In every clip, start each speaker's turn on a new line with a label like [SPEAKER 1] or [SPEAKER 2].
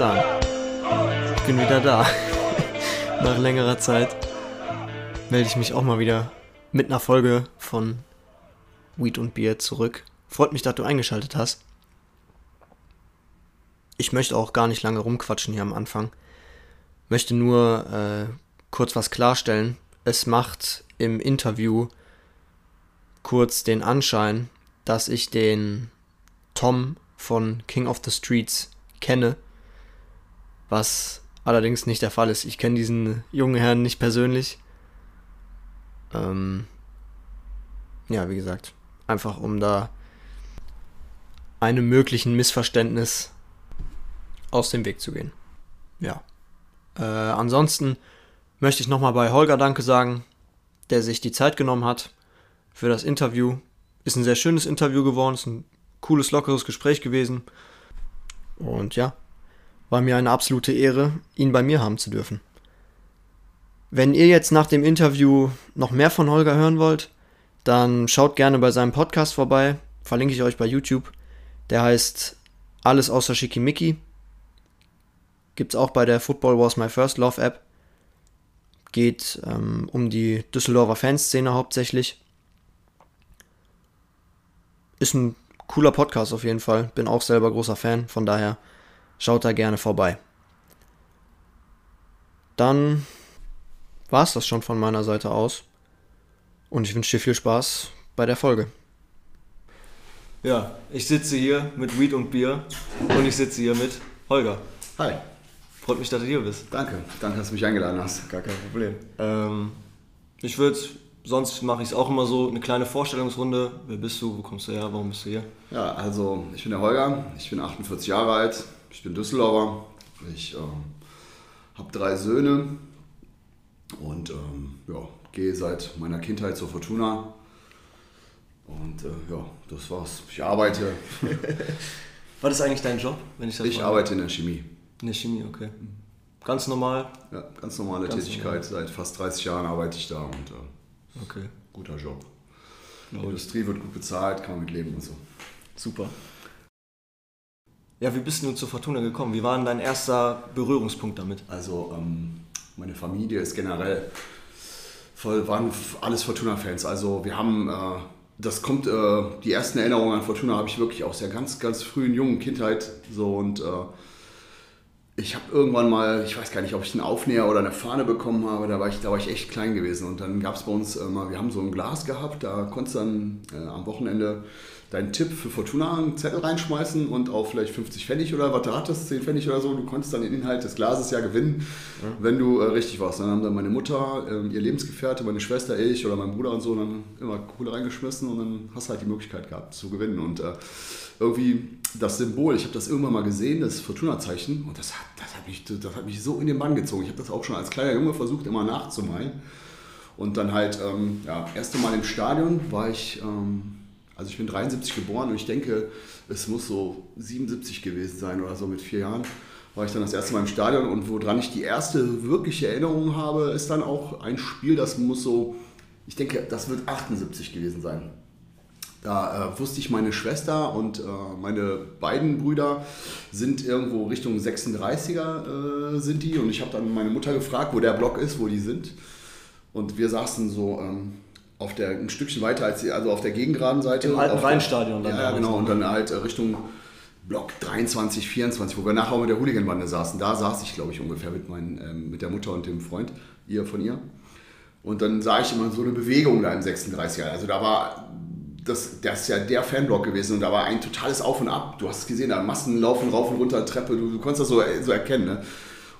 [SPEAKER 1] sagen? Ich bin wieder da. Nach längerer Zeit melde ich mich auch mal wieder mit einer Folge von Weed und Bier zurück. Freut mich, dass du eingeschaltet hast. Ich möchte auch gar nicht lange rumquatschen hier am Anfang. Möchte nur äh, kurz was klarstellen. Es macht im Interview kurz den Anschein, dass ich den Tom von King of the Streets kenne, was allerdings nicht der Fall ist. Ich kenne diesen jungen Herrn nicht persönlich. Ähm, ja, wie gesagt, einfach um da einem möglichen Missverständnis aus dem Weg zu gehen. Ja. Äh, ansonsten möchte ich nochmal bei Holger Danke sagen, der sich die Zeit genommen hat für das Interview. Ist ein sehr schönes Interview geworden, ist ein cooles, lockeres Gespräch gewesen. Und ja, war mir eine absolute Ehre, ihn bei mir haben zu dürfen. Wenn ihr jetzt nach dem Interview noch mehr von Holger hören wollt, dann schaut gerne bei seinem Podcast vorbei. Verlinke ich euch bei YouTube. Der heißt Alles außer Schickimicki. Gibt's auch bei der Football Was My First Love App. Geht ähm, um die Düsseldorfer Fanszene hauptsächlich. Ist ein cooler Podcast auf jeden Fall. Bin auch selber großer Fan, von daher schaut da gerne vorbei. Dann war es das schon von meiner Seite aus. Und ich wünsche dir viel Spaß bei der Folge. Ja, ich sitze hier mit Weed und Bier und ich sitze hier mit Holger.
[SPEAKER 2] Hi.
[SPEAKER 1] Freut mich, dass du hier bist.
[SPEAKER 2] Danke, danke, dass du mich eingeladen hast.
[SPEAKER 1] Gar kein Problem. Ähm, ich würde, sonst mache ich es auch immer so, eine kleine Vorstellungsrunde. Wer bist du, wo kommst du her, warum bist du hier?
[SPEAKER 2] Ja, also ich bin der Holger, ich bin 48 Jahre alt, ich bin Düsseldorfer, ich ähm, habe drei Söhne und ähm, ja, gehe seit meiner Kindheit zur Fortuna. Und äh, ja, das war's. Ich arbeite.
[SPEAKER 1] Was ist eigentlich dein Job, wenn ich das
[SPEAKER 2] Ich
[SPEAKER 1] frage?
[SPEAKER 2] arbeite in der Chemie.
[SPEAKER 1] In der Chemie, okay. Ganz normal.
[SPEAKER 2] Ja, ganz normale
[SPEAKER 1] Ganz
[SPEAKER 2] Tätigkeit. Seit fast 30 Jahren arbeite ich da und äh,
[SPEAKER 1] Okay.
[SPEAKER 2] guter Job. Die. Industrie wird gut bezahlt, kann man mit leben und so.
[SPEAKER 1] Super. Ja, wie bist du zur Fortuna gekommen? Wie war denn dein erster Berührungspunkt damit?
[SPEAKER 2] Also ähm, meine Familie ist generell voll, waren alles Fortuna-Fans. Also wir haben, äh, das kommt, äh, die ersten Erinnerungen an Fortuna habe ich wirklich aus der ganz, ganz frühen jungen Kindheit so und äh, ich habe irgendwann mal, ich weiß gar nicht, ob ich einen Aufnäher oder eine Fahne bekommen habe, da war ich, da war ich echt klein gewesen. Und dann gab es bei uns äh, mal, wir haben so ein Glas gehabt, da konntest du dann äh, am Wochenende deinen Tipp für Fortuna einen Zettel reinschmeißen und auf vielleicht 50 Pfennig oder was du hattest, 10 Pfennig oder so, du konntest dann den Inhalt des Glases ja gewinnen, wenn du äh, richtig warst. Dann haben dann meine Mutter, äh, ihr Lebensgefährte, meine Schwester, ich oder mein Bruder und so dann immer Kohle reingeschmissen und dann hast du halt die Möglichkeit gehabt zu gewinnen. Und äh, irgendwie das Symbol, ich habe das irgendwann mal gesehen, das Fortuna-Zeichen, und das hat, das, hat mich, das hat mich so in den Bann gezogen. Ich habe das auch schon als kleiner Junge versucht, immer nachzumalen. Und dann halt, ähm, ja, erste Mal im Stadion war ich, ähm, also ich bin 73 geboren und ich denke, es muss so 77 gewesen sein oder so mit vier Jahren. War ich dann das erste Mal im Stadion und woran ich die erste wirkliche Erinnerung habe, ist dann auch ein Spiel, das muss so, ich denke, das wird 78 gewesen sein. Da äh, wusste ich, meine Schwester und äh, meine beiden Brüder sind irgendwo Richtung 36er äh, sind die. Und ich habe dann meine Mutter gefragt, wo der Block ist, wo die sind. Und wir saßen so ähm, auf der, ein Stückchen weiter als die, also auf der gegengeraden Seite.
[SPEAKER 1] Im alten Rheinstadion dann
[SPEAKER 2] Ja,
[SPEAKER 1] damals
[SPEAKER 2] genau. Und dann halt äh, Richtung Block 23, 24, wo wir nachher auch mit der Hooligan-Bande saßen. Da saß ich, glaube ich, ungefähr mit, meinen, ähm, mit der Mutter und dem Freund, ihr von ihr. Und dann sah ich immer so eine Bewegung da im 36er. Also da war, das, das ist ja der Fanblock gewesen und da war ein totales Auf und Ab. Du hast es gesehen, da Massen laufen rauf und runter Treppe, du, du konntest das so, so erkennen. Ne?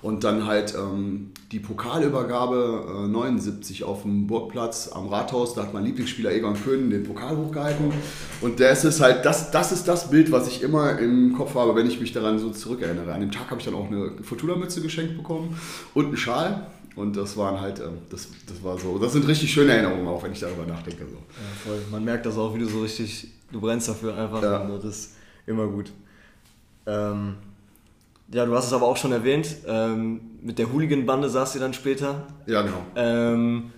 [SPEAKER 2] Und dann halt ähm, die Pokalübergabe äh, 79 auf dem Burgplatz am Rathaus, da hat mein Lieblingsspieler Egon Köhn den Pokal hochgehalten. Und das ist halt, das, das ist das Bild, was ich immer im Kopf habe, wenn ich mich daran so zurückerinnere. An dem Tag habe ich dann auch eine Fortuna-Mütze geschenkt bekommen und einen Schal. Und das waren halt, ähm, das, das war so, das sind richtig schöne Erinnerungen auch, wenn ich darüber nachdenke. So.
[SPEAKER 1] Ja, voll. Man merkt das auch, wie du so richtig, du brennst dafür einfach.
[SPEAKER 2] Ja.
[SPEAKER 1] Das ist immer gut. Ähm, ja, du hast es aber auch schon erwähnt. Ähm, mit der Hooligan-Bande saß ihr dann später.
[SPEAKER 2] Ja, genau.
[SPEAKER 1] Ähm,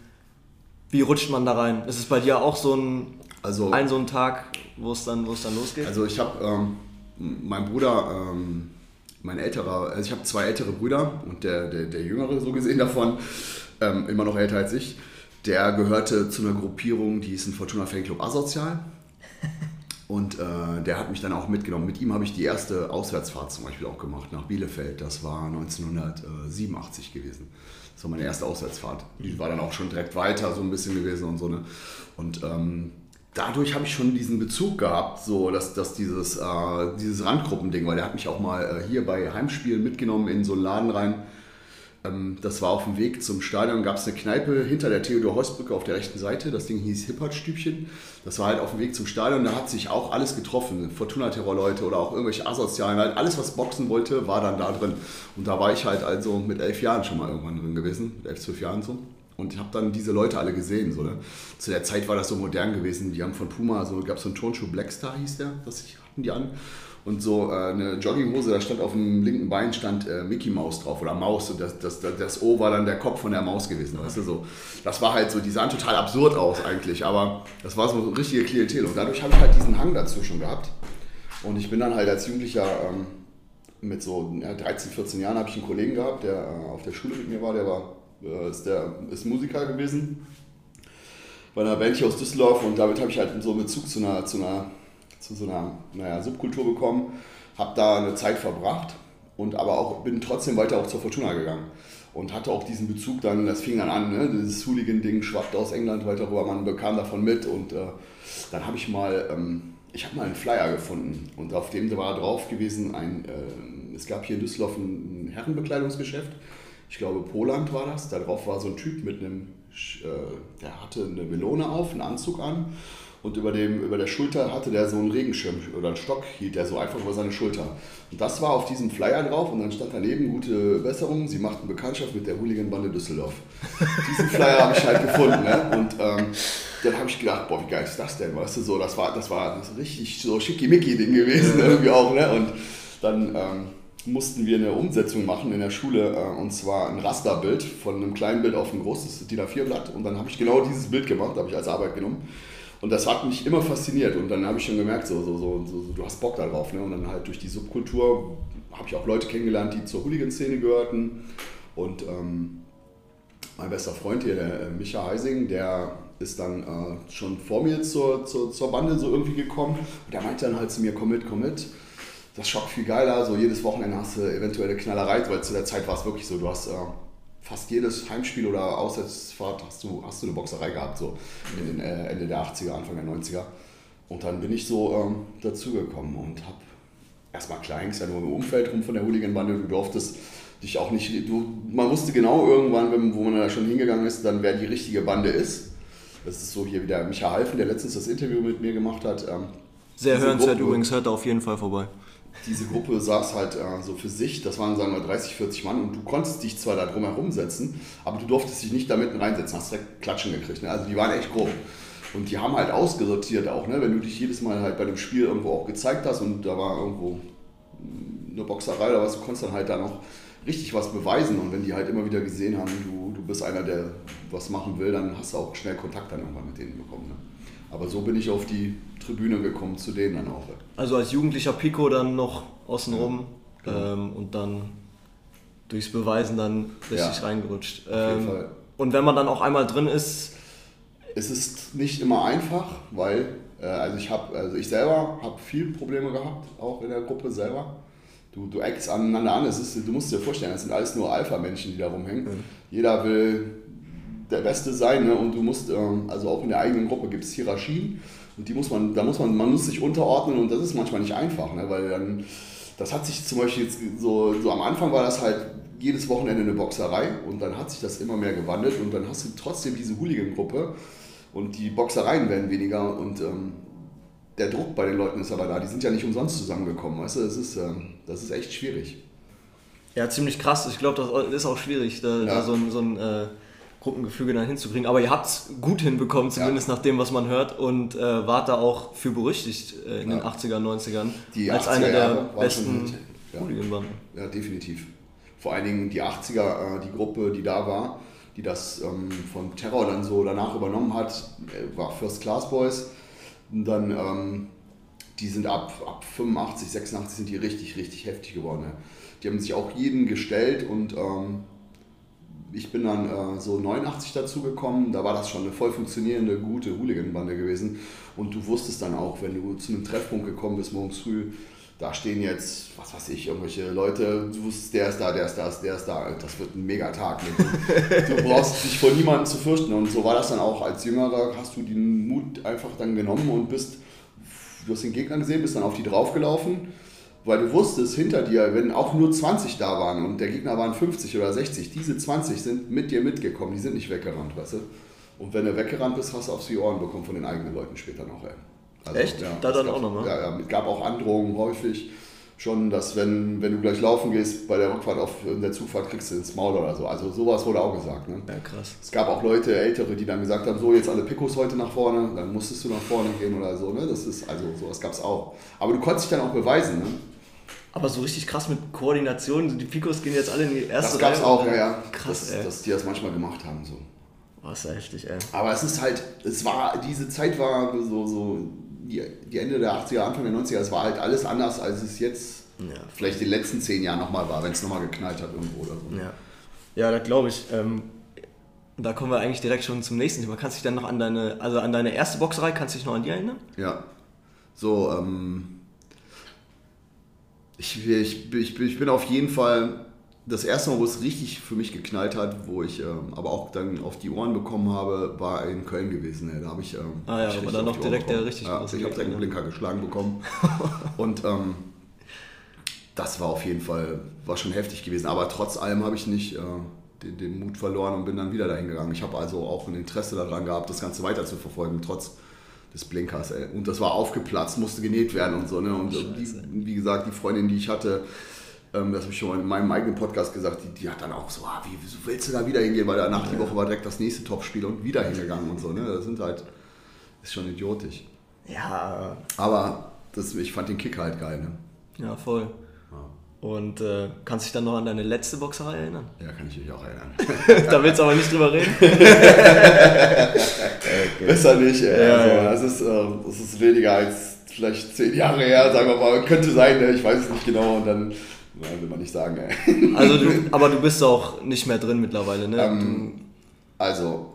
[SPEAKER 1] wie rutscht man da rein? Ist es bei dir auch so ein,
[SPEAKER 2] Also,
[SPEAKER 1] ein so ein Tag, wo es dann, wo es dann losgeht?
[SPEAKER 2] Also ich habe, ähm, mein Bruder ähm, mein älterer, also ich habe zwei ältere Brüder und der, der, der jüngere so gesehen davon, ähm, immer noch älter als ich, der gehörte zu einer Gruppierung, die ist ein Fortuna Fanclub Asozial. Und äh, der hat mich dann auch mitgenommen. Mit ihm habe ich die erste Auswärtsfahrt zum Beispiel auch gemacht nach Bielefeld. Das war 1987 gewesen. Das war meine erste Auswärtsfahrt. Die war dann auch schon direkt weiter so ein bisschen gewesen und so. Ne? Und ähm, dadurch habe ich schon diesen Bezug gehabt, so dass, dass dieses, äh, dieses Randgruppending, weil der hat mich auch mal äh, hier bei Heimspielen mitgenommen in so einen Laden rein ähm, das war auf dem Weg zum Stadion, gab es eine Kneipe hinter der Theodor-Heuss-Brücke auf der rechten Seite. Das Ding hieß Hippert-Stübchen. Das war halt auf dem Weg zum Stadion. Da hat sich auch alles getroffen. Fortuna-Terror-Leute oder auch irgendwelche Asozialen. Halt alles, was boxen wollte, war dann da drin. Und da war ich halt also mit elf Jahren schon mal irgendwann drin gewesen. Mit elf, zwölf Jahren so. Und ich habe dann diese Leute alle gesehen. So, ne? Zu der Zeit war das so modern gewesen. Die haben von Puma, so gab es so einen Turnschuh Blackstar, hieß der, das hatten die an und so äh, eine Jogginghose, da stand auf dem linken Bein stand äh, Mickey Maus drauf oder Maus. Und das, das, das, das O war dann der Kopf von der Maus gewesen, weißt du so. Das war halt so, die sahen total absurd aus eigentlich, aber das war so eine richtige Klientel. Und dadurch habe ich halt diesen Hang dazu schon gehabt. Und ich bin dann halt als Jugendlicher ähm, mit so ja, 13, 14 Jahren habe ich einen Kollegen gehabt, der äh, auf der Schule mit mir war, der war äh, ist, der, ist Musiker gewesen bei einer Band hier aus Düsseldorf. Und damit habe ich halt so einen Bezug zu einer, zu einer zu so einer naja, Subkultur bekommen, habe da eine Zeit verbracht und aber auch bin trotzdem weiter auch zur Fortuna gegangen und hatte auch diesen Bezug dann, das fing dann an, ne, dieses Hooligan-Ding schwappte aus England weiter rüber, man bekam davon mit und äh, dann habe ich mal, ähm, ich habe mal einen Flyer gefunden und auf dem war drauf gewesen, ein, äh, es gab hier in Düsseldorf ein Herrenbekleidungsgeschäft, ich glaube Poland war das, da drauf war so ein Typ mit einem, der hatte eine Melone auf, einen Anzug an und über, dem, über der Schulter hatte der so einen Regenschirm oder einen Stock, hielt er so einfach über seine Schulter. Und das war auf diesem Flyer drauf und dann stand daneben gute Besserung, sie machten Bekanntschaft mit der Hooligan-Bande Düsseldorf. Diesen Flyer habe ich halt gefunden ne? und ähm, dann habe ich gedacht, boah, wie geil ist das denn, weißt du, so, das war, das war das richtig so schickimicki-Ding gewesen irgendwie auch, ne? und dann... Ähm, mussten wir eine Umsetzung machen in der Schule äh, und zwar ein Rasterbild von einem kleinen Bild auf ein großes DIN A4-Blatt und dann habe ich genau dieses Bild gemacht, habe ich als Arbeit genommen und das hat mich immer fasziniert. Und dann habe ich schon gemerkt, so, so, so, so, du hast Bock darauf. Ne? Und dann halt durch die Subkultur habe ich auch Leute kennengelernt, die zur Hooligan-Szene gehörten. Und ähm, mein bester Freund hier, der äh, Micha Heising, der ist dann äh, schon vor mir zur, zur, zur Bande so irgendwie gekommen. Und der meinte dann halt zu mir, komm mit, komm mit. Das schockt viel geiler. So jedes Wochenende hast du eventuelle Knallerei, weil zu der Zeit war es wirklich so, du hast... Äh, fast jedes Heimspiel oder Auswärtsfahrt hast du, hast du eine Boxerei gehabt, so in den, äh, Ende der 80er, Anfang der 90er. Und dann bin ich so ähm, dazugekommen und habe erstmal klein, ja nur im Umfeld rum von der Hooligan-Bande, du durftest dich auch nicht, du, man wusste genau irgendwann, wenn, wo man da schon hingegangen ist, dann wer die richtige Bande ist. Das ist so hier wieder Micha Halfen, der letztens das Interview mit mir gemacht hat. Ähm,
[SPEAKER 3] Sehr hörenswert übrigens, hört da auf jeden Fall vorbei
[SPEAKER 2] diese Gruppe saß halt äh, so für sich, das waren sagen wir 30, 40 Mann und du konntest dich zwar da drum herum setzen, aber du durftest dich nicht da mitten reinsetzen, hast direkt Klatschen gekriegt. Ne? Also die waren echt grob. Und die haben halt ausgesortiert auch, ne? wenn du dich jedes Mal halt bei dem Spiel irgendwo auch gezeigt hast und da war irgendwo eine Boxerei oder was, du konntest dann halt da noch richtig was beweisen und wenn die halt immer wieder gesehen haben, du, du bist einer, der was machen will, dann hast du auch schnell Kontakt dann irgendwann mit denen bekommen. Ne? Aber so bin ich auf die Tribüne gekommen, zu denen dann auch.
[SPEAKER 3] Also als jugendlicher Pico dann noch außenrum ja, genau. ähm, und dann durchs Beweisen dann richtig ja, reingerutscht. Auf jeden ähm, Fall. Und wenn man dann auch einmal drin ist.
[SPEAKER 2] Es ist nicht immer einfach, weil äh, also ich habe, also ich selber habe viel Probleme gehabt, auch in der Gruppe selber. Du, du eckst aneinander an, es ist, du musst dir vorstellen, es sind alles nur Alpha-Menschen, die da rumhängen. Mhm. Jeder will der Beste sein ne? und du musst, ähm, also auch in der eigenen Gruppe gibt es Hierarchien und die muss man, da muss man, man muss sich unterordnen und das ist manchmal nicht einfach, ne? weil dann, das hat sich zum Beispiel jetzt so, so am Anfang war das halt jedes Wochenende eine Boxerei und dann hat sich das immer mehr gewandelt und dann hast du trotzdem diese Hooligan-Gruppe und die Boxereien werden weniger und ähm, der Druck bei den Leuten ist aber da. Die sind ja nicht umsonst zusammengekommen, weißt du, das ist, ähm, das ist echt schwierig.
[SPEAKER 3] Ja, ziemlich krass. Ich glaube, das ist auch schwierig, da, ja. da so ein, so ein äh Gruppengefüge dann hinzukriegen. Aber ihr habt es gut hinbekommen, zumindest ja. nach dem, was man hört, und äh, wart da auch für berüchtigt äh, in ja. den 80er, 90ern
[SPEAKER 2] die
[SPEAKER 3] als einer der besten.
[SPEAKER 2] Ja. ja, definitiv. Vor allen Dingen die 80er, äh, die Gruppe, die da war, die das ähm, von Terror dann so danach übernommen hat, äh, war First Class Boys. Und dann ähm, die sind ab, ab 85, 86 sind die richtig, richtig heftig geworden. Ne? Die haben sich auch jeden gestellt und ähm, ich bin dann äh, so 89 dazu gekommen, da war das schon eine voll funktionierende, gute Hooligan-Bande gewesen. Und du wusstest dann auch, wenn du zu einem Treffpunkt gekommen bist, morgens früh, da stehen jetzt, was weiß ich, irgendwelche Leute, du wusstest, der ist da, der ist da, der ist da, das wird ein Megatag. du brauchst dich vor niemandem zu fürchten. Und so war das dann auch als Jüngerer, hast du den Mut einfach dann genommen und bist, du hast den Gegner gesehen, bist dann auf die draufgelaufen weil du wusstest hinter dir, wenn auch nur 20 da waren und der Gegner waren 50 oder 60, diese 20 sind mit dir mitgekommen, die sind nicht weggerannt, weißt du? Und wenn du weggerannt bist, hast du auf die Ohren bekommen von den eigenen Leuten später noch, ey.
[SPEAKER 3] Also, Echt? Ja, da dann
[SPEAKER 2] gab,
[SPEAKER 3] auch nochmal?
[SPEAKER 2] Ja, ja, es gab auch Androhungen häufig schon, dass wenn, wenn du gleich laufen gehst, bei der Rückfahrt auf in der Zugfahrt kriegst du ins Maul oder so. Also sowas wurde auch gesagt. Ne?
[SPEAKER 3] Ja, krass.
[SPEAKER 2] Es gab auch Leute, Ältere, die dann gesagt haben, so jetzt alle Picos heute nach vorne, dann musstest du nach vorne gehen oder so. Ne? Das ist, also sowas gab es auch. Aber du konntest dich dann auch beweisen. Ne?
[SPEAKER 3] Aber so richtig krass mit Koordination, die Picos gehen jetzt alle in die erste
[SPEAKER 2] Das gab es auch, ja, ja.
[SPEAKER 3] Krass,
[SPEAKER 2] dass,
[SPEAKER 3] ey.
[SPEAKER 2] dass die das manchmal gemacht haben. So.
[SPEAKER 3] Oh, ist ja heftig, ey.
[SPEAKER 2] Aber es ist halt, es war, diese Zeit war so, so die, die Ende der 80er, Anfang der 90er, es war halt alles anders, als es jetzt
[SPEAKER 3] Ja.
[SPEAKER 2] vielleicht die letzten zehn Jahre nochmal war, wenn es nochmal geknallt hat irgendwo oder so.
[SPEAKER 3] Ja, ja das glaube ich. Ähm, da kommen wir eigentlich direkt schon zum nächsten Thema. Kannst du dich dann noch an deine, also an deine erste Boxerei, kannst du dich noch an die erinnern?
[SPEAKER 2] Ja. So, ähm, ich, ich, ich, ich bin auf jeden Fall das erste Mal, wo es richtig für mich geknallt hat, wo ich ähm, aber auch dann auf die Ohren bekommen habe, war in Köln gewesen. ey. Da habe ich. Ähm,
[SPEAKER 3] Ah ja, aber dann noch direkt der
[SPEAKER 2] bekommen.
[SPEAKER 3] richtig
[SPEAKER 2] ja,
[SPEAKER 3] große
[SPEAKER 2] Ich habe einen
[SPEAKER 3] ne?
[SPEAKER 2] Blinker geschlagen bekommen. Und ähm, das war auf jeden Fall war schon heftig gewesen. Aber trotz allem habe ich nicht äh, den, den Mut verloren und bin dann wieder dahin gegangen. Ich habe also auch ein Interesse daran gehabt, das Ganze weiter zu verfolgen, trotz des Blinkers. Ey. Und das war aufgeplatzt, musste genäht werden und so. Ne? Und die, wie gesagt, die Freundin, die ich hatte, ähm, das habe ich schon mal in meinem eigenen Podcast gesagt, die, die hat dann auch so, ah, wie wieso willst du da wieder hingehen? Weil danach die Woche war direkt das nächste Topspiel und wieder hingegangen und so. Ne? Das sind halt, ist schon idiotisch.
[SPEAKER 3] Ja,
[SPEAKER 2] Aber das, ich fand den Kick halt geil. Ne?
[SPEAKER 3] ja, voll. Und äh, kannst dich dann noch an deine letzte Boxerei erinnern?
[SPEAKER 2] Ja, kann ich mich auch erinnern.
[SPEAKER 3] da willst du aber nicht drüber reden.
[SPEAKER 2] Besser nicht. Ey.
[SPEAKER 3] Ja,
[SPEAKER 2] also,
[SPEAKER 3] ja.
[SPEAKER 2] Das, ist, äh, das ist weniger als vielleicht zehn Jahre her, sagen wir mal. Könnte sein, ne? ich weiß es nicht genau. Und dann na, will man nicht sagen. Ey.
[SPEAKER 3] Also du, aber du bist auch nicht mehr drin mittlerweile, ne?
[SPEAKER 2] Ähm, Also,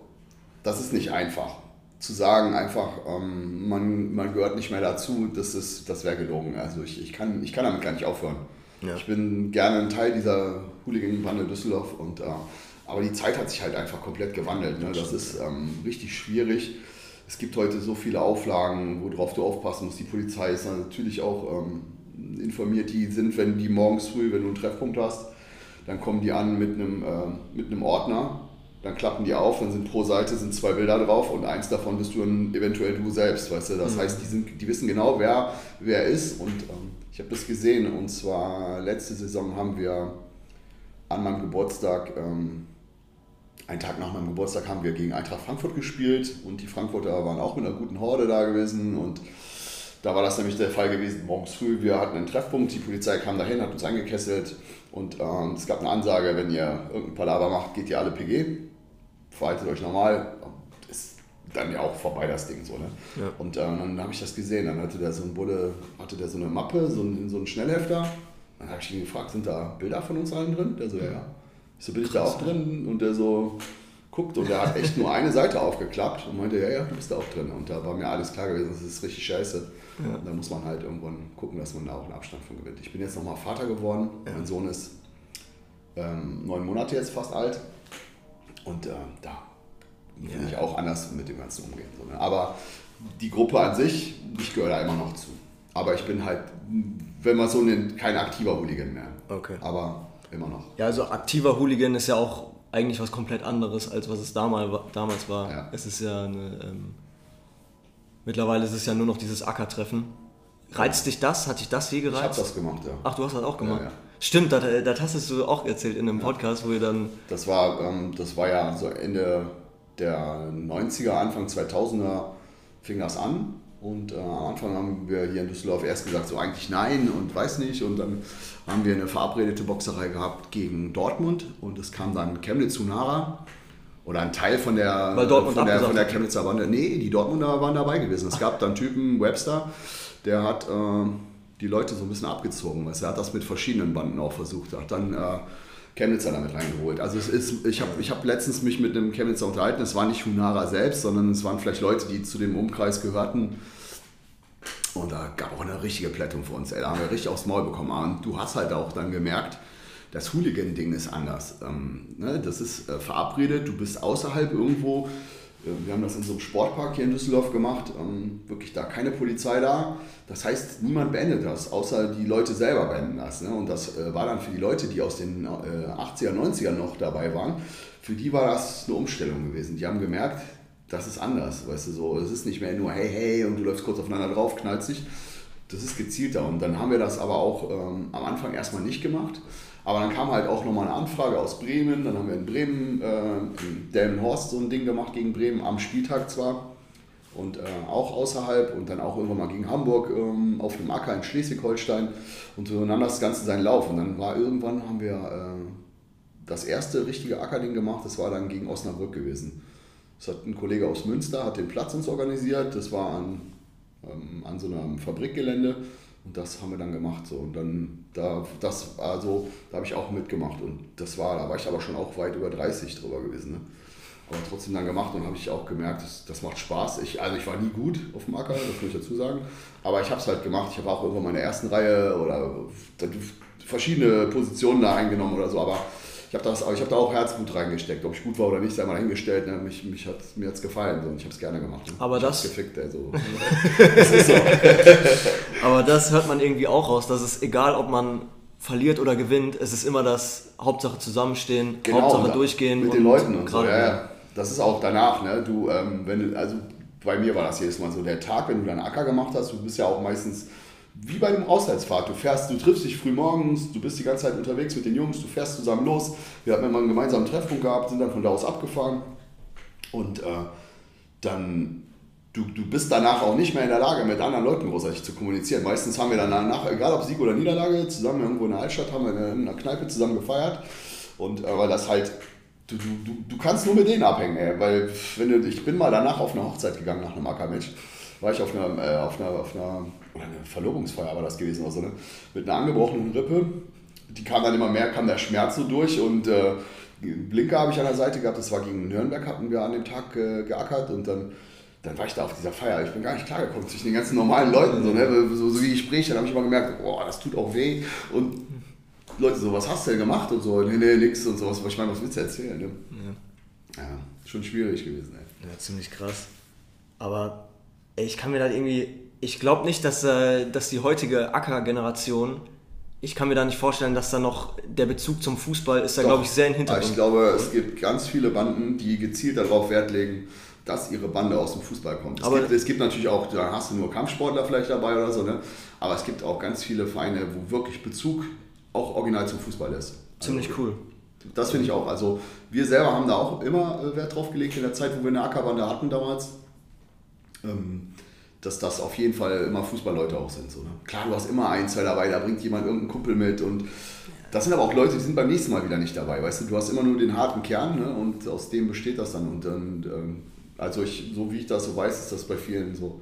[SPEAKER 2] das ist nicht einfach. Zu sagen, einfach, ähm, man, man gehört nicht mehr dazu, das, ist- das wäre gelogen. Also ich, ich, kann, ich kann damit gar nicht aufhören.
[SPEAKER 3] Ja.
[SPEAKER 2] Ich bin gerne ein Teil dieser Hooligan-Bande Düsseldorf, und, äh, aber die Zeit hat sich halt einfach komplett gewandelt. Ne? Das ist ähm, richtig schwierig. Es gibt heute so viele Auflagen, worauf du aufpassen musst. Die Polizei ist dann natürlich auch ähm, informiert, die sind, wenn die morgens früh, wenn du einen Treffpunkt hast, dann kommen die an mit einem, äh, mit einem Ordner, dann klappen die auf, dann sind pro Seite sind zwei Bilder drauf und eins davon bist du dann eventuell du selbst, weißt du. Das
[SPEAKER 3] Mhm.
[SPEAKER 2] heißt, die, sind, die wissen genau, wer wer ist und ähm, ich habe das gesehen und zwar letzte Saison haben wir an meinem Geburtstag, ähm, einen Tag nach meinem Geburtstag haben wir gegen Eintracht Frankfurt gespielt und die Frankfurter waren auch mit einer guten Horde da gewesen und da war das nämlich der Fall gewesen, morgens früh, wir hatten einen Treffpunkt, die Polizei kam dahin, hat uns angekesselt und ähm, es gab eine Ansage, wenn ihr irgendein Palaver macht, geht ihr alle PG, verhaltet euch normal, ist dann ja auch vorbei das Ding so, ne?
[SPEAKER 3] Ja.
[SPEAKER 2] Und äh, dann habe ich das gesehen, dann hatte der so ein Bulle, hatte der so eine Mappe, so ein, so ein Schnellhefter, dann habe ich ihn gefragt, sind da Bilder von uns allen drin? Der so, ja, ja. Ich so, bin ich da auch drin? Und der so guckt und der hat echt nur eine Seite aufgeklappt und meinte, ja, ja, du bist da auch drin. Und da war mir alles klar gewesen, das ist richtig scheiße.
[SPEAKER 3] Ja.
[SPEAKER 2] Da muss man halt irgendwann gucken, dass man da auch einen Abstand von gewinnt. Ich bin jetzt nochmal Vater geworden. Mein Sohn ist ähm, neun Monate jetzt fast alt. Und äh, da will ich auch anders mit dem Ganzen umgehen. So, ne? Aber die Gruppe an sich, ich gehöre da immer noch zu. Aber ich bin halt, wenn man so nennt, kein aktiver Hooligan mehr.
[SPEAKER 3] Okay.
[SPEAKER 2] Aber immer noch.
[SPEAKER 3] Ja, also aktiver Hooligan ist ja auch eigentlich was komplett anderes, als was es damals, wa- damals war.
[SPEAKER 2] Ja.
[SPEAKER 3] Es ist ja eine. Ähm, mittlerweile ist es ja nur noch dieses Ackertreffen. Reizt dich das? Hat dich das je
[SPEAKER 2] Ich habe
[SPEAKER 3] gereizt?
[SPEAKER 2] das gemacht, ja.
[SPEAKER 3] Ach, du hast das auch gemacht.
[SPEAKER 2] Ja, ja.
[SPEAKER 3] Stimmt, das, das hast du auch erzählt in einem Podcast, wo ihr dann.
[SPEAKER 2] Das war, ähm, das war ja so Ende der 90er, Anfang 2000er fing das an. Und äh, am Anfang haben wir hier in Düsseldorf erst gesagt, so eigentlich nein und weiß nicht. Und dann haben wir eine verabredete Boxerei gehabt gegen Dortmund. Und es kam dann Chemnitz zu Nara. oder ein Teil von der, von der, von der. Chemnitzer Bande. Nee, die Dortmunder waren dabei gewesen. Es gab dann Typen, Webster, der hat äh, die Leute so ein bisschen abgezogen. Weißt, du. er hat das mit verschiedenen Banden auch versucht. Hat dann äh, Chemnitzer damit reingeholt. Also es ist, ich habe ich hab letztens mich mit einem Chemnitzer unterhalten. Es war nicht Hunara selbst, sondern es waren vielleicht Leute, die zu dem Umkreis gehörten. Und da gab auch eine richtige Plättung für uns. Ey. Da haben wir richtig aufs Maul bekommen. Und du hast halt auch dann gemerkt, das Hooligan-Ding ist anders. Ähm, ne? Das ist äh, verabredet, du bist außerhalb irgendwo. Äh, wir haben das in so einem Sportpark hier in Düsseldorf gemacht. Ähm, wirklich da keine Polizei da. Das heißt, niemand beendet das, außer die Leute selber beenden das. Ne? Und das äh, war dann für die Leute, die aus den äh, 80er, 90er noch dabei waren, für die war das eine Umstellung gewesen. Die haben gemerkt, das ist anders, weißt du, so, es ist nicht mehr nur hey, hey und du läufst kurz aufeinander drauf, knallst dich. Das ist gezielter und dann haben wir das aber auch ähm, am Anfang erstmal nicht gemacht. Aber dann kam halt auch nochmal eine Anfrage aus Bremen, dann haben wir in Bremen, äh, in Delmenhorst so ein Ding gemacht gegen Bremen, am Spieltag zwar und äh, auch außerhalb und dann auch irgendwann mal gegen Hamburg ähm, auf dem Acker in Schleswig-Holstein und so. Nahm das Ganze seinen Lauf. Und dann war irgendwann, haben wir äh, das erste richtige Ackerding gemacht, das war dann gegen Osnabrück gewesen. Das hat ein Kollege aus Münster, hat den Platz uns organisiert. Das war an, ähm, an so einem Fabrikgelände und das haben wir dann gemacht. So. Und dann, da, das, also, da habe ich auch mitgemacht und das war, da war ich aber schon auch weit über 30 drüber gewesen. Ne? Aber trotzdem dann gemacht und habe ich auch gemerkt, das, das macht Spaß. Ich, also ich war nie gut auf dem Acker, das muss ich dazu sagen. Aber ich habe es halt gemacht. Ich habe auch irgendwann meine ersten Reihe oder verschiedene Positionen da eingenommen oder so. Aber ich habe hab da auch Herzblut reingesteckt. Ob ich gut war oder nicht, sei mal hingestellt. Ne? Mich, mich hat, mir hat es gefallen so. und ich habe es gerne gemacht. Ne?
[SPEAKER 1] Aber
[SPEAKER 2] ich
[SPEAKER 1] das-
[SPEAKER 2] gefickt, ey, so.
[SPEAKER 1] Aber das hört man irgendwie auch raus, dass es egal, ob man verliert oder gewinnt, es ist immer das Hauptsache zusammenstehen, Hauptsache
[SPEAKER 2] und
[SPEAKER 1] durchgehen.
[SPEAKER 2] Genau, Mit den Leuten und so, ja, ja. Das ist auch danach, ne? Du, ähm, wenn du, also bei mir war das jedes Mal so, der Tag, wenn du deinen Acker gemacht hast, du bist ja auch meistens wie bei einem Auswärtsfahrt. Du fährst, du triffst dich früh morgens, du bist die ganze Zeit unterwegs mit den Jungs, du fährst zusammen los. Wir hatten immer einen gemeinsamen Treffpunkt gehabt, sind dann von da aus abgefahren. Und äh, dann, du, du bist danach auch nicht mehr in der Lage, mit anderen Leuten großartig zu kommunizieren. Meistens haben wir danach, egal ob Sieg oder Niederlage, zusammen irgendwo in der Altstadt, haben wir in einer Kneipe zusammen gefeiert. Und äh, weil das halt, du, du, du, du kannst nur mit denen abhängen, ey. Weil wenn du, ich bin mal danach auf eine Hochzeit gegangen nach einem Ackermatch. War ich auf einer, äh, auf einer, auf einer, oder eine Verlobungsfeier war das gewesen oder so, ne? Mit einer angebrochenen Rippe. Die kam dann immer mehr, kam der Schmerz so durch und äh, Blinker habe ich an der Seite gehabt, das war gegen Nürnberg, hatten wir an dem Tag äh, geackert und dann, dann war ich da auf dieser Feier. Ich bin gar nicht klargekommen zwischen den ganzen normalen Leuten, so, ne? so, so wie ich spreche, dann habe ich immer gemerkt, boah, das tut auch weh und Leute so, was hast du denn gemacht und so, nee, nee, nix und sowas. Ich meine, was willst du erzählen, ne?
[SPEAKER 1] Ja.
[SPEAKER 2] Ja, schon schwierig gewesen, ey.
[SPEAKER 1] Ja, ziemlich krass. Aber ey, ich kann mir da irgendwie. Ich glaube nicht, dass, äh, dass die heutige Acker-Generation. Ich kann mir da nicht vorstellen, dass da noch der Bezug zum Fußball ist da, glaube ich, sehr in Hintergrund.
[SPEAKER 2] Ich glaube, es gibt ganz viele Banden, die gezielt darauf Wert legen, dass ihre Bande aus dem Fußball kommt. Es,
[SPEAKER 1] Aber-
[SPEAKER 2] gibt, es gibt natürlich auch, da hast du nur Kampfsportler vielleicht dabei oder so, ne? aber es gibt auch ganz viele Vereine, wo wirklich Bezug auch original zum Fußball ist.
[SPEAKER 1] Ziemlich
[SPEAKER 2] Also,
[SPEAKER 1] cool.
[SPEAKER 2] Das finde ich auch. Also wir selber haben da auch immer äh, Wert drauf gelegt in der Zeit, wo wir eine Ackerbande hatten damals. Ähm, dass das auf jeden Fall immer Fußballleute auch sind. So, ne? Klar, du hast immer ein, zwei dabei, da bringt jemand irgendeinen Kumpel mit und das sind aber auch Leute, die sind beim nächsten Mal wieder nicht dabei. Weißt du, du hast immer nur den harten Kern ne? und aus dem besteht das dann. Und, und ähm, also ich, so wie ich das so weiß, ist das bei vielen so,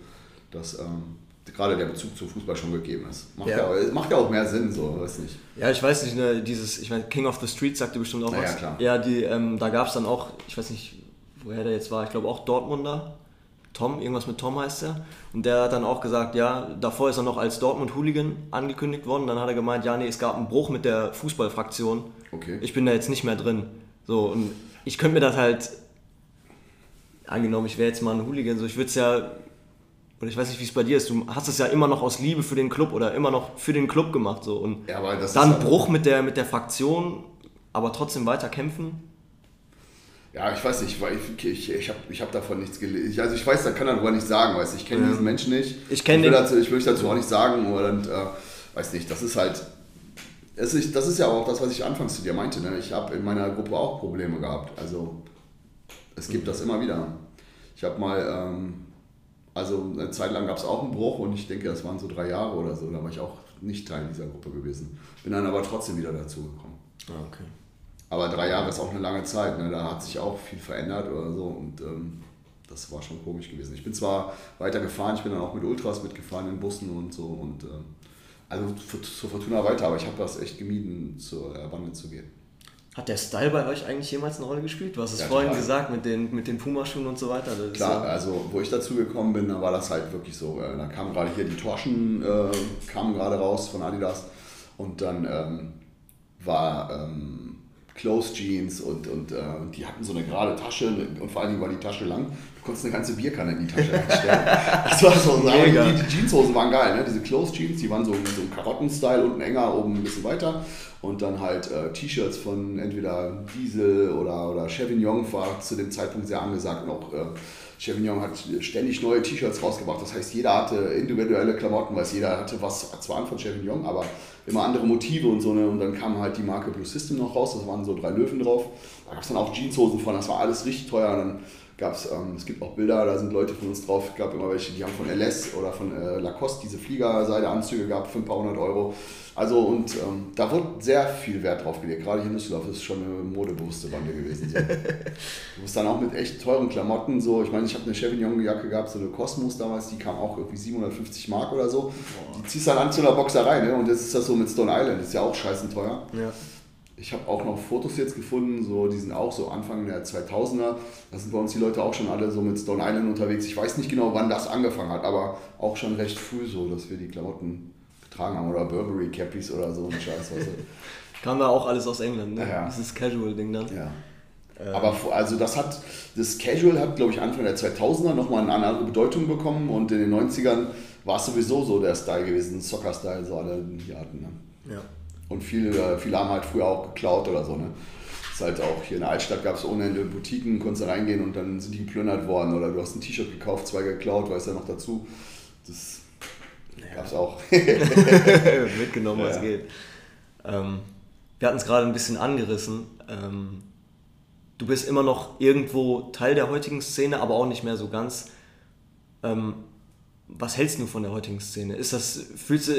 [SPEAKER 2] dass ähm, gerade der Bezug zum Fußball schon gegeben ist. Macht
[SPEAKER 1] Ja.
[SPEAKER 2] ja, macht ja auch mehr Sinn, so, weiß nicht.
[SPEAKER 1] Ja, ich weiß nicht, ne, dieses, ich meine, King of the Street sagt dir bestimmt auch
[SPEAKER 2] Na ja,
[SPEAKER 1] was.
[SPEAKER 2] klar.
[SPEAKER 1] Ja, die, ähm, da gab es dann auch, ich weiß nicht, woher der jetzt war, ich glaube auch Dortmunder. Tom, irgendwas mit Tom heißt er. Und der hat dann auch gesagt, ja, davor ist er noch als Dortmund-Hooligan angekündigt worden. Dann hat er gemeint, ja, nee, es gab einen Bruch mit der Fußballfraktion.
[SPEAKER 2] Okay.
[SPEAKER 1] Ich bin da jetzt nicht mehr drin. So, und ich könnte mir das halt, angenommen, ich wäre jetzt mal ein Hooligan, so, ich würde es ja, oder ich weiß nicht, wie es bei dir ist, du hast es ja immer noch aus Liebe für den Club oder immer noch für den Club gemacht. So. Und
[SPEAKER 2] Ja,
[SPEAKER 1] dann Bruch mit der, mit der Fraktion, aber trotzdem weiter kämpfen.
[SPEAKER 2] Ja, ich weiß nicht, weil ich, ich, ich habe ich hab davon nichts gelesen. Also ich weiß, da kann er darüber nicht sagen, weißt du. Ich kenne
[SPEAKER 1] Ja.
[SPEAKER 2] diesen Menschen nicht.
[SPEAKER 1] Ich kenn
[SPEAKER 2] will
[SPEAKER 1] den-
[SPEAKER 2] Dazu, ich will dazu auch nicht sagen. Und, äh, weiß nicht, das ist halt... Es ist, das ist ja auch das, was ich anfangs zu dir meinte. Ne? Ich habe in meiner Gruppe auch Probleme gehabt. Also es gibt das immer wieder. Ich habe mal... Ähm, also eine Zeit lang gab es auch einen Bruch und ich denke, das waren so drei Jahre oder so. Da war ich auch nicht Teil dieser Gruppe gewesen. Bin dann aber trotzdem wieder dazu gekommen.
[SPEAKER 1] Ah, okay.
[SPEAKER 2] Aber drei Jahre ist auch eine lange Zeit, ne? da hat sich auch viel verändert oder so und ähm, das war schon komisch gewesen. Ich bin zwar weiter gefahren, ich bin dann auch mit Ultras mitgefahren in Bussen und so und ähm, also zur Fortuna weiter, aber ich habe das echt gemieden, zur Bande zu gehen.
[SPEAKER 1] Hat der Style bei euch eigentlich jemals eine Rolle gespielt? Du hast es ja, vorhin total. gesagt mit den, mit den Pumaschuhen und so weiter.
[SPEAKER 2] Klar, ja also wo ich dazu gekommen bin, da war das halt wirklich so. Äh, da kamen gerade hier die Torschen, äh, kamen gerade raus von Adidas und dann ähm, war ähm, Close Jeans und, und äh, die hatten so eine gerade Tasche und vor allen Dingen war die Tasche lang. Du konntest eine ganze Bierkanne in die Tasche reinstellen. das war so, Mega. die, die Jeanshosen waren geil, ne? diese Close Jeans, die waren so, so Karotten-Style, unten enger, oben ein bisschen weiter und dann halt äh, T-Shirts von entweder Diesel oder, oder Chevignon war zu dem Zeitpunkt sehr angesagt und auch äh, Chevignon hat ständig neue T-Shirts rausgebracht. Das heißt, jeder hatte individuelle Klamotten, weil jeder hatte was zwar an von Chevignon, aber immer andere Motive und so. Ne? Und dann kam halt die Marke Blue System noch raus, das waren so drei Löwen drauf. Da gab es dann auch Jeanshosen von, das war alles richtig teuer. Und dann gab es, ähm, es gibt auch Bilder, da sind Leute von uns drauf, es gab immer welche, die haben von LS oder von äh, Lacoste diese Fliegerseideanzüge gehabt, für ein paar hundert Euro. Also und ähm, da wurde sehr viel Wert drauf gelegt. Gerade hier in Düsseldorf ist schon eine modebewusste Bande gewesen. So. du bist dann auch mit echt teuren Klamotten so. Ich meine, ich habe eine Chevignon-Jacke gehabt, so eine Cosmos damals, die kam auch irgendwie 750 Mark oder so. Die ziehst dann an zu einer Boxerei, ne? Und jetzt ist das so mit Stone Island, ist ja auch scheißen teuer. Ja. Ich habe auch noch Fotos jetzt gefunden, so, die sind auch so Anfang der 2000er. Da sind bei uns die Leute auch schon alle so mit Stone Island unterwegs. Ich weiß nicht genau, wann das angefangen hat, aber auch schon recht früh so, dass wir die Klamotten getragen haben. Oder Burberry Cappies oder so ein Scheiß.
[SPEAKER 1] Du. Kam da auch alles aus England, ne? Ja. Dieses Casual-Ding dann.
[SPEAKER 2] Ja. Ähm. Aber also das hat, das Casual hat, glaube ich, Anfang der 2000er nochmal eine andere Bedeutung bekommen und in den 90ern war es sowieso so der Style gewesen, Soccer-Style, so alle die hatten. Ne? Ja. Und viele, viele haben halt früher auch geklaut oder so. Ne? ist halt auch hier in der Altstadt gab es ohne Ende Boutiquen, konntest du reingehen und dann sind die geplündert worden oder du hast ein T-Shirt gekauft, zwei geklaut, weißt du ja noch dazu. Das ja. gab es auch.
[SPEAKER 1] Mitgenommen, was ja. geht. Ähm, wir hatten es gerade ein bisschen angerissen. Ähm, du bist immer noch irgendwo Teil der heutigen Szene, aber auch nicht mehr so ganz. Ähm, was hältst du von der heutigen Szene? Ist das, fühlst du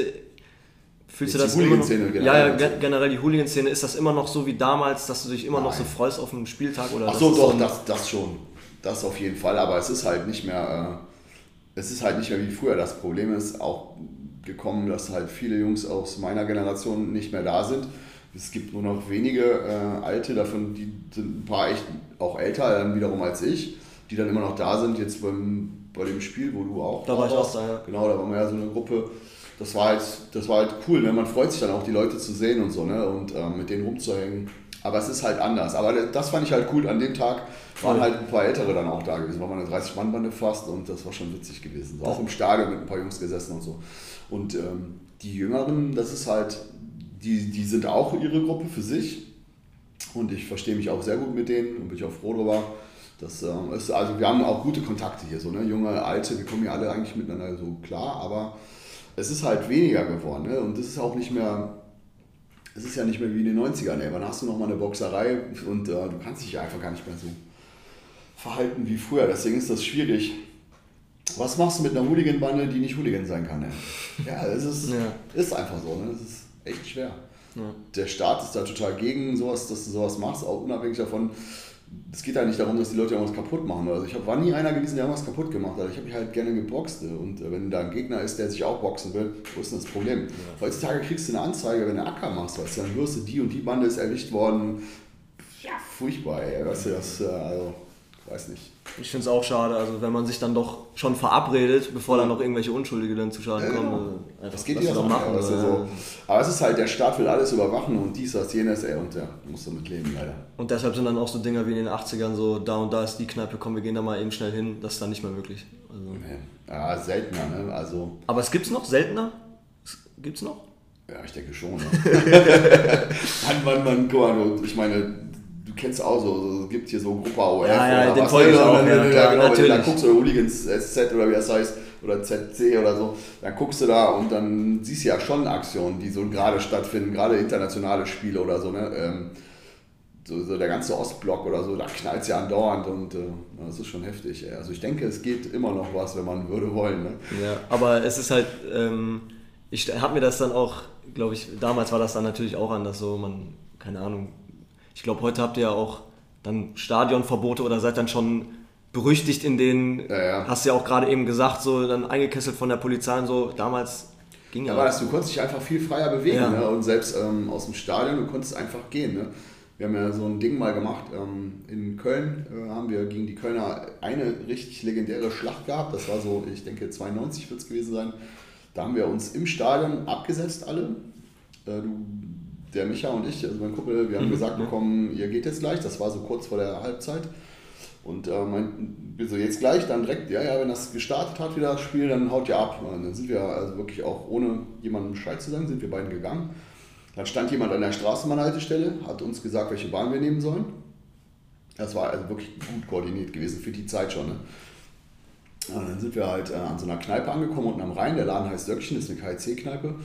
[SPEAKER 1] Fühlst du das die immer noch, generell? Ja, ja, generell die Hooligan-Szene. Ist das immer noch so wie damals, dass du dich immer Nein. noch so freust auf einen Spieltag? Oder
[SPEAKER 2] Ach so, doch, so das, das schon. Das auf jeden Fall. Aber es ist halt nicht mehr, äh, es ist halt nicht mehr wie früher. Das Problem ist auch gekommen, dass halt viele Jungs aus meiner Generation nicht mehr da sind. Es gibt nur noch wenige äh, Alte, davon die sind ein paar echt auch älter dann wiederum als ich, die dann immer noch da sind. Jetzt beim, bei dem Spiel, wo du auch
[SPEAKER 1] da war ich auch da, ja.
[SPEAKER 2] Genau, da waren wir ja so eine Gruppe das war halt, das war halt cool. Ne? Man freut sich dann auch, die Leute zu sehen und so ne? und ähm, mit denen rumzuhängen. Aber es ist halt anders. Aber das fand ich halt cool. An dem Tag waren halt ein paar Ältere dann auch da gewesen. War mal eine 30-Mann-Bande fast und das war schon witzig gewesen. So, auch im Stadion mit ein paar Jungs gesessen und so. Und ähm, die Jüngeren, das ist halt, die, die sind auch ihre Gruppe für sich. Und ich verstehe mich auch sehr gut mit denen und bin ich auch froh darüber. Das ähm, ist, also wir haben auch gute Kontakte hier, so ne? junge, alte, wir kommen ja alle eigentlich miteinander so klar, aber es ist halt weniger geworden. Ne? Und das ist auch nicht mehr, es ist ja nicht mehr wie in den 90ern. Ey. Wann hast du noch mal eine Boxerei und äh, du kannst dich ja einfach gar nicht mehr so verhalten wie früher. Deswegen ist das schwierig. Was machst du mit einer Hooligan-Bande, die nicht Hooligan sein kann? Ey? Ja, es ist, ja. ist einfach so. Ne? Es ist echt schwer. Ja. Der Staat ist da total gegen sowas, dass du sowas machst, auch unabhängig davon, es geht ja nicht darum, dass die Leute irgendwas kaputt machen. Also ich habe war nie einer gewesen, der irgendwas kaputt gemacht hat. Ich habe mich halt gerne geboxt. Und äh, wenn da ein Gegner ist, der sich auch boxen will, wo ist denn das Problem? Ja. Heutzutage kriegst du eine Anzeige, wenn du Acker machst, weißt du, dann hörst du, die und die Bande ist erwischt worden. Ja, furchtbar, ey. Weißt du, das, äh, also, weiß nicht.
[SPEAKER 1] Ich finde es auch schade, also wenn man sich dann doch schon verabredet, bevor dann noch irgendwelche Unschuldige dann zu Schaden ja, kommen. Genau.
[SPEAKER 2] Äh, das geht ja doch machen. Ja, so. Aber es ist halt, der Staat will alles überwachen und dies, das, jenes, ey, und ja, musst damit leben, leider.
[SPEAKER 1] Und deshalb sind dann auch so Dinger wie in den 80ern so, da und da ist die Kneipe, komm, wir gehen da mal eben schnell hin, das ist dann nicht mehr möglich. Also.
[SPEAKER 2] Ja, seltener, ne? Also.
[SPEAKER 1] Aber es gibt's noch? Seltener? Gibt's noch?
[SPEAKER 2] Ja, ich denke schon. Ne? man, man, man, guck mal, ich meine, kennst du auch so, es gibt hier so Gruppe OF
[SPEAKER 1] ja, ja, den folge ich auch, ja,
[SPEAKER 2] klar, genau, natürlich. Dann guckst du Hooligans SZ oder wie das heißt, oder ZC oder so, dann guckst du da und dann siehst du ja schon Aktionen, die so gerade stattfinden, gerade internationale Spiele oder so, ne? Ähm, so, so, der ganze Ostblock oder so, da knallt es ja andauernd und äh, das ist schon heftig. Ey. Also ich denke, es geht immer noch was, wenn man würde wollen. Ne?
[SPEAKER 1] Ja, aber es ist halt, ähm, ich habe mir das dann auch, glaube ich, damals war das dann natürlich auch anders so, man, keine Ahnung, Ich glaube, heute habt ihr ja auch dann Stadionverbote oder seid dann schon berüchtigt in den,
[SPEAKER 2] Ja, ja.
[SPEAKER 1] hast ja auch gerade eben gesagt, so dann eingekesselt von der Polizei und so. Damals ging ja.
[SPEAKER 2] Du, du konntest dich einfach viel freier bewegen.
[SPEAKER 1] Ja.
[SPEAKER 2] Ne? Und selbst ähm, aus dem Stadion, du konntest einfach gehen. Ne? Wir haben ja so ein Ding mal gemacht. Ähm, in Köln äh, haben wir gegen die Kölner eine richtig legendäre Schlacht gehabt. Das war so, ich denke, 92 wird es gewesen sein. Da haben wir uns im Stadion abgesetzt, alle. Äh, du, der Micha und ich, also mein Kumpel, wir haben gesagt bekommen, ihr geht jetzt gleich. Das war so kurz vor der Halbzeit. Und äh, mein, so jetzt gleich, dann direkt, ja, ja, wenn das gestartet hat, wieder das Spiel, dann haut ihr ab. Und dann sind wir also wirklich auch ohne jemandem Bescheid zu sagen, sind wir beiden gegangen. Dann stand jemand an der Straßenbahnhaltestelle, hat uns gesagt, welche Bahn wir nehmen sollen. Das war also wirklich gut koordiniert gewesen für die Zeit schon. Ne? Ja, dann sind wir halt äh, an so einer Kneipe angekommen unten am Rhein. Der Laden heißt Söckchen, das ist eine KIC-Kneipe.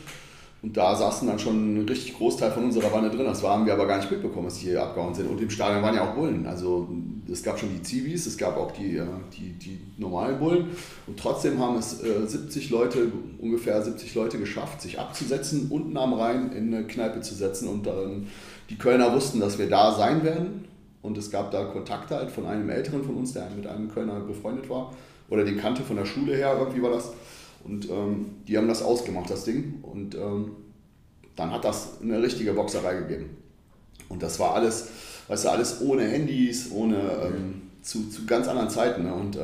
[SPEAKER 2] Und da saßen dann schon ein richtig Großteil von unserer Bande drin. Das haben wir aber gar nicht mitbekommen, dass die hier abgehauen sind. Und im Stadion waren ja auch Bullen. Also es gab schon die Zivis, es gab auch die, äh, die, die normalen Bullen. Und trotzdem haben es äh, 70 Leute, ungefähr 70 Leute geschafft, sich abzusetzen, unten am Rhein in eine Kneipe zu setzen. Und dann die Kölner wussten, dass wir da sein werden. Und es gab da Kontakte halt von einem Älteren von uns, der mit einem Kölner befreundet war. Oder den kannte von der Schule her, irgendwie war das. Und ähm, die haben das ausgemacht, das Ding. Und ähm, dann hat das eine richtige Boxerei gegeben. Und das war alles, weißt du, alles ohne Handys, ohne ähm, zu, zu ganz anderen Zeiten. Ne? Und äh,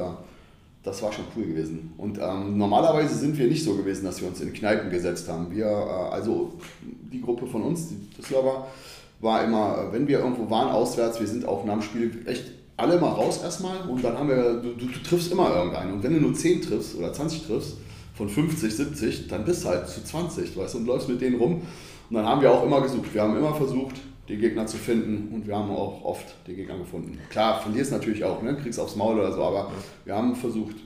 [SPEAKER 2] das war schon cool gewesen. Und ähm, normalerweise sind wir nicht so gewesen, dass wir uns in Kneipen gesetzt haben. Wir, äh, also die Gruppe von uns, die Düsseldorfer, war immer, wenn wir irgendwo waren auswärts, wir sind auch nach dem Spiel echt alle mal raus erstmal und dann haben wir, du, du, du triffst immer irgendeinen. Und wenn du nur 10 triffst oder 20 triffst, von 50, 70, dann bist du halt zu 20, weißt du, und läufst mit denen rum. Und dann haben wir auch immer gesucht. Wir haben immer versucht, die Gegner zu finden und wir haben auch oft die Gegner gefunden. Klar, verlierst natürlich auch, ne? kriegst aufs Maul oder so, aber wir haben versucht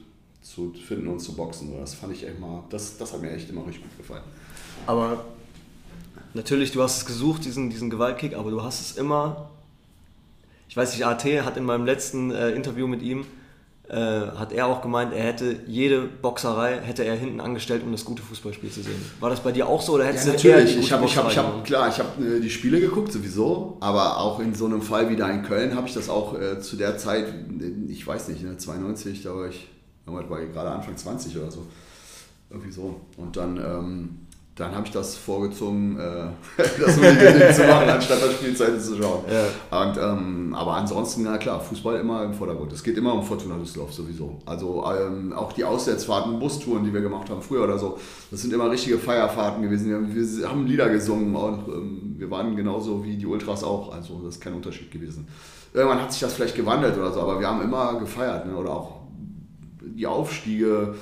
[SPEAKER 2] zu finden und zu boxen. Das fand ich echt mal, das, das hat mir echt immer richtig gut gefallen.
[SPEAKER 1] Aber natürlich, du hast es gesucht, diesen, diesen Gewaltkick, aber du hast es immer. Ich weiß nicht, AT hat in meinem letzten äh, Interview mit ihm, äh, hat er auch gemeint, er hätte jede Boxerei hätte er hinten angestellt, um das gute Fußballspiel zu sehen. War das bei dir auch so oder hättest
[SPEAKER 2] Ja,
[SPEAKER 1] du
[SPEAKER 2] natürlich.
[SPEAKER 1] die
[SPEAKER 2] Ich habe, ich hab, ich
[SPEAKER 1] Boxerei
[SPEAKER 2] hab,
[SPEAKER 1] genommen?
[SPEAKER 2] klar, ich habe äh, die Spiele geguckt sowieso, aber auch in so einem Fall wie da in Köln habe ich das auch äh, zu der Zeit, äh, ich weiß nicht, ne, 92, da war ich, war ich gerade Anfang 20 oder so. Irgendwie so. Und dann, ähm, dann habe ich das vorgezogen, äh, das unbedingt zu machen, anstatt das Spielzeit zu schauen.
[SPEAKER 1] Ja.
[SPEAKER 2] Und, ähm, aber ansonsten, na klar, Fußball immer im Vordergrund. Es geht immer um Fortuna Düsseldorf sowieso. Also ähm, auch die Auswärtsfahrten, Bustouren, die wir gemacht haben früher oder so, das sind immer richtige Feierfahrten gewesen. Wir, wir haben Lieder gesungen und ähm, wir waren genauso wie die Ultras auch. Also das ist kein Unterschied gewesen. Irgendwann hat sich das vielleicht gewandelt oder so, aber wir haben immer gefeiert. Ne? Oder auch die Aufstiege,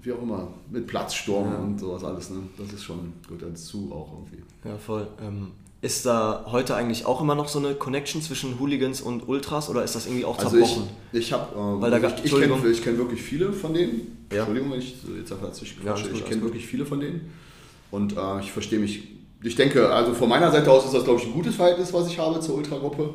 [SPEAKER 2] wie auch immer, mit Platzsturm
[SPEAKER 1] Ja.
[SPEAKER 2] und sowas alles. Ne? Das ist schon gut dazu auch irgendwie.
[SPEAKER 1] Ja, voll. Ähm, ist da heute eigentlich auch immer noch so eine Connection zwischen Hooligans und Ultras oder ist das irgendwie auch
[SPEAKER 2] Also ich,
[SPEAKER 1] zerbrochen?
[SPEAKER 2] ich habe,
[SPEAKER 1] Weil da
[SPEAKER 2] ähm,
[SPEAKER 1] gab-
[SPEAKER 2] ich, ich kenne kenn wirklich viele von denen.
[SPEAKER 1] Ja.
[SPEAKER 2] Entschuldigung, wenn ich jetzt einfach dazwischen
[SPEAKER 1] Ja, gut,
[SPEAKER 2] ich kenne wirklich viele von denen. Und äh, ich verstehe mich, ich denke, also von meiner Seite aus ist das, glaube ich, ein gutes Verhältnis, was ich habe zur Ultragruppe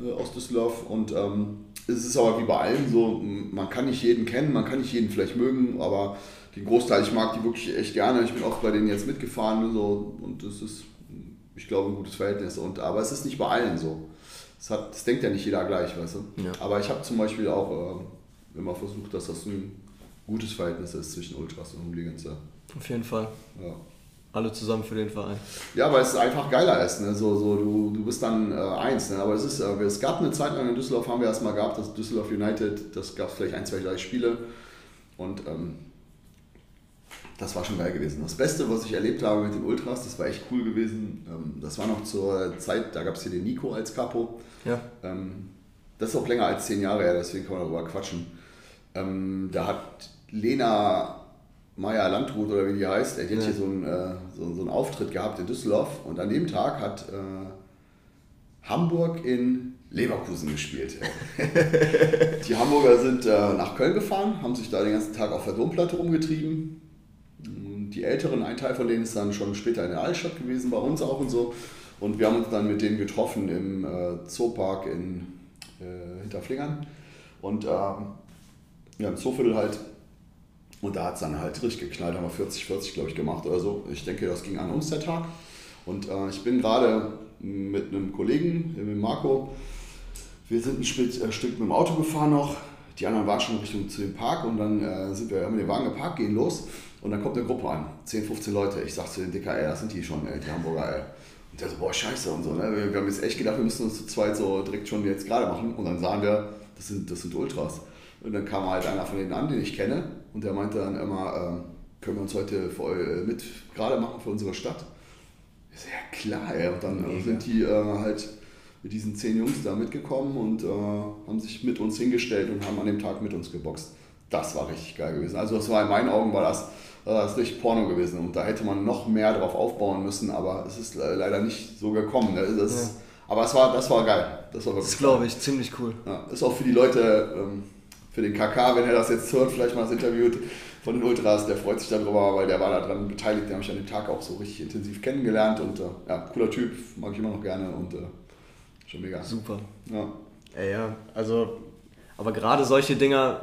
[SPEAKER 2] äh, aus Düsseldorf. Und ähm, es ist aber wie bei allem so, man kann nicht jeden kennen, man kann nicht jeden vielleicht mögen, aber den Großteil, ich mag die wirklich echt gerne. Ich bin oft bei denen jetzt mitgefahren und so und es ist, ich glaube, ein gutes Verhältnis. Und, aber es ist nicht bei allen so. Das, hat, das denkt ja nicht jeder gleich, weißt du.
[SPEAKER 1] Ja.
[SPEAKER 2] Aber ich habe zum Beispiel auch äh, immer versucht, dass das ein gutes Verhältnis ist zwischen Ultras und Hooligans. Ja.
[SPEAKER 1] Auf jeden Fall.
[SPEAKER 2] Ja.
[SPEAKER 1] Alle zusammen für den Verein.
[SPEAKER 2] Ja, weil es einfach geiler ist. Ne? So, so, du, du bist dann äh, eins. Ne? Aber es, ist, äh, es gab eine Zeit lang in Düsseldorf, haben wir erst mal gehabt, das Düsseldorf United, das gab es vielleicht ein, zwei, drei Spiele. Und ähm, das war schon geil gewesen. Das Beste, was ich erlebt habe mit den Ultras, das war echt cool gewesen. Ähm, das war noch zur Zeit, da gab es hier den Nico als Capo.
[SPEAKER 1] Ja.
[SPEAKER 2] Ähm, das ist auch länger als zehn Jahre her, deswegen kann man darüber quatschen. Ähm, da hat Lena Meyer Landrut oder wie die heißt, die hat
[SPEAKER 1] Ja.
[SPEAKER 2] hier so einen, äh, so, so einen Auftritt gehabt in Düsseldorf und an dem Tag hat äh, Hamburg in Leverkusen gespielt. die Hamburger sind äh, nach Köln gefahren, haben sich da den ganzen Tag auf der Domplatte rumgetrieben. Die Älteren, ein Teil von denen ist dann schon später in der Altstadt gewesen, bei uns auch und so. Und wir haben uns dann mit denen getroffen im äh, Zoopark in äh, Hinterflingern. Und ähm, ja, im Zooviertel halt. Und da hat es dann halt richtig geknallt, haben wir 40, 40 glaube ich gemacht oder so. Ich denke, das ging an uns der Tag. Und äh, ich bin gerade mit einem Kollegen, mit Marco. Wir sind ein Stück, ein Stück mit dem Auto gefahren noch. Die anderen waren schon Richtung zu dem Park und dann äh, sind wir, haben wir den Wagen geparkt, gehen los und dann kommt eine Gruppe an. 10, 15 Leute. Ich sag zu den Dicker, ey, das sind die schon, ey, die Hamburger, ey. Und der so, boah, scheiße und so. Ne? Wir, wir haben jetzt echt gedacht, wir müssen uns zu zweit so direkt schon jetzt gerade machen. Und dann sahen wir, das sind, das sind Ultras. Und dann kam halt einer von denen an, den ich kenne, und der meinte dann immer, ähm, können wir uns heute für, äh, mit gerade machen für unsere Stadt? Ich so, ja klar, ey. Und dann
[SPEAKER 1] Mega.
[SPEAKER 2] sind die äh, halt mit diesen zehn Jungs da mitgekommen und äh, haben sich mit uns hingestellt und haben an dem Tag mit uns geboxt. Das war richtig geil gewesen. Also das war in meinen Augen war das, äh, das ist richtig Porno gewesen und da hätte man noch mehr drauf aufbauen müssen, aber es ist le- leider nicht so gekommen. Ne? Das, Aber es war, das war geil. Das war
[SPEAKER 1] Das glaube ich, ziemlich cool.
[SPEAKER 2] ja, ist auch für die Leute, ähm, für den KK, wenn er das jetzt hört, vielleicht mal das Interview von den Ultras, der freut sich darüber, weil der war daran beteiligt, der habe ich an dem Tag auch so richtig intensiv kennengelernt und äh, ja, cooler Typ, mag ich immer noch gerne und äh, schon mega.
[SPEAKER 1] Super.
[SPEAKER 2] Ja.
[SPEAKER 1] Ja, ja, also, aber gerade solche Dinger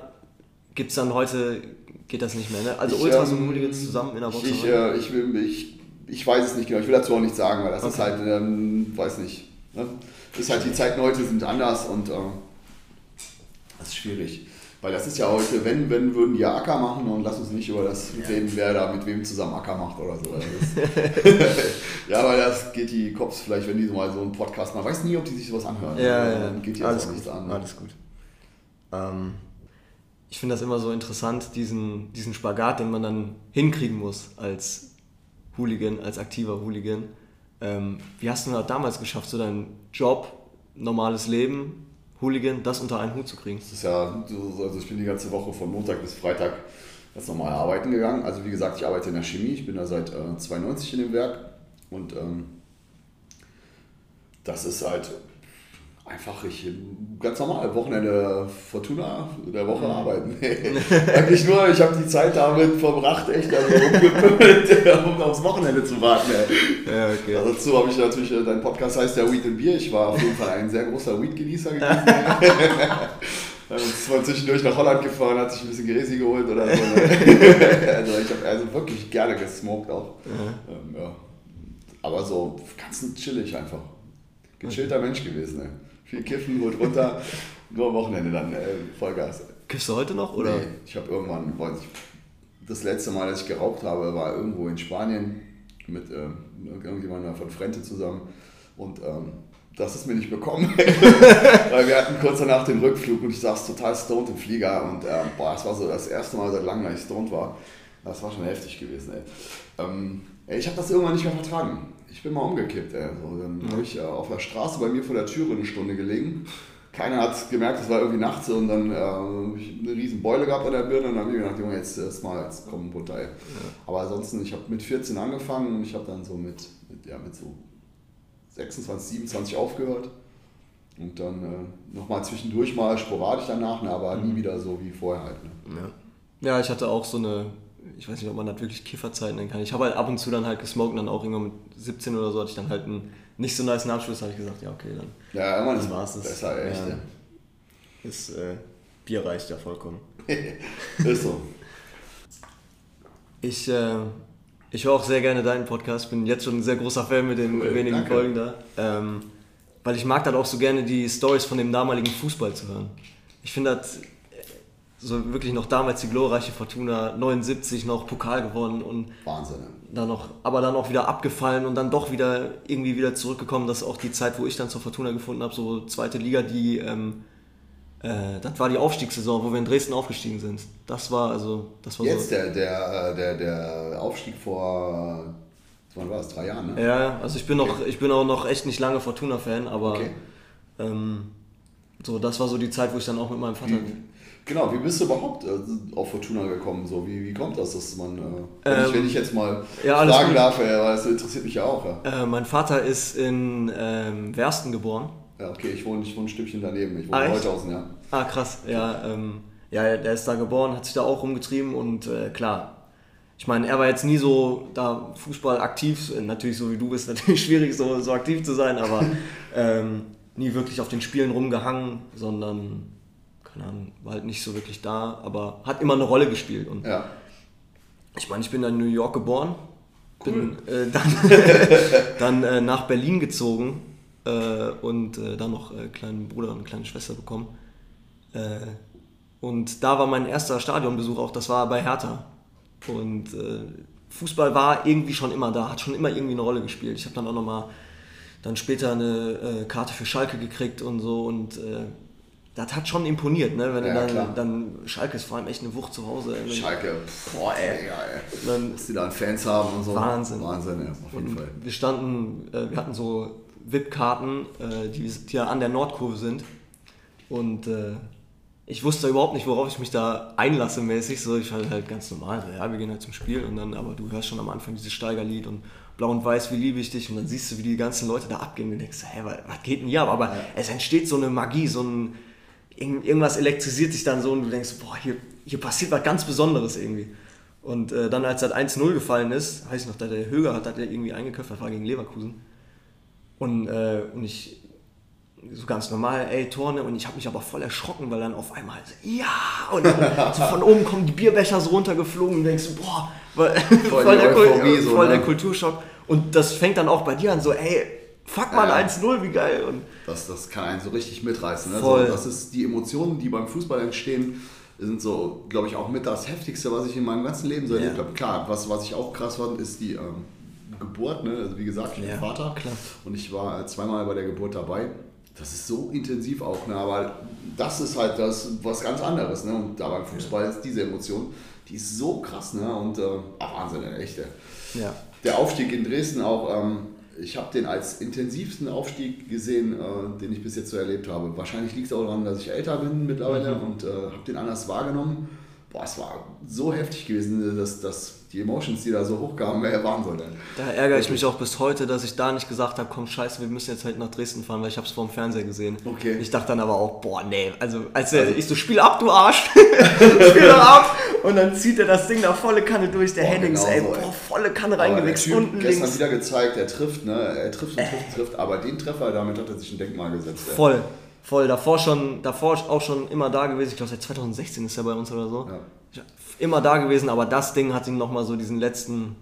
[SPEAKER 1] gibt es dann heute, geht das nicht mehr, ne? Also
[SPEAKER 2] Ich,
[SPEAKER 1] Ultras
[SPEAKER 2] ähm,
[SPEAKER 1] und Hooligans zusammen in der Box.
[SPEAKER 2] Ich, äh, ich, will, ich, ich weiß es nicht genau, ich will dazu auch nichts sagen, weil das ist
[SPEAKER 1] Okay.
[SPEAKER 2] halt, ähm, weiß nicht, ne? ist halt die Zeiten heute sind anders und ähm, das ist schwierig. Weil das ist ja heute, wenn, wenn würden die ja Acker machen und lass uns nicht über das reden, wer da mit wem zusammen Acker macht oder so. Ist- ja, weil das geht die Cops vielleicht, wenn die so mal so einen Podcast machen, weiß nie, ob die sich sowas anhören.
[SPEAKER 1] ja, ja,
[SPEAKER 2] Dann geht die
[SPEAKER 1] alles gut,
[SPEAKER 2] nichts an. ne?
[SPEAKER 1] alles gut. Ähm, ich finde das immer so interessant, diesen, diesen Spagat, den man dann hinkriegen muss als Hooligan, als aktiver Hooligan. Ähm, wie hast du das damals geschafft, so deinen Job, normales Leben, Hooligan, das unter einen Hut zu kriegen?
[SPEAKER 2] Das ist ja, so- also ich bin die ganze Woche von Montag bis Freitag ganz normal arbeiten gegangen. Also wie gesagt, ich arbeite in der Chemie, ich bin da seit äh, 92 in dem Werk und ähm, das ist halt einfach ich ganz normal Wochenende Fortuna der Woche arbeiten. Eigentlich nur, ich habe die Zeit damit verbracht, echt also um aufs Wochenende zu warten. Ey.
[SPEAKER 1] Ja, okay.
[SPEAKER 2] Also dazu habe ich natürlich, äh, dein Podcast heißt ja Weed and Beer. Ich war auf jeden Fall ein sehr großer Weed-Genießer gewesen. Haben uns mal zwischendurch nach Holland gefahren, hat sich ein bisschen Gresi geholt oder so. Ne? also ich habe also wirklich gerne gesmoked auch. Ähm, ja. Aber so ganz chillig einfach. Gechillter Mensch gewesen. Ne? Viel Kiffen, holt runter, nur am Wochenende dann äh, Vollgas.
[SPEAKER 1] Kiffst du heute noch? Oder?
[SPEAKER 2] Nee, ich habe irgendwann, weiß ich, das letzte Mal, dass ich geraucht habe, war irgendwo in Spanien mit ähm, irgendjemandem von Frente zusammen. Und ähm, das ist mir nicht bekommen. Weil wir hatten kurz danach den Rückflug und ich saß total stoned im Flieger. Und ähm, boah, das war so das erste Mal seit langem, dass ich stoned war. Das war schon heftig gewesen, ey. Ähm, ich habe das irgendwann nicht mehr vertragen. Ich bin mal umgekippt, ey. So, dann habe ich äh, auf der Straße bei mir vor der Türe eine Stunde gelegen. Keiner hat gemerkt, es war irgendwie nachts und dann äh, hab ich eine riesen Beule gehabt an der Birne und dann habe ich gedacht, Junge, jetzt ist mal, jetzt komm runter. Ey. Aber ansonsten, ich habe mit 14 angefangen und ich habe dann so mit, mit, ja, mit so 26, 27 aufgehört. Und dann äh, nochmal zwischendurch mal sporadisch danach, ne, aber nie wieder so wie vorher halt. Ne.
[SPEAKER 1] Ja. ja, ich hatte auch so eine, ich weiß nicht, ob man das wirklich Kifferzeit nennen kann. Ich habe halt ab und zu dann halt gesmoked und dann auch irgendwann mit 17 oder so hatte ich dann halt einen nicht so nice Abschluss, habe ich gesagt, ja okay, dann
[SPEAKER 2] Ja,
[SPEAKER 1] Das
[SPEAKER 2] das
[SPEAKER 1] war's, das-
[SPEAKER 2] besser, echt.
[SPEAKER 1] ja. Ist äh, Bier reicht ja vollkommen.
[SPEAKER 2] Ist so.
[SPEAKER 1] Ich, äh, ich höre auch sehr gerne deinen Podcast, bin jetzt schon ein sehr großer Fan mit den
[SPEAKER 2] Cool,
[SPEAKER 1] wenigen
[SPEAKER 2] danke.
[SPEAKER 1] Folgen da. Ähm, weil ich mag dann auch so gerne die Stories von dem damaligen Fußball zu hören. Ich finde das so wirklich noch damals die glorreiche Fortuna 79 noch Pokal gewonnen und
[SPEAKER 2] Wahnsinn.
[SPEAKER 1] dann noch, aber dann auch wieder abgefallen und dann doch wieder irgendwie wieder zurückgekommen. Das ist auch die Zeit, wo ich dann zur Fortuna gefunden habe, so zweite Liga, die, ähm, äh, das war die Aufstiegssaison, wo wir in Dresden aufgestiegen sind. Das war also, das war
[SPEAKER 2] Jetzt
[SPEAKER 1] so.
[SPEAKER 2] der, der, äh, der, der Aufstieg vor, wann war das, drei Jahren, ne?
[SPEAKER 1] Ja, also ich bin noch, ich bin auch noch echt nicht lange Fortuna-Fan, aber
[SPEAKER 2] Okay.
[SPEAKER 1] ähm, so, das war so die Zeit, wo ich dann auch mit meinem Vater.
[SPEAKER 2] Genau, wie bist du überhaupt äh, auf Fortuna gekommen? So, wie, wie kommt das, dass man, äh, wenn,
[SPEAKER 1] Ähm,
[SPEAKER 2] ich, wenn ich jetzt mal
[SPEAKER 1] ja,
[SPEAKER 2] fragen darf, äh, weil das interessiert mich ja auch. Ja,
[SPEAKER 1] Äh, mein Vater ist in ähm, Wersten geboren.
[SPEAKER 2] ja okay, ich wohne, ich wohne ein Stückchen daneben. Ich wohne
[SPEAKER 1] Ah,
[SPEAKER 2] in? Heuthausen, ja.
[SPEAKER 1] Ah, krass. Ja, ähm, ja, der ist da geboren, hat sich da auch rumgetrieben und äh, klar. Ich meine, er war jetzt nie so da Fußball aktiv, natürlich so wie du bist, natürlich schwierig so, so aktiv zu sein, aber ähm, nie wirklich auf den Spielen rumgehangen, sondern, keine Ahnung, war halt nicht so wirklich da, aber hat immer eine Rolle gespielt. Und
[SPEAKER 2] Ja,
[SPEAKER 1] ich meine, ich bin dann in New York geboren Bin äh, dann, dann äh, nach Berlin gezogen äh, und äh, dann noch äh, kleinen Bruder und eine kleine Schwester bekommen. Äh, und da war mein erster Stadionbesuch auch, das war bei Hertha. Und äh, Fußball war irgendwie schon immer da, hat schon immer irgendwie eine Rolle gespielt. Ich habe dann auch nochmal dann später eine äh, Karte für Schalke gekriegt und so und äh, das hat schon imponiert, ne? Wenn
[SPEAKER 2] Ja,
[SPEAKER 1] du dann, dann Schalke ist vor allem echt eine Wucht zu Hause. Wenn-
[SPEAKER 2] Schalke, boah, ey, ja, ey.
[SPEAKER 1] Dann-
[SPEAKER 2] Dass die da Fans haben und so.
[SPEAKER 1] Wahnsinn.
[SPEAKER 2] Wahnsinn, ja, auf jeden
[SPEAKER 1] Und
[SPEAKER 2] Fall.
[SPEAKER 1] wir standen, äh, wir hatten so VIP-Karten, äh, die, die ja an der Nordkurve sind. Und äh, ich wusste überhaupt nicht, worauf ich mich da einlasse mäßig. So, ich war halt ganz normal, so, ja, wir gehen halt zum Spiel und dann, aber du hörst schon am Anfang dieses Steigerlied und Blau und Weiß, wie liebe ich dich und dann siehst du, wie die ganzen Leute da abgehen und du denkst, hä, was, geht denn hier ab? Aber es entsteht so eine Magie, so ein, irgendwas elektrisiert dich dann so und du denkst, boah, hier, hier passiert was ganz Besonderes irgendwie. Und äh, dann, als das 1-0 gefallen ist, weiß ich noch, da der Höger hat, hat er irgendwie eingeköpft, das war gegen Leverkusen. Und, äh, und ich, so ganz normal, ey, Torne, und ich habe mich aber voll erschrocken, weil dann auf einmal, so, ja, und dann so von oben kommen die Bierbecher so runtergeflogen und denkst, boah, voll, voll, der,
[SPEAKER 2] Euphorie so,
[SPEAKER 1] voll
[SPEAKER 2] ne?
[SPEAKER 1] der Kulturschock. Und das fängt dann auch bei dir an, so, ey, fuck mal,
[SPEAKER 2] Ja.
[SPEAKER 1] 1-0, wie geil. Und
[SPEAKER 2] Das, das kann einen so richtig mitreißen. Ne?
[SPEAKER 1] Voll.
[SPEAKER 2] So, das ist die Emotionen, die beim Fußball entstehen, sind so, glaube ich, auch mit das Heftigste, was ich in meinem ganzen Leben so erlebt
[SPEAKER 1] Ja.
[SPEAKER 2] habe. Klar, was, was ich auch krass fand, ist die ähm, Geburt. Ne? Also wie gesagt, ich bin
[SPEAKER 1] Ja,
[SPEAKER 2] Vater
[SPEAKER 1] klar.
[SPEAKER 2] und ich war äh, zweimal bei der Geburt dabei. Das ist so intensiv auch, ne? aber das ist halt das was ganz anderes. Ne? Und da beim Fußball ist diese Emotion, die ist so krass. Ne? Und äh, ah, Wahnsinn, echt.
[SPEAKER 1] ja,
[SPEAKER 2] Der Aufstieg in Dresden auch, ähm, ich habe den als intensivsten Aufstieg gesehen, äh, den ich bis jetzt so erlebt habe. Wahrscheinlich liegt es auch daran, dass ich älter bin mittlerweile und äh, habe den anders wahrgenommen. Boah, es war so heftig gewesen, dass, dass die Emotions, die da so hochkamen, äh, Wahnsinn. ey.
[SPEAKER 1] da ärgere ich mich auch bis heute, dass ich da nicht gesagt habe, komm, scheiße, wir müssen jetzt halt nach Dresden fahren, weil ich habe es vor dem Fernseher gesehen.
[SPEAKER 2] Okay.
[SPEAKER 1] Ich dachte dann aber auch, boah, nee, also als er, ich so, spiel ab, du Arsch, spiel doch ab. Und dann zieht er das Ding da volle Kanne durch, der
[SPEAKER 2] Boah,
[SPEAKER 1] Hennings,
[SPEAKER 2] genau
[SPEAKER 1] ey,
[SPEAKER 2] so,
[SPEAKER 1] boah,
[SPEAKER 2] ey.
[SPEAKER 1] volle Kanne reingewichst, unten
[SPEAKER 2] gestern
[SPEAKER 1] links.
[SPEAKER 2] wieder gezeigt, er trifft, ne? er trifft und trifft und trifft, aber den Treffer, damit hat er sich ein Denkmal gesetzt. ey.
[SPEAKER 1] Voll, voll. Davor schon, davor auch schon immer da gewesen. Ich glaube, seit 2016 ist er bei uns oder so.
[SPEAKER 2] Ja.
[SPEAKER 1] Immer da gewesen, aber das Ding hat ihm nochmal so diesen letzten.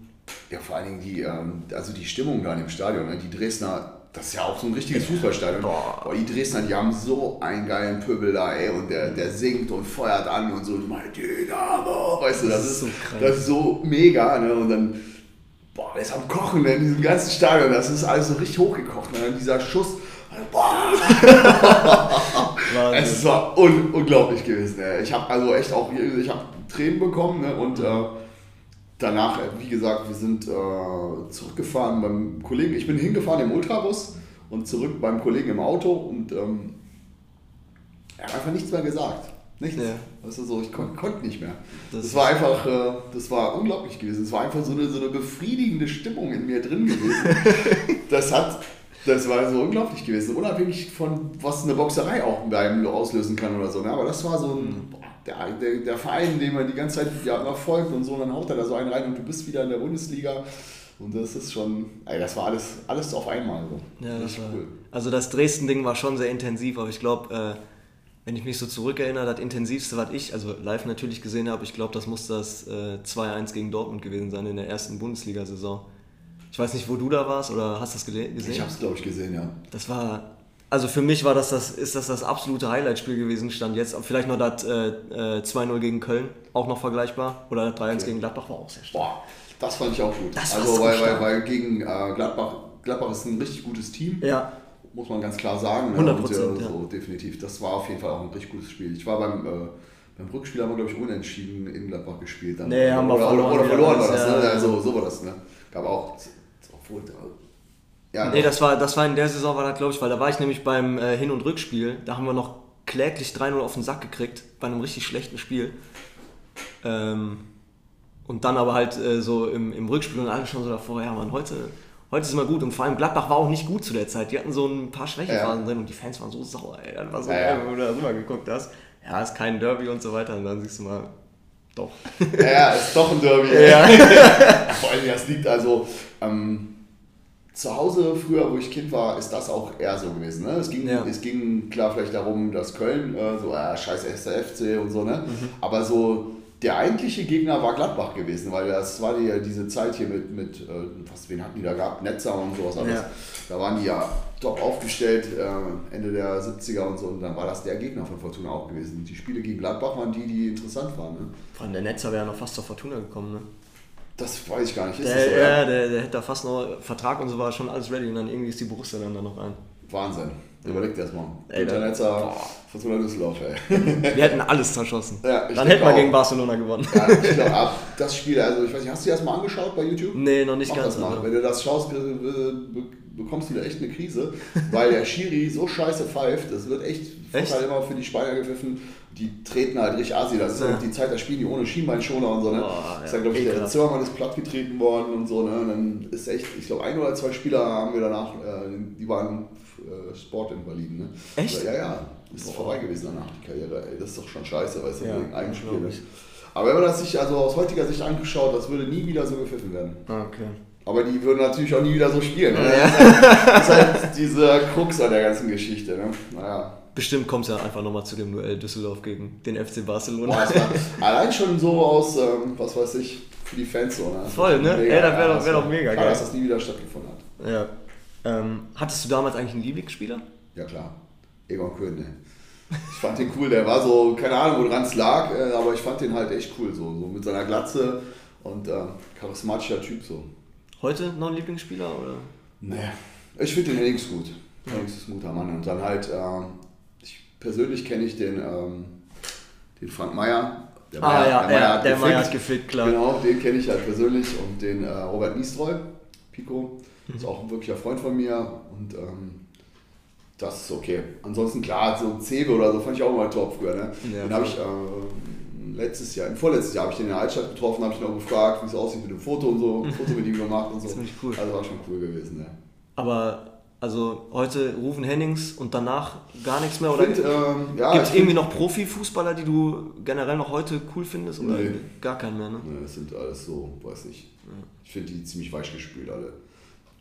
[SPEAKER 2] Ja, vor allen Dingen die, ähm, also die Stimmung da in dem Stadion. Ne? Die Dresdner, das ist ja auch so ein richtiges Fußballstadion.
[SPEAKER 1] Boah.
[SPEAKER 2] Boah, die Dresdner, die haben so einen geilen Pöbel da, ey. Und der, der singt und feuert an und so, mein Dynamo, weißt du, das,
[SPEAKER 1] Das ist so krank.
[SPEAKER 2] das ist so mega. Ne? Und dann, boah, der ist am Kochen ne? in diesem ganzen Stadion. Das ist alles so richtig hochgekocht. Ne? Und dieser Schuss, boah, es war un unglaublich gewesen. Ey. Ich habe also echt auch, ich habe Tränen bekommen ne? und äh, danach, äh, wie gesagt, wir sind äh, zurückgefahren beim Kollegen. Ich bin hingefahren im Ultrabus und zurück beim Kollegen im Auto und ähm, er hat einfach nichts mehr gesagt. Nichts.
[SPEAKER 1] Ja.
[SPEAKER 2] Weißt du, so, ich kon konnte nicht mehr.
[SPEAKER 1] Das
[SPEAKER 2] Das, war einfach, äh, das war unglaublich gewesen. Es war einfach so eine, so eine befriedigende Stimmung in mir drin gewesen. das hat, das war so unglaublich gewesen. Unabhängig von, was eine Boxerei auch bei einem auslösen kann oder so. Ne? Aber das war so ein, boah, der, der, der Verein, dem man die ganze Zeit ja, immer folgt und so, und dann haut er da so einen rein und du bist wieder in der Bundesliga. Und das ist schon, ey, das war alles, alles auf einmal so.
[SPEAKER 1] Ja, das
[SPEAKER 2] Richtig
[SPEAKER 1] war,
[SPEAKER 2] cool.
[SPEAKER 1] Also das Dresden-Ding war schon sehr intensiv, aber ich glaube, äh, wenn ich mich so zurückerinnere, das intensivste, was ich, also live natürlich gesehen habe, ich glaube, das muss das äh, 2-1 gegen Dortmund gewesen sein in der ersten Bundesliga-Saison. Ich weiß nicht, wo du da warst oder hast du das gesehen?
[SPEAKER 2] Ich habe es, glaube ich, gesehen, ja.
[SPEAKER 1] Das war, also für mich war das, das ist das das absolute Highlight-Spiel gewesen, stand jetzt. Vielleicht noch das äh, äh, 2-0 gegen Köln, auch noch vergleichbar. Oder das 3-1 gegen Gladbach war auch sehr stark.
[SPEAKER 2] Boah, das fand ich auch gut.
[SPEAKER 1] Das
[SPEAKER 2] also,
[SPEAKER 1] so
[SPEAKER 2] weil, weil, weil gegen äh, Gladbach, Gladbach ist ein richtig gutes Team.
[SPEAKER 1] Ja,
[SPEAKER 2] muss man ganz klar sagen.
[SPEAKER 1] 100%,
[SPEAKER 2] Und, äh,
[SPEAKER 1] ja.
[SPEAKER 2] so, definitiv. Das war auf jeden Fall auch ein richtig gutes Spiel. Ich war beim, äh, beim Rückspiel, haben wir, glaube ich, unentschieden in Gladbach gespielt. Dann.
[SPEAKER 1] Nee, haben wir
[SPEAKER 2] oder,
[SPEAKER 1] verloren,
[SPEAKER 2] Oder, oder
[SPEAKER 1] ja,
[SPEAKER 2] verloren war
[SPEAKER 1] das- ja,
[SPEAKER 2] ne?
[SPEAKER 1] ja.
[SPEAKER 2] Also, so war das, ne? Gab auch, obwohl, ja,
[SPEAKER 1] Nee, das war, das war in der Saison, war das glaube ich, weil da war ich nämlich beim äh, Hin- und Rückspiel. Da haben wir noch kläglich 3-0 auf den Sack gekriegt, bei einem richtig schlechten Spiel. Ähm, und dann aber halt äh, so im, im Rückspiel und alle schon so davor, ja man, heute, heute ist mal gut. Und vor allem Gladbach war auch nicht gut zu der Zeit. Die hatten so ein paar Schwächephasen
[SPEAKER 2] Ja.
[SPEAKER 1] drin und die Fans waren so sauer, ey. Das war so
[SPEAKER 2] Ja, ja.
[SPEAKER 1] wenn du da rüber geguckt hast. Ja, ist kein Derby und so weiter. Und dann siehst du mal, doch.
[SPEAKER 2] ja, ja, ist doch ein Derby.
[SPEAKER 1] Ja.
[SPEAKER 2] Vor allem, das liegt also ähm, zu Hause früher, wo ich Kind war, ist das auch eher so gewesen. Ne? Es, ging,
[SPEAKER 1] Ja.
[SPEAKER 2] es ging klar vielleicht darum, dass Köln äh, so, ah, scheiß erster FC und so, ne?
[SPEAKER 1] Mhm.
[SPEAKER 2] Aber so der eigentliche Gegner war Gladbach gewesen, weil das war die, diese Zeit hier mit, mit äh, was, wen hatten die da gehabt? Netzer und sowas alles.
[SPEAKER 1] Ja.
[SPEAKER 2] Da waren die ja top aufgestellt, äh, Ende der 70er und so. Und dann war das der Gegner von Fortuna auch gewesen. Die Spiele gegen Gladbach waren die, die interessant waren. Ne?
[SPEAKER 1] Vor allem der Netzer wäre ja noch fast zur Fortuna gekommen, ne?
[SPEAKER 2] Das weiß ich gar nicht. Ist
[SPEAKER 1] Der,
[SPEAKER 2] das so?
[SPEAKER 1] ja, der, der hätte da fast noch Vertrag und so war schon alles ready und dann irgendwie ist die Borussia dann da noch rein.
[SPEAKER 2] Wahnsinn. Überlegt erst mal.
[SPEAKER 1] Ey,
[SPEAKER 2] Günter
[SPEAKER 1] da-
[SPEAKER 2] Netzer, Fortuna Düsseldorf, ey.
[SPEAKER 1] Wir hätten alles zerschossen.
[SPEAKER 2] Ja,
[SPEAKER 1] dann hätten wir
[SPEAKER 2] auch.
[SPEAKER 1] gegen Barcelona gewonnen.
[SPEAKER 2] Ja, ich glaube, ab das Spiel, also ich weiß nicht, hast du dir das mal angeschaut bei YouTube?
[SPEAKER 1] Nee, noch nicht
[SPEAKER 2] Mach
[SPEAKER 1] ganz.
[SPEAKER 2] das mal.
[SPEAKER 1] aber-
[SPEAKER 2] Wenn du das schaust, be bekommst du da echt eine Krise, weil der Schiri so scheiße pfeift. Das wird echt,
[SPEAKER 1] Echt?
[SPEAKER 2] halt immer für die Speyer gepfiffen. Die treten halt richtig assi. Das ist ja die Zeit, da spielen die ohne Schienbeinschoner und so. Ne?
[SPEAKER 1] Boah,
[SPEAKER 2] ist
[SPEAKER 1] ja,
[SPEAKER 2] ja, glaube ich, der. Zimmermann ist platt getreten worden und so. Ne? Und dann ist echt, ich glaube, ein oder zwei Spieler haben wir danach, äh, die waren äh, Sportinvaliden. Ne?
[SPEAKER 1] Echt?
[SPEAKER 2] Also, ja, ja. Ist vorbei gewesen danach, die Karriere. Ey, das ist doch schon scheiße, weißt du,
[SPEAKER 1] Ja,
[SPEAKER 2] wegen einem Spiel. Ne?
[SPEAKER 1] ich.
[SPEAKER 2] Aber wenn man das sich also aus heutiger Sicht angeschaut, das würde nie wieder so gepfiffen werden.
[SPEAKER 1] Okay.
[SPEAKER 2] Aber die würden natürlich auch nie wieder so spielen. Ne?
[SPEAKER 1] Ja.
[SPEAKER 2] Das ist halt dieser Krux an der ganzen Geschichte. Ne? Naja.
[SPEAKER 1] Bestimmt kommt es ja einfach nochmal zu dem Duell Düsseldorf gegen den FC Barcelona.
[SPEAKER 2] War allein schon so aus, ähm, was weiß ich, für die Fans so. Ne?
[SPEAKER 1] Voll, ne?
[SPEAKER 2] Mega,
[SPEAKER 1] Ey, das wär doch- wär doch mega
[SPEAKER 2] schade,
[SPEAKER 1] geil.
[SPEAKER 2] dass das nie wieder stattgefunden hat.
[SPEAKER 1] Ja. Ähm, hattest du damals eigentlich einen Lieblingsspieler?
[SPEAKER 2] Ja klar, Egon Köhn, ne? Ich fand den cool, der war so, keine Ahnung, woran es lag, äh, aber ich fand den halt echt cool, so, so mit seiner Glatze und äh, charismatischer Typ so.
[SPEAKER 1] Heute noch ein Lieblingsspieler? Oder?
[SPEAKER 2] Nee, ich finde den Hennings gut. Hennings ist ein guter Mann. Und dann halt, ich persönlich kenne ich den, ähm, den Frank Meyer. Der
[SPEAKER 1] Ah, ja, ja,
[SPEAKER 2] hat
[SPEAKER 1] der
[SPEAKER 2] gefickt.
[SPEAKER 1] Meier hat gefickt, klar.
[SPEAKER 2] Genau, den kenne ich halt persönlich. Und den äh, Robert Niestreu, Pico,
[SPEAKER 1] Mhm.
[SPEAKER 2] ist auch ein wirklicher Freund von mir. Und ähm, das ist okay. Ansonsten klar, so ein Zebe oder so fand ich auch mal top früher. Ne?
[SPEAKER 1] Ja,
[SPEAKER 2] den habe ich äh, letztes Jahr, im vorletztes Jahr habe ich den in der Altstadt getroffen, habe ich ihn auch gefragt, wie es aussieht mit dem Foto und so, ein Foto mit ihm gemacht und so.
[SPEAKER 1] Ziemlich cool.
[SPEAKER 2] Also war schon cool gewesen, ja.
[SPEAKER 1] Aber also heute Rufen Hennings und danach gar nichts mehr? Oder
[SPEAKER 2] ähm, ja,
[SPEAKER 1] gibt es irgendwie noch Profifußballer, die du generell noch heute cool findest? Oder
[SPEAKER 2] Nee.
[SPEAKER 1] gar keinen mehr, ne?
[SPEAKER 2] Ne, das sind alles so, weiß nicht. Ich finde die ziemlich weich gespült alle.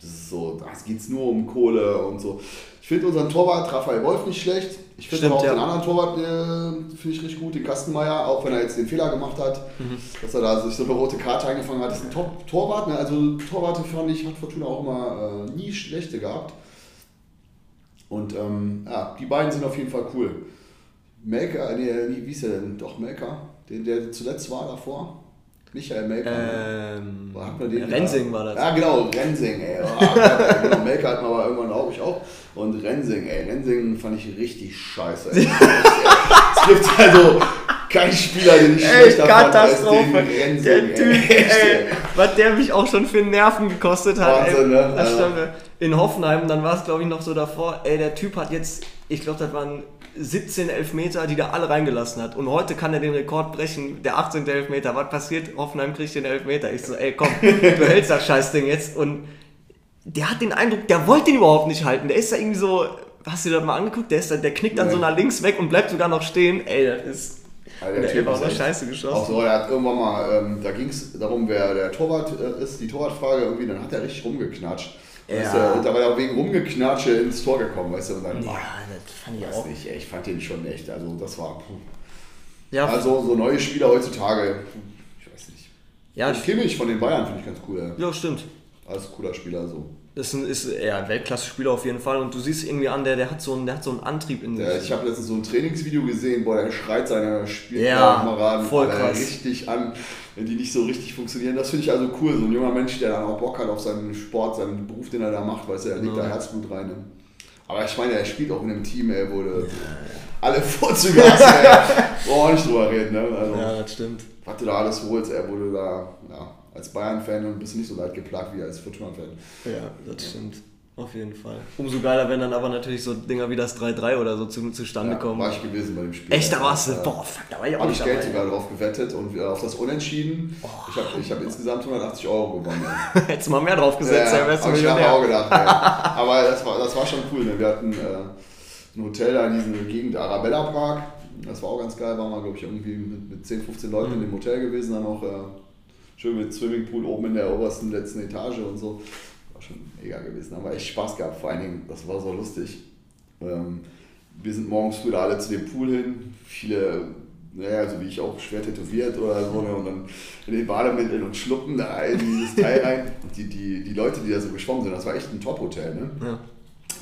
[SPEAKER 2] Das ist so, da geht es nur um Kohle und so. Ich finde unseren Torwart Raphael Wolf nicht schlecht. Ich finde auch
[SPEAKER 1] ja.
[SPEAKER 2] den anderen Torwart, äh, finde ich richtig gut, den Kastenmeier, auch wenn er jetzt den Fehler gemacht hat,
[SPEAKER 1] Mhm.
[SPEAKER 2] dass er da sich so eine rote Karte eingefangen hat. Das ist ein Top-Torwart. Ne? Also Torwarte fand ich, hat Fortuna auch immer äh, nie schlechte gehabt. Und ähm, ja, die beiden sind auf jeden Fall cool. Melker, nee, wie, wie ist er denn? Doch, Melker, den, der zuletzt war davor. Michael Melker. ne?
[SPEAKER 1] Ähm,
[SPEAKER 2] hat man den
[SPEAKER 1] Rensing
[SPEAKER 2] da?
[SPEAKER 1] war das.
[SPEAKER 2] Ja, genau, Rensing, ey. Ja, genau, Melker hat man aber irgendwann, glaube ich, auch. Und Rensing, ey. Rensing fand ich richtig scheiße. Ey. es gibt also keinen Spieler, den ich
[SPEAKER 1] Ey,
[SPEAKER 2] schlechter fand als den
[SPEAKER 1] Katastrophe.
[SPEAKER 2] Rensing.
[SPEAKER 1] Der Typ,
[SPEAKER 2] Echt,
[SPEAKER 1] ey, was der mich auch schon für Nerven gekostet hat.
[SPEAKER 2] Wahnsinn,
[SPEAKER 1] ey.
[SPEAKER 2] ne?
[SPEAKER 1] Das
[SPEAKER 2] Ja.
[SPEAKER 1] stand in Hoffenheim, dann war es glaube ich noch so davor, ey, der Typ hat jetzt, ich glaube, das waren 17 Elfmeter, die der alle reingelassen hat. Und heute kann er den Rekord brechen, der 18. Elfmeter. Was passiert? Hoffenheim kriegt den Elfmeter. Ich so, ey, komm, du hältst das Scheißding jetzt. Und der hat den Eindruck, der wollte den überhaupt nicht halten. Der ist da irgendwie so, hast du dir das mal angeguckt? Der, ist da, der knickt dann
[SPEAKER 2] Nee.
[SPEAKER 1] so nach links weg und bleibt sogar noch stehen. Ey, das ist.
[SPEAKER 2] Ja,
[SPEAKER 1] der Elfer
[SPEAKER 2] ist
[SPEAKER 1] auch noch
[SPEAKER 2] echt-
[SPEAKER 1] scheiße geschossen.
[SPEAKER 2] Auch so, er hat irgendwann mal, ähm, da ging es darum, wer der Torwart äh, ist, die Torwartfrage irgendwie, dann hat er richtig rumgeknatscht.
[SPEAKER 1] Ja.
[SPEAKER 2] und da war er wegen Rumgeknatsche ins Tor gekommen, weißt du, und dann,
[SPEAKER 1] Ja, das fand ich auch.
[SPEAKER 2] nicht, ich fand den schon echt, also das war, puh.
[SPEAKER 1] Ja,
[SPEAKER 2] Also so neue Spieler heutzutage, ich weiß nicht.
[SPEAKER 1] ja,
[SPEAKER 2] ich Kimmich von den Bayern finde ich ganz cool,
[SPEAKER 1] ja, stimmt.
[SPEAKER 2] Alles cooler Spieler so.
[SPEAKER 1] Das ist ein, ist, ja, ein Weltklasse-Spieler auf jeden Fall. Und du siehst irgendwie an, der, der, hat, so einen, der hat so einen Antrieb in sich.
[SPEAKER 2] ich habe letztens so ein Trainingsvideo gesehen, boah, der schreit seine
[SPEAKER 1] Ja,
[SPEAKER 2] Spielkameraden
[SPEAKER 1] voll krass.
[SPEAKER 2] richtig an, wenn die nicht so richtig funktionieren. Das finde ich also cool, so ein junger Mensch, der dann auch Bock hat auf seinen Sport, seinen Beruf, den er da macht, du, er legt
[SPEAKER 1] Ja.
[SPEAKER 2] da Herzblut rein. Ne? Aber ich meine, er spielt auch in einem Team, ey, wo du alle Vorzüge hast, ey. Brauchen nicht drüber reden, ne? Also,
[SPEAKER 1] ja, das stimmt.
[SPEAKER 2] was du da alles holst, wo du da, ja, als Bayern-Fan und bist nicht so leid geplagt wie als Fortuna-Fan.
[SPEAKER 1] Ja, das stimmt. Auf jeden Fall. Umso geiler, wenn dann aber natürlich so Dinger wie das 3-3 oder so zu, zustande
[SPEAKER 2] Ja,
[SPEAKER 1] kommen.
[SPEAKER 2] war ich gewesen bei dem Spiel.
[SPEAKER 1] Echt, da warst du. Boah, fuck, da war ich auch
[SPEAKER 2] Habe
[SPEAKER 1] nicht
[SPEAKER 2] ich Geld sogar drauf gewettet und äh, auf das Unentschieden. Ich habe ich hab insgesamt 180 Euro gewonnen.
[SPEAKER 1] Hättest du mal mehr drauf gesetzt, ja, wärst du
[SPEAKER 2] hab ich nachher auch gedacht. Ja. Aber das war, das war schon cool. Ne? Wir hatten äh, ein Hotel da in dieser Gegend, Arabella Park. Das war auch ganz geil. Waren wir, glaube ich, irgendwie mit, mit 10, 15 Leuten in dem Hotel gewesen. Dann auch äh, schön mit Swimmingpool oben in der obersten, letzten Etage und so. War schon mega gewesen. Haben wir echt Spaß gehabt. Vor allen Dingen, das war so lustig. Ähm, wir sind morgens früh da alle zu dem Pool hin. Viele naja, also wie ich auch schwer tätowiert oder so, ne? und dann in den Bademitteln und schluppen da in dieses Teil rein. Die, die, die Leute, die da so geschwommen sind, das war echt ein Top-Hotel, ne?
[SPEAKER 1] Ja.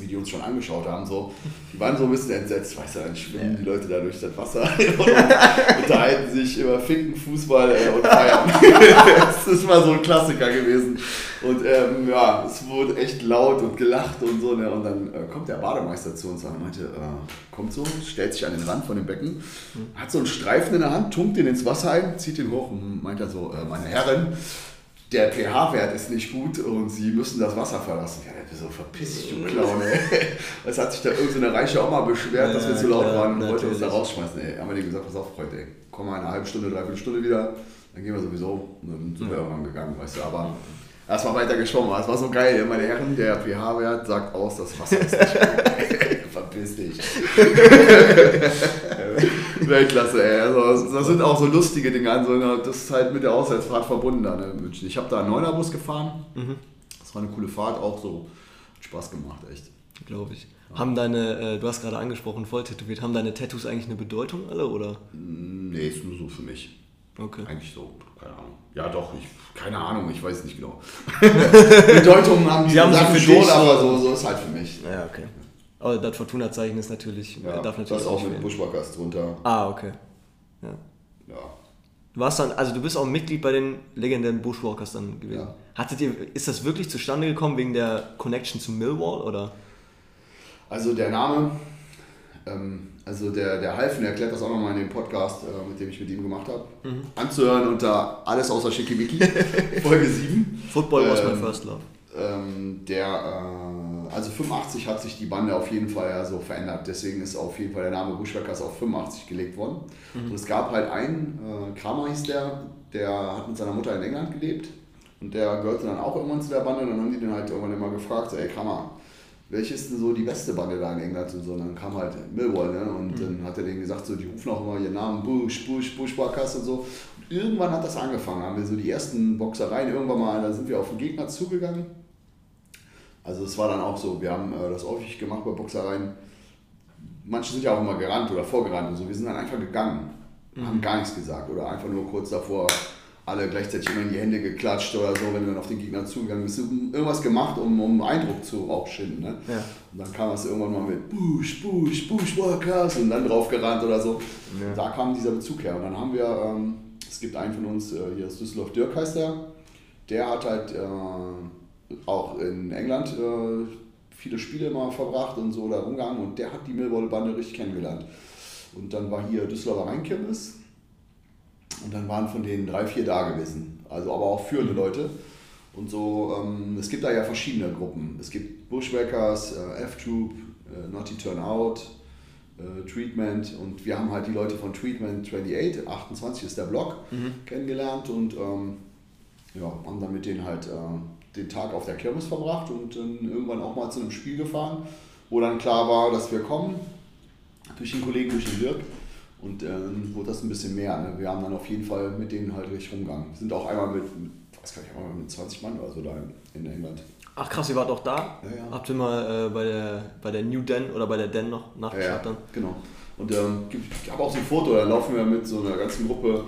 [SPEAKER 2] Wie die uns schon angeschaut haben, so, die waren so ein bisschen entsetzt, weißt du, dann schwimmen die Leute da durch das Wasser und unterhalten sich über Ficken, Fußball äh, und Feiern. das ist mal so ein Klassiker gewesen. Und ähm, ja, es wurde echt laut und gelacht und so. Ne? Und dann äh, kommt der Bademeister zu uns und meinte, äh, kommt so, stellt sich an den Rand von dem Becken, hat so einen Streifen in der Hand, tunkt den ins Wasser ein, zieht den hoch und meint dann so, äh, meine Herren, der pH-Wert ist nicht gut und sie müssen das Wasser verlassen. Ja, der so, verpiss dich, du Clown, ey. Es hat sich da irgendeine so reiche Oma beschwert, dass wir
[SPEAKER 1] Ja,
[SPEAKER 2] zu laut waren und wollte uns da
[SPEAKER 1] natürlich.
[SPEAKER 2] rausschmeißen. Ey, haben wir denen gesagt, pass auf, Freund, ey, komm mal in einer halben Stunde, dreiviertel Stunde wieder, dann gehen wir sowieso. Und dann sind wir irgendwann gegangen, weißt du, aber erstmal weiter geschwommen. Es war so geil, meine Herren, der pH-Wert sagt aus, das Wasser ist nicht gut. Verpiss dich. Weltklasse, ey. Also, das sind auch so lustige Dinge. Also, das ist halt mit der Auswärtsfahrt verbunden da ne, in München. Ich habe da einen Neunerbus gefahren. Das war eine coole Fahrt, auch so. Hat Spaß gemacht, echt.
[SPEAKER 1] Glaube ich. Haben deine, äh, du hast gerade angesprochen, voll tätowiert, haben deine Tattoos eigentlich eine Bedeutung alle oder?
[SPEAKER 2] Nee, ist nur so für mich.
[SPEAKER 1] Okay.
[SPEAKER 2] Eigentlich so, keine Ahnung. Ja, doch, ich, keine Ahnung, ich weiß nicht genau. Bedeutung haben die
[SPEAKER 1] Sie haben
[SPEAKER 2] Sachen
[SPEAKER 1] für
[SPEAKER 2] schon, aber
[SPEAKER 1] so-
[SPEAKER 2] so, so ist halt für mich.
[SPEAKER 1] Ja, okay. Aber das Fortuna-Zeichen ist natürlich,
[SPEAKER 2] Ja,
[SPEAKER 1] darf
[SPEAKER 2] das
[SPEAKER 1] natürlich
[SPEAKER 2] auch
[SPEAKER 1] nicht
[SPEAKER 2] mit
[SPEAKER 1] fehlen.
[SPEAKER 2] Bushwhackers drunter.
[SPEAKER 1] Ah, okay. Ja.
[SPEAKER 2] Ja.
[SPEAKER 1] Du warst dann, also du bist auch Mitglied bei den legendären Bushwalkers dann gewesen.
[SPEAKER 2] Ja.
[SPEAKER 1] Hattet ihr, ist das wirklich zustande gekommen wegen der Connection zu Millwall oder?
[SPEAKER 2] Also der Name, ähm, also der, der Halfen erklärt das auch nochmal in dem Podcast, äh, mit dem ich mit ihm gemacht habe.
[SPEAKER 1] Mhm.
[SPEAKER 2] Anzuhören unter Alles außer Schickimicki, Folge 7.
[SPEAKER 1] Football was my
[SPEAKER 2] Ähm,
[SPEAKER 1] first love.
[SPEAKER 2] Ähm, der, äh, also 85 hat sich die Bande auf jeden Fall ja so verändert. Deswegen ist auf jeden Fall der Name Bushwhackers auf 85 gelegt worden. Und es gab halt einen, äh, Kramer hieß der, der hat mit seiner Mutter in England gelebt. Und der gehörte dann auch irgendwann zu der Bande. Und dann haben die den halt irgendwann immer gefragt, so, ey Kramer, welche ist denn so die beste Bande da in England und so. Und dann kam halt Millwall, ne? Und dann hat er denen gesagt, so, die rufen auch immer ihren Namen Bush, Bush, Bushwhackers und so. Und irgendwann hat das angefangen, haben wir so die ersten Boxereien irgendwann mal, da sind wir auf den Gegner zugegangen. Also es war dann auch so, wir haben äh, das häufig gemacht bei Boxereien. Manche sind ja auch immer gerannt oder vorgerannt und so. Wir sind dann einfach gegangen, haben gar nichts gesagt oder einfach nur kurz davor alle gleichzeitig immer in die Hände geklatscht oder so, wenn du dann auf den Gegner zugegangen bist. Irgendwas gemacht, um, um Eindruck zu auch schinden. Ne?
[SPEAKER 1] Ja.
[SPEAKER 2] Und dann kam es irgendwann mal mit Bush, Bush, Bushwalkers und dann drauf gerannt oder so.
[SPEAKER 1] Ja.
[SPEAKER 2] Da kam dieser Bezug her. Und dann haben wir, ähm, es gibt einen von uns, äh, hier ist Düsseldorf Dirk heißt der, der hat halt äh, auch in England äh, viele Spiele mal verbracht und so da rumgegangen und der hat die Millwall-Bande richtig kennengelernt. Und dann war hier Düsseldorfer Rheinkirmes und dann waren von denen drei, vier da gewesen. Also aber auch führende Leute. Und so, ähm, es gibt da ja verschiedene Gruppen. Es gibt Bushwhackers, äh, F-Troop, äh, Naughty Turnout, äh, Treatment und wir haben halt die Leute von Treatment 28, 28 ist der Block, kennengelernt und ähm, ja, haben dann mit denen halt äh, den Tag auf der Kirmes verbracht und dann irgendwann auch mal zu einem Spiel gefahren, wo dann klar war, dass wir kommen, durch den Kollegen, durch den Dirk. Und dann wurde das ein bisschen mehr. Ne? Wir haben dann auf jeden Fall mit denen halt richtig rumgegangen. Sind auch einmal mit, mit, weiß gar nicht, einmal mit 20 Mann oder so da in, England.
[SPEAKER 1] Ach krass, ihr wart auch da?
[SPEAKER 2] Ja, ja.
[SPEAKER 1] Habt ihr mal äh, bei, der, bei der New Den oder bei der Den noch
[SPEAKER 2] Ja,
[SPEAKER 1] nachgeschaut
[SPEAKER 2] ja,
[SPEAKER 1] dann?
[SPEAKER 2] genau. Und ähm, ich habe auch so ein Foto, da laufen wir mit so einer ganzen Gruppe.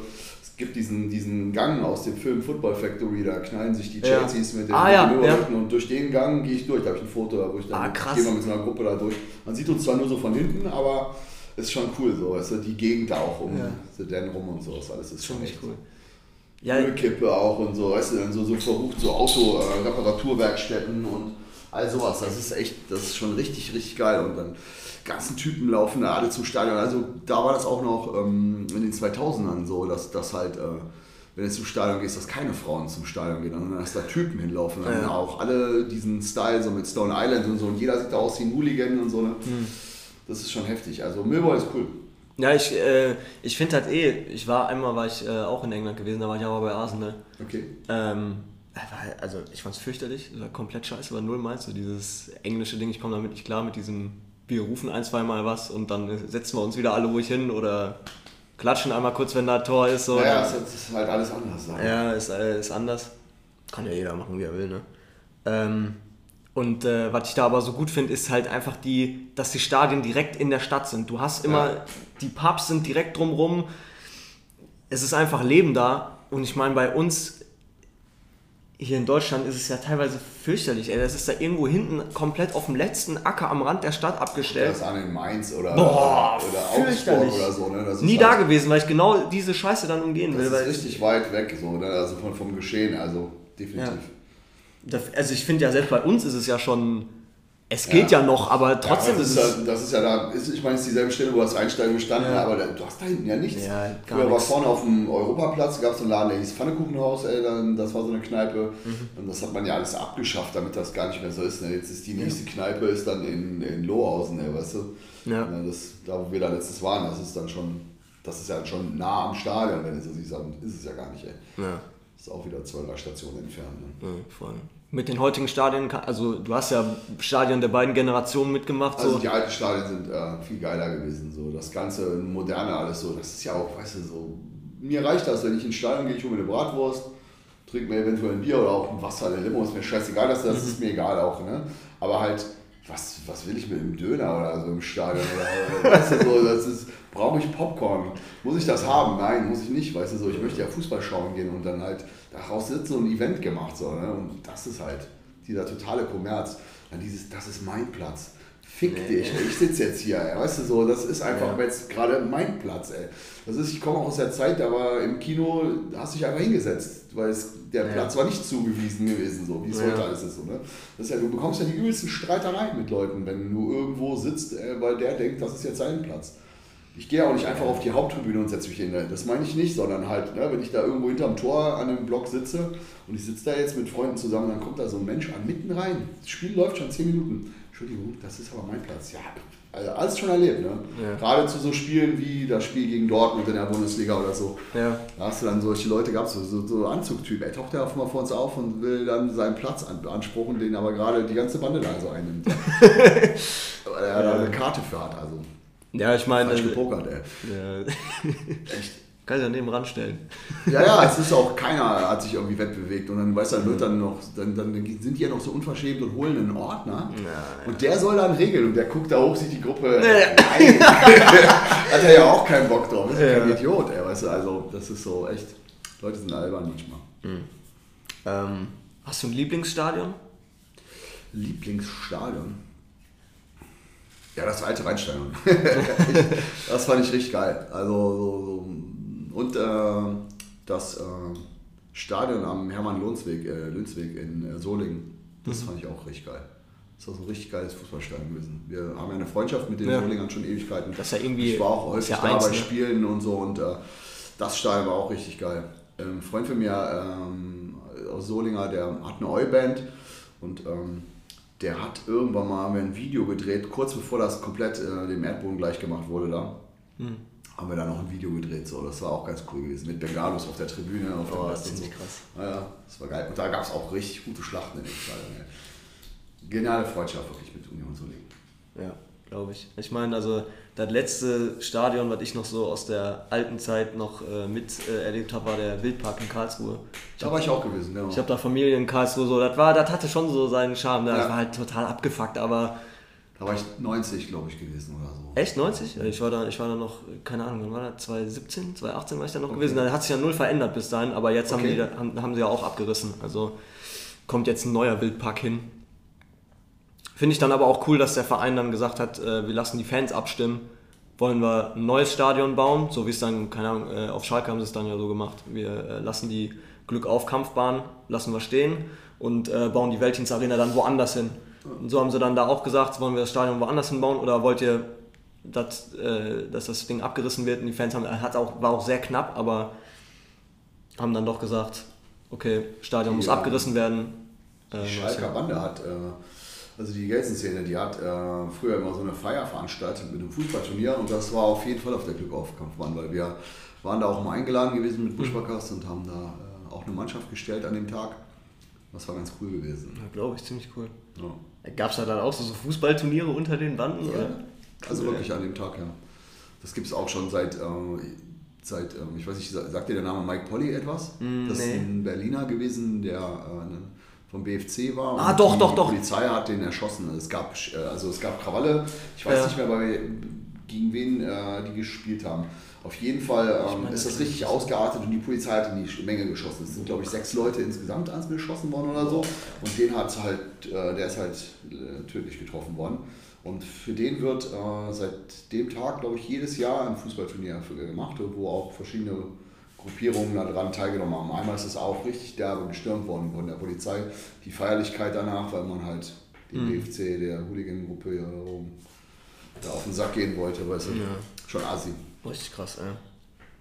[SPEAKER 2] Es gibt diesen, diesen Gang aus dem Film Football Factory, da knallen sich die
[SPEAKER 1] Ja.
[SPEAKER 2] Chelseas mit den
[SPEAKER 1] Ah, ja, ja.
[SPEAKER 2] Und durch den Gang gehe ich durch. Da habe ich ein Foto, wo ich dann
[SPEAKER 1] Ah, krass.
[SPEAKER 2] gehe mit so einer Gruppe da durch. Man sieht uns zwar nur so von hinten, aber es ist schon cool so. Du, die Gegend da auch um
[SPEAKER 1] Ja.
[SPEAKER 2] The Den rum und so, das alles ist schon
[SPEAKER 1] Ziemlich
[SPEAKER 2] echt
[SPEAKER 1] cool. Ja,
[SPEAKER 2] Ölkippe auch und so, weißt du, dann so, so verrucht, so Auto-Reparaturwerkstätten und all sowas. Das ist echt, das ist schon richtig, richtig geil. Und dann ganzen Typen laufen da alle zum Stadion. Also da war das auch noch ähm, in den 2000ern so, dass das halt, äh, wenn du zum Stadion gehst, dass keine Frauen zum Stadion gehen, sondern dass da Typen hinlaufen. Dann
[SPEAKER 1] Ja.
[SPEAKER 2] auch alle diesen Style so mit Stone Island und so und jeder sieht da aus wie ein Hooligan und so. Ne?
[SPEAKER 1] Hm.
[SPEAKER 2] Das ist schon heftig. Also Millwall ist cool.
[SPEAKER 1] ja ich, äh, ich finde halt eh, ich war einmal war ich äh, auch in England gewesen, da war ich aber bei Arsenal.
[SPEAKER 2] Okay.
[SPEAKER 1] Ähm, war, also ich fand's fürchterlich, das war komplett scheiße, war null meins, so dieses englische Ding, ich komme damit nicht klar mit diesem, wir rufen ein, zweimal was und dann setzen wir uns wieder alle ruhig hin oder klatschen einmal kurz, wenn da ein Tor ist. So,
[SPEAKER 2] Naja,
[SPEAKER 1] dann-
[SPEAKER 2] es ist halt alles anders. da.
[SPEAKER 1] Ja, ist, äh, ist anders. Kann ja jeder machen, wie er will, ne? Ähm, und äh, was ich da aber so gut finde, ist halt einfach die, dass die Stadien direkt in der Stadt sind. Du hast immer,
[SPEAKER 2] Ja.
[SPEAKER 1] die Pubs sind direkt drumrum. es ist einfach Leben da. Und ich meine, bei uns hier in Deutschland ist es ja teilweise fürchterlich. Ey. Das ist da irgendwo hinten komplett auf dem letzten Acker am Rand der Stadt abgestellt.
[SPEAKER 2] Das an in Mainz oder,
[SPEAKER 1] Boah,
[SPEAKER 2] oder Augsburg
[SPEAKER 1] fürchterlich.
[SPEAKER 2] oder so. Ne? Das ist
[SPEAKER 1] Nie
[SPEAKER 2] halt-
[SPEAKER 1] da gewesen, weil ich genau diese Scheiße dann umgehen will.
[SPEAKER 2] Das
[SPEAKER 1] Weil
[SPEAKER 2] ist richtig weit weg, so, ne? also von, vom Geschehen, also definitiv.
[SPEAKER 1] Das- Also ich finde ja, selbst bei uns ist es ja schon, es geht ja,
[SPEAKER 2] Ja.
[SPEAKER 1] noch, aber trotzdem
[SPEAKER 2] ja, das
[SPEAKER 1] ist es...
[SPEAKER 2] ja, das ist ja da, ist, ich meine, es ist dieselbe Stelle, wo das Rheinsteigen gestanden
[SPEAKER 1] Ja.
[SPEAKER 2] aber da, du hast da hinten ja nichts.
[SPEAKER 1] Ja,
[SPEAKER 2] Früher war vorne auf dem Europaplatz, gab es so einen Laden, der hieß Pfannekuchenhaus, ey, dann, das war so eine Kneipe.
[SPEAKER 1] Mhm.
[SPEAKER 2] Und das hat man ja alles abgeschafft, damit das gar nicht mehr so ist. Ne? Jetzt ist die nächste Kneipe ist dann in, in Lohausen, ey, weißt du?
[SPEAKER 1] Ja.
[SPEAKER 2] Das, da, wo wir da letztes waren, das ist dann schon, das ist ja schon nah am Stadion, wenn du so siehst, aber ist es ja gar nicht, ey.
[SPEAKER 1] Ja.
[SPEAKER 2] Das ist auch wieder zwei, drei Stationen entfernt. Ne?
[SPEAKER 1] Ja, voll. Mit den heutigen Stadien, also du hast ja Stadien der beiden Generationen mitgemacht.
[SPEAKER 2] Also
[SPEAKER 1] so.
[SPEAKER 2] die alten Stadien sind äh, viel geiler gewesen. So. Das ganze Moderne alles so, das ist ja auch, weißt du, so. Mir reicht das, wenn ich ins Stadion gehe, ich hole mir eine Bratwurst, trinke mir eventuell ein Bier oder auch ein Wasser, eine Limo, ist mir scheißegal, das, das ist mir egal auch. Ne? Aber halt, was, was will ich mit einem Döner oder so im Stadion? Oder, weißt du, so, das ist, brauche ich Popcorn? Muss ich das haben? Nein, muss ich nicht. Weißt du, so, ich möchte ja Fußball schauen gehen und dann halt daraus sitzen und ein Event gemacht. So, ne? Und das ist halt dieser totale Kommerz. Dann dieses, das ist mein Platz. Fick dich, ey. ich sitze jetzt hier, ey. weißt du so, das ist einfach
[SPEAKER 1] Ja.
[SPEAKER 2] jetzt gerade mein Platz, ey. Das ist, ich komme auch aus der Zeit, da war im Kino, da hast du dich einfach hingesetzt, weil es, der
[SPEAKER 1] Ja.
[SPEAKER 2] Platz war nicht zugewiesen gewesen, so wie es
[SPEAKER 1] Ja.
[SPEAKER 2] heute alles ist. So, ne? das ist ja, du bekommst ja die übelsten Streitereien mit Leuten, wenn du irgendwo sitzt, äh, weil der denkt, das ist jetzt sein Platz. Ich gehe auch nicht einfach auf die Haupttribüne und setze mich hin. Das meine ich nicht, sondern halt, ne, wenn ich da irgendwo hinterm Tor an einem Block sitze und ich sitze da jetzt mit Freunden zusammen, dann kommt da so ein Mensch an, mitten rein. Das Spiel läuft schon 10 Minuten. Entschuldigung, das ist aber mein Platz. Ja, also alles schon erlebt. Ne?
[SPEAKER 1] Ja.
[SPEAKER 2] Gerade zu so Spielen wie das Spiel gegen Dortmund in der Bundesliga oder so.
[SPEAKER 1] Ja.
[SPEAKER 2] Da hast du dann solche Leute gehabt, so, so, so Anzugtyp. Er taucht ja auch mal vor uns auf und will dann seinen Platz an, beanspruchen, den aber gerade die ganze Bande da so einnimmt. Weil er da eine Karte für hat, also
[SPEAKER 1] ja, ich meine,
[SPEAKER 2] falsch
[SPEAKER 1] äh,
[SPEAKER 2] gepokert, ey.
[SPEAKER 1] ja,
[SPEAKER 2] Echt.
[SPEAKER 1] kann ich daneben ranstellen.
[SPEAKER 2] Ja, ja, es ist auch keiner hat sich irgendwie wegbewegt und dann weißt du, dann wird dann noch, dann, dann sind die ja noch so unverschämt und holen einen Ordner und der soll dann regeln und der guckt da hoch, sieht die Gruppe. Nein. hat er ja auch keinen Bock drauf, ist ja. kein Idiot, ey, weißt du, also das ist so echt, Leute sind albern manchmal.
[SPEAKER 1] Ähm, hast du ein Lieblingsstadion?
[SPEAKER 2] Lieblingsstadion? Ja, das alte Rheinstadion. das fand ich richtig geil. Also, so, so. Und äh, das äh, Stadion am Hermann-Lonsweg äh, in äh, Solingen, das fand ich auch richtig geil. Das war so ein richtig geiles Fußballstadion gewesen. Wir haben ja eine Freundschaft mit den
[SPEAKER 1] Ja.
[SPEAKER 2] Solingern schon Ewigkeiten.
[SPEAKER 1] Das ist ja irgendwie-
[SPEAKER 2] ich war auch
[SPEAKER 1] ist
[SPEAKER 2] häufig
[SPEAKER 1] ja
[SPEAKER 2] da
[SPEAKER 1] eins,
[SPEAKER 2] bei
[SPEAKER 1] ne?
[SPEAKER 2] Spielen und so und äh, das Stadion war auch richtig geil. Ähm, ein Freund von mir ähm, aus Solinger, der hat eine Oi-Band und ähm, der hat irgendwann mal haben wir ein Video gedreht, kurz bevor das komplett äh, dem Erdboden gleich gemacht wurde da.
[SPEAKER 1] Hm.
[SPEAKER 2] Haben wir da noch ein Video gedreht, so. das war auch ganz cool gewesen. Mit Bengalos auf der Tribüne, auf dem
[SPEAKER 1] Oh,
[SPEAKER 2] Rest und
[SPEAKER 1] ziemlich
[SPEAKER 2] so.
[SPEAKER 1] krass.
[SPEAKER 2] Ja, ja, das war geil. Und da gab es auch richtig gute Schlachten in dem Stadion. ey. Geniale Freundschaft wirklich mit Union Solingen.
[SPEAKER 1] Ja, glaube ich. Ich meine, also das letzte Stadion, was ich noch so aus der alten Zeit noch äh, miterlebt äh, habe, war der Wildpark in Karlsruhe. Ich
[SPEAKER 2] Da
[SPEAKER 1] habe
[SPEAKER 2] war ich auch gewesen, genau.
[SPEAKER 1] ich hab da Familie in Karlsruhe, so, das, war, das hatte schon so seinen Charme. ne? Das
[SPEAKER 2] Ja.
[SPEAKER 1] war halt total abgefuckt, aber
[SPEAKER 2] Da war ich 90, glaube ich, gewesen oder so.
[SPEAKER 1] echt 90? Ja, Ich war da, ich war da noch, keine Ahnung, wann war das? 2017, 2018 war ich da noch gewesen. Da hat sich ja null verändert bis dahin, aber jetzt haben,
[SPEAKER 2] Okay.
[SPEAKER 1] die, da- haben, haben sie ja auch abgerissen. Also kommt jetzt ein neuer Wildpark hin. Finde ich dann aber auch cool, dass der Verein dann gesagt hat, äh, wir lassen die Fans abstimmen. Wollen wir ein neues Stadion bauen, so wie es dann, keine Ahnung, äh, auf Schalke haben sie es dann ja so gemacht. Wir äh, lassen die Glück auf Kampfbahn, lassen wir stehen und äh, bauen die Weltdienstarena dann woanders hin. Und so haben sie dann da auch gesagt, wollen wir das Stadion woanders hinbauen oder wollt ihr, dass, äh, dass das Ding abgerissen wird? Und die Fans haben, hat auch, war auch sehr knapp, aber haben dann doch gesagt, okay, Stadion muss
[SPEAKER 2] Ja.
[SPEAKER 1] abgerissen werden. Äh,
[SPEAKER 2] Die Schalker. Bande hat, äh, also die Gelsenszene, die hat äh, früher immer so eine Feier veranstaltet mit einem Fußballturnier und das war auf jeden Fall auf der Glückaufkampfbahn, weil wir waren da auch mal eingeladen gewesen mit Buschbackers und haben da äh, auch eine Mannschaft gestellt an dem Tag. Das war ganz cool gewesen.
[SPEAKER 1] Ja, glaube ich, ziemlich cool.
[SPEAKER 2] Ja.
[SPEAKER 1] Gab es da dann auch so, so Fußballturniere unter den Banden?
[SPEAKER 2] Ja.
[SPEAKER 1] Oder?
[SPEAKER 2] Also
[SPEAKER 1] Cool,
[SPEAKER 2] wirklich an dem Tag, ja. Das gibt es auch schon seit, äh, seit ähm, ich weiß nicht, sa- sagt dir der Name Mike Polly etwas?
[SPEAKER 1] Mm,
[SPEAKER 2] das ist
[SPEAKER 1] nee.
[SPEAKER 2] ein Berliner gewesen, der äh, vom BFC war.
[SPEAKER 1] Ah,
[SPEAKER 2] und
[SPEAKER 1] doch,
[SPEAKER 2] die
[SPEAKER 1] doch, doch.
[SPEAKER 2] Polizei hat den erschossen. Es gab, äh, also es gab Krawalle. Ich weiß
[SPEAKER 1] Ja.
[SPEAKER 2] nicht mehr, bei, gegen wen äh, die gespielt haben. Auf jeden Fall ähm, ist das richtig ausgeartet und die Polizei hat in die Menge geschossen. Es sind, glaube ich, sechs Leute insgesamt ans geschossen worden oder so. Und den hat halt, äh, der ist halt äh, tödlich getroffen worden. Und für den wird äh, seit dem Tag, glaube ich, jedes Jahr ein Fußballturnier gemacht, wo auch verschiedene Gruppierungen daran teilgenommen haben. Einmal ist es auch richtig derbe gestürmt worden von der Polizei. Die Feierlichkeit danach, weil man halt den mhm. DFC, der Hooligan-Gruppe, ja, da auf den Sack gehen wollte, weißt du. Ja. Schon assi.
[SPEAKER 1] Richtig krass, ey.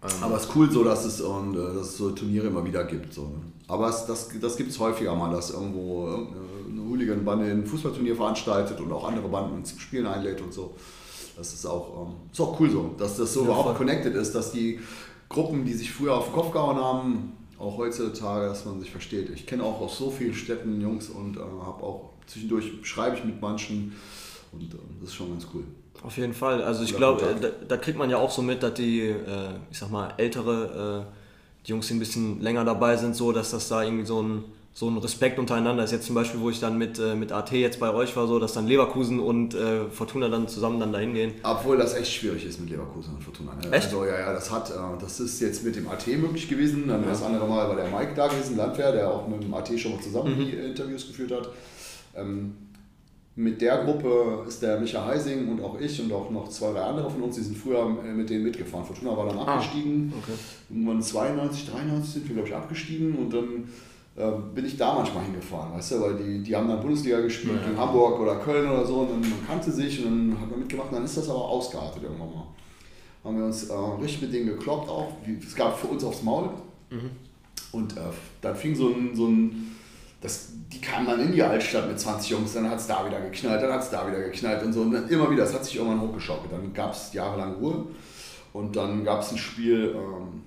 [SPEAKER 2] Ähm. Aber es ist cool so, dass es, und, äh, dass es so Turniere immer wieder gibt. So. Ne? Aber es, das, das gibt es häufiger mal, dass irgendwo eine Hooligan-Bande ein Fußballturnier veranstaltet und auch andere Banden zum Spielen einlädt und so. Das ist auch, ähm, ist auch cool so, dass das so ja, überhaupt voll. connected ist, dass die Gruppen, die sich früher auf den Kopf gehauen haben, auch heutzutage, dass man sich versteht. Ich kenne auch aus so vielen Städten Jungs und äh, habe auch zwischendurch schreibe ich mit manchen und äh, das ist schon ganz cool.
[SPEAKER 1] Auf jeden Fall. Also ich glaube, da, da, kriegt man ja auch so mit, dass die, äh, ich sag mal, ältere äh, die Jungs, die ein bisschen länger dabei sind, so, dass das da irgendwie so ein, so ein Respekt untereinander ist. Jetzt zum Beispiel, wo ich dann mit, äh, mit AT jetzt bei euch war, so, dass dann Leverkusen und äh, Fortuna dann zusammen dann dahin gehen.
[SPEAKER 2] Obwohl das echt schwierig ist mit Leverkusen und Fortuna. Ne? Echt? Also ja, ja, das hat, äh, das ist jetzt mit dem AT möglich gewesen. Dann ja. das andere Mal war der Mike da gewesen, Landwehr, der auch mit dem AT schon mal zusammen mhm. die Interviews geführt hat. Ähm, mit der Gruppe ist der Micha Heising und auch ich und auch noch zwei, drei andere von uns, die sind früher äh, mit denen mitgefahren. Fortuna war dann ah, abgestiegen. Okay. Irgendwann 92, 93 sind wir, glaube ich, abgestiegen und dann bin ich da manchmal hingefahren, weißt du, weil die, die haben dann Bundesliga gespielt ja. in Hamburg oder Köln oder so und dann man kannte sich und dann hat man mitgemacht und dann ist das aber ausgeartet irgendwann mal. Haben wir uns äh, richtig mit denen gekloppt auch. Es gab für uns aufs Maul. Mhm. Und äh, dann fing so ein, so ein das, die kamen dann in die Altstadt mit 20 Jungs, dann hat es da wieder geknallt, dann hat es da wieder geknallt und so. Und dann immer wieder, das hat sich irgendwann hochgeschaukelt. Dann gab es jahrelang Ruhe und dann gab es ein Spiel ähm,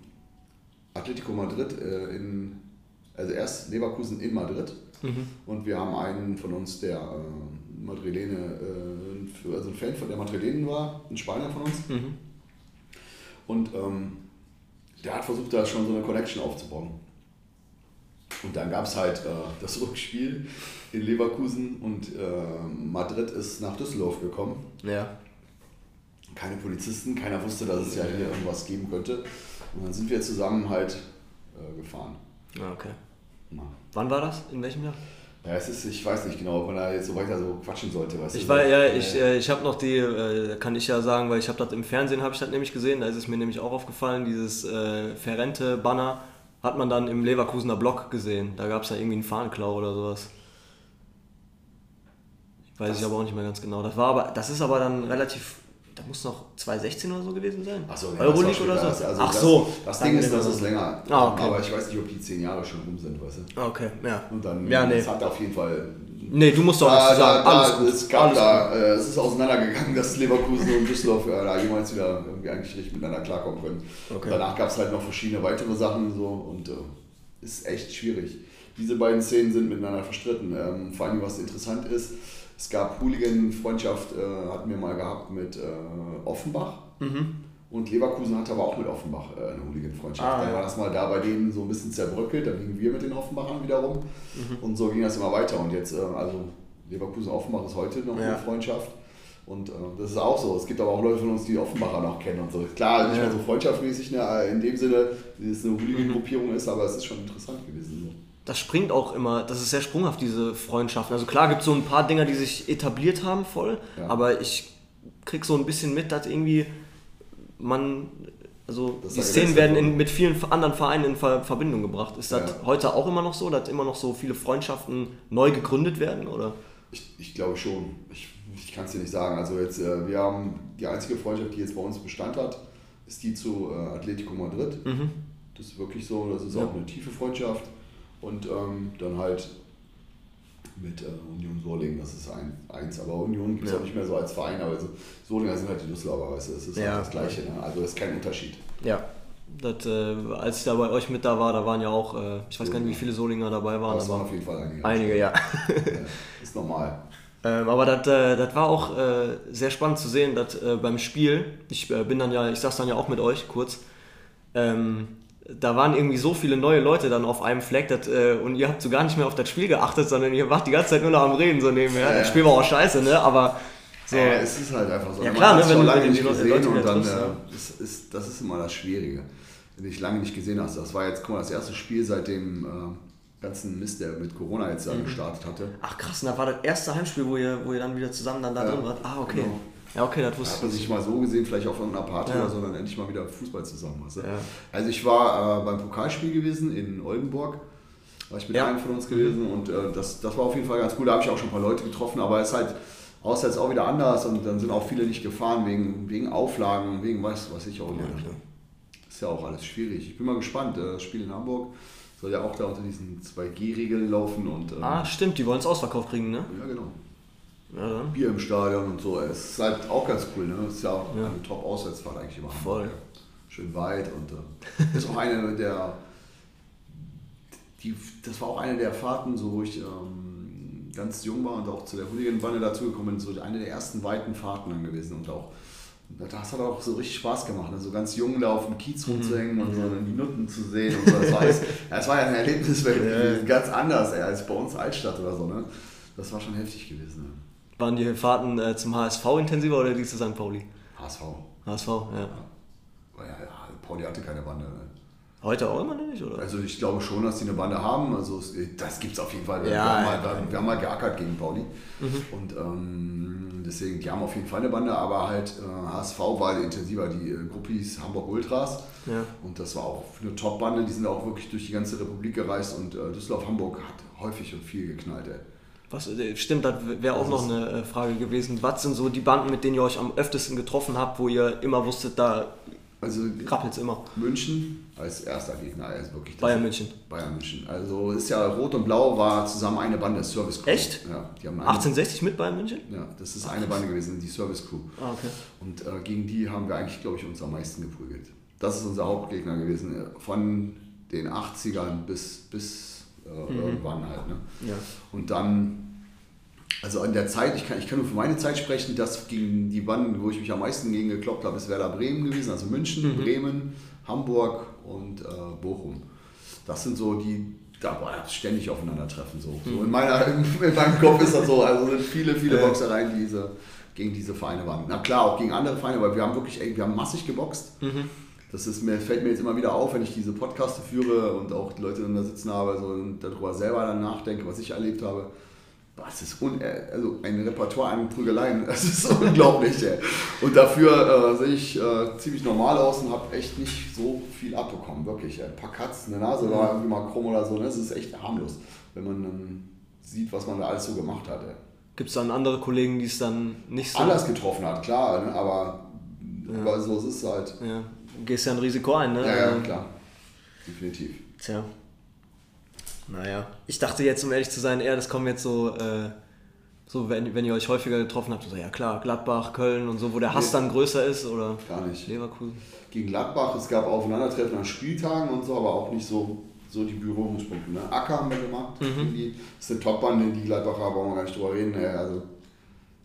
[SPEAKER 2] Atletico Madrid äh, in, also erst Leverkusen in Madrid. Mhm. Und wir haben einen von uns, der äh, Madrilene, äh, also ein Fan von der Madrilenen war, ein Spanier von uns. Mhm. Und ähm, der hat versucht, da schon so eine Connection aufzubauen. Und dann gab es halt äh, das Rückspiel in Leverkusen und äh, Madrid ist nach Düsseldorf gekommen.
[SPEAKER 1] Ja.
[SPEAKER 2] Keine Polizisten, keiner wusste, dass es ja hier irgendwas geben könnte. Und dann sind wir zusammen halt äh, gefahren.
[SPEAKER 1] Ah, okay. Na. Wann war das? In welchem Jahr?
[SPEAKER 2] Ja, es ist, ich weiß nicht genau, wann er jetzt so weiter so quatschen sollte. Weißt
[SPEAKER 1] ich war, ja, ich, äh, ich habe noch die, äh, kann ich ja sagen, weil ich habe das im Fernsehen, habe ich das nämlich gesehen, da ist es mir nämlich auch aufgefallen, dieses äh, Ferrente-Banner hat man dann im Leverkusener Block gesehen. Da gab es ja irgendwie einen Fahnenklau oder sowas. Weiß das ich aber auch nicht mehr ganz genau. Das war aber, das ist aber dann relativ, da muss noch 2016 oder so gewesen sein.
[SPEAKER 2] Ach so,
[SPEAKER 1] ja, Euroleague oder so.
[SPEAKER 2] Also Ach das, so. Das Ding ist, das ist länger. Ah, okay. Aber ich weiß nicht, ob die zehn Jahre schon rum sind, weißt du.
[SPEAKER 1] Okay, ja.
[SPEAKER 2] Und dann,
[SPEAKER 1] ja, nee.
[SPEAKER 2] das hat auf jeden Fall
[SPEAKER 1] Nee, du musst doch
[SPEAKER 2] da, sagen. Da, Alles gut. Es, gab Alles da, gut. Äh, es ist auseinandergegangen, dass Leverkusen und Düsseldorf äh, da jemals wieder irgendwie eigentlich richtig miteinander klarkommen können. Okay. danach gab es halt noch verschiedene weitere Sachen so und äh, ist echt schwierig. Diese beiden Szenen sind miteinander verstritten. Ähm, vor allem, was interessant ist, es gab Hooligan-Freundschaft, äh, hatten wir mal gehabt mit äh, Offenbach. Mhm. Und Leverkusen hatte aber auch mit Offenbach äh, eine Hooligan-Freundschaft. Ah, dann war das mal da bei denen so ein bisschen zerbröckelt, dann gingen wir mit den Offenbachern wiederum. Mhm. Und so ging das immer weiter. Und jetzt, äh, also Leverkusen-Offenbach ist heute noch ja. eine Freundschaft. Und äh, das ist auch so. Es gibt aber auch Leute von uns, die Offenbacher noch kennen und so. Klar, nicht ja. mehr so freundschaftmäßig ne, in dem Sinne, wie es eine Hooligan-Gruppierung ist, aber es ist schon interessant gewesen. So.
[SPEAKER 1] Das springt auch immer, das ist sehr sprunghaft, diese Freundschaften. Also klar gibt es so ein paar Dinger, die sich etabliert haben voll, ja. aber ich krieg so ein bisschen mit, dass irgendwie man, also das die Szenen werden in, mit vielen anderen Vereinen in Ver Verbindung gebracht. Ist das ja. heute auch immer noch so, dass immer noch so viele Freundschaften neu gegründet werden? Oder?
[SPEAKER 2] Ich, ich glaube schon. Ich ich kann es dir nicht sagen. Also jetzt, äh, wir haben die einzige Freundschaft, die jetzt bei uns Bestand hat, ist die zu äh, Atletico Madrid. Mhm. Das ist wirklich so, das ist ja. auch eine tiefe Freundschaft. Und ähm, dann halt mit äh, Union Solingen, das ist ein, eins. Aber Union gibt es ja. auch nicht mehr so als Verein, aber so, Solinger sind halt die Düsseldorfer, weißt du, das ist ja. halt das Gleiche. Ne? Also das ist kein Unterschied.
[SPEAKER 1] Ja. Das, äh, als ich da bei euch mit da war, da waren ja auch, äh, ich weiß gar nicht, wie viele Solinger dabei waren.
[SPEAKER 2] Aber es waren auf jeden Fall einige.
[SPEAKER 1] Einige, ja.
[SPEAKER 2] ist normal.
[SPEAKER 1] Ähm, aber das äh, war auch äh, sehr spannend zu sehen, dass äh, beim Spiel, ich äh, bin dann ja, ich saß dann ja auch mit euch kurz, ähm, da waren irgendwie so viele neue Leute dann auf einem Fleck dat, äh, und ihr habt so gar nicht mehr auf das Spiel geachtet, sondern ihr wart die ganze Zeit nur noch am Reden so nebenher. Ja, das Spiel war auch scheiße, ne? aber So.
[SPEAKER 2] Ja, es ist halt einfach so.
[SPEAKER 1] Ja, klar, ne, wenn du-
[SPEAKER 2] lange nicht
[SPEAKER 1] Leute
[SPEAKER 2] gesehen
[SPEAKER 1] wieder
[SPEAKER 2] und dann,
[SPEAKER 1] triffst, ja.
[SPEAKER 2] äh, ist, das ist immer das Schwierige. Wenn du dich lange nicht gesehen hast. Das war jetzt, guck mal, das erste Spiel seit dem äh, ganzen Mist, der mit Corona jetzt
[SPEAKER 1] Mhm.
[SPEAKER 2] da gestartet hatte.
[SPEAKER 1] Ach krass, und das war das erste Heimspiel, wo ihr, wo ihr dann wieder zusammen dann da
[SPEAKER 2] Ja,
[SPEAKER 1] drin wart. Ah, okay.
[SPEAKER 2] genau.
[SPEAKER 1] Ja, okay, das
[SPEAKER 2] Da
[SPEAKER 1] wusste
[SPEAKER 2] hat man
[SPEAKER 1] ich.
[SPEAKER 2] sich mal so gesehen, vielleicht auch von einer Party
[SPEAKER 1] Ja.
[SPEAKER 2] oder so, dann endlich mal wieder Fußball zusammen. Weißt du?
[SPEAKER 1] Ja.
[SPEAKER 2] Also ich war äh, beim Pokalspiel gewesen in Oldenburg. War ich mit
[SPEAKER 1] Ja.
[SPEAKER 2] einem von uns gewesen und äh, das, das war auf jeden Fall ganz cool. Da habe ich auch schon ein paar Leute getroffen, aber es ist halt außer jetzt auch wieder anders und dann sind auch viele nicht gefahren wegen, wegen Auflagen, wegen was weiß ich auch immer.
[SPEAKER 1] Ja,
[SPEAKER 2] ist ja auch alles schwierig. Ich bin mal gespannt. äh, Das Spiel in Hamburg soll ja auch da unter diesen 2G-Regeln laufen und ähm,
[SPEAKER 1] Ah, stimmt, die wollen es ausverkauft kriegen, ne?
[SPEAKER 2] ja genau.
[SPEAKER 1] Ja, dann.
[SPEAKER 2] Bier im Stadion und so. Es ist halt auch ganz cool. Ne? Es ist ja auch
[SPEAKER 1] Ja.
[SPEAKER 2] eine Top-Auswärtsfahrt eigentlich immer.
[SPEAKER 1] Voll.
[SPEAKER 2] Schön weit und äh, ist auch eine der. Die, das war auch eine der Fahrten, so, wo ich ähm, ganz jung war und auch zu der Hooligan-Bande dazugekommen bin. So eine der ersten weiten Fahrten dann gewesen und auch. Das hat auch so richtig Spaß gemacht, ne? so ganz jung da auf dem Kiez rumzuhängen und so die Nutten zu sehen und so. Das war, alles, ja, das war ja ein gewesen, ganz anders ey, als bei uns Altstadt oder so. Ne? Das war schon heftig gewesen. Ne?
[SPEAKER 1] Waren die Fahrten äh, zum HSV intensiver oder die zu St. Pauli?
[SPEAKER 2] HSV.
[SPEAKER 1] HSV, ja.
[SPEAKER 2] Ja, Pauli hatte keine Bande. Ne?
[SPEAKER 1] Heute auch immer noch nicht, oder?
[SPEAKER 2] Also ich glaube schon, dass die eine Bande haben. Also es, das gibt es auf jeden Fall. Wir,
[SPEAKER 1] Ja,
[SPEAKER 2] wir, haben
[SPEAKER 1] ja. Mhm.
[SPEAKER 2] mal, wir haben mal geackert gegen Pauli. Und ähm, deswegen, die haben auf jeden Fall eine Bande, aber halt äh, HSV war intensiver. Die äh, Gruppe hieß Hamburg Ultras.
[SPEAKER 1] Ja.
[SPEAKER 2] Und das war auch eine Top-Bande. Die sind auch wirklich durch die ganze Republik gereist. Und äh, Düsseldorf-Hamburg hat häufig und viel geknallt. Ey.
[SPEAKER 1] Was, äh, stimmt, das wäre auch noch eine äh, Frage gewesen. Was sind so die Banden, mit denen ihr euch am öftesten getroffen habt, wo ihr immer wusstet, da
[SPEAKER 2] Also
[SPEAKER 1] rappelt es immer?
[SPEAKER 2] München als erster Gegner. Also wirklich das-
[SPEAKER 1] Bayern München.
[SPEAKER 2] Bayern München. Also ist ja Rot und Blau war zusammen eine Bande, Service Crew.
[SPEAKER 1] Echt?
[SPEAKER 2] Ja, die haben eine
[SPEAKER 1] 1860 mit Bayern München?
[SPEAKER 2] Ja, das ist eine Bande gewesen, die Service Crew.
[SPEAKER 1] Ah, okay.
[SPEAKER 2] Und äh, gegen die haben wir eigentlich, glaube ich, uns am meisten geprügelt. Das ist unser Hauptgegner gewesen. äh, Von den 80ern bis, bis äh, irgendwann halt. Ne?
[SPEAKER 1] Ja.
[SPEAKER 2] Und dann, also in der Zeit, ich kann, ich kann nur für meine Zeit sprechen, das gegen die Banden, wo ich mich am meisten gegen gekloppt habe, ist Werder Bremen gewesen. Also München, Bremen, Hamburg und äh, Bochum. Das sind so die, da war das ständig aufeinandertreffen. So. so in, meiner, in meinem Kopf ist das so. Also sind viele, viele. Boxereien, die diese, gegen diese Vereine waren. Na klar, auch gegen andere Vereine, aber wir haben wirklich, wir haben massig geboxt. Das ist mir, fällt mir jetzt immer wieder auf, wenn ich diese Podcasts führe und auch die Leute dann da sitzen habe so, und darüber selber dann nachdenke, was ich erlebt habe. Boah, es ist un äh, also ein Repertoire an Prügeleien. Das ist unglaublich. Ey. Und dafür äh, sehe ich äh, ziemlich normal aus und habe echt nicht so viel abbekommen. Wirklich. Ey. Ein paar Katzen, eine Nase war irgendwie mal krumm oder so. Ne? Das ist echt harmlos, wenn man dann sieht, was man da alles so gemacht hat.
[SPEAKER 1] Gibt es dann andere Kollegen, die es dann nicht so.
[SPEAKER 2] Anders getroffen hat, klar, ne? aber, aber so ist es halt.
[SPEAKER 1] Ja. Du gehst ja ein Risiko ein, ne?
[SPEAKER 2] Ja, ja,
[SPEAKER 1] Ähm,
[SPEAKER 2] klar. Definitiv.
[SPEAKER 1] Tja. Naja. Ich dachte jetzt, um ehrlich zu sein, eher, das kommen jetzt so, äh, so wenn, wenn ihr euch häufiger getroffen habt, so, ja klar, Gladbach, Köln und so, wo der Hass
[SPEAKER 2] Nee.
[SPEAKER 1] dann größer ist oder
[SPEAKER 2] Gar nicht.
[SPEAKER 1] Leverkusen.
[SPEAKER 2] gegen Gladbach. Es gab Aufeinandertreffen an Spieltagen und so, aber auch nicht so, so die Berührungspunkte. Ne? Acker haben wir gemacht. gegen Die, das ist eine Top-Bande, die Gladbacher, brauchen wir gar nicht drüber reden. Ja, Also,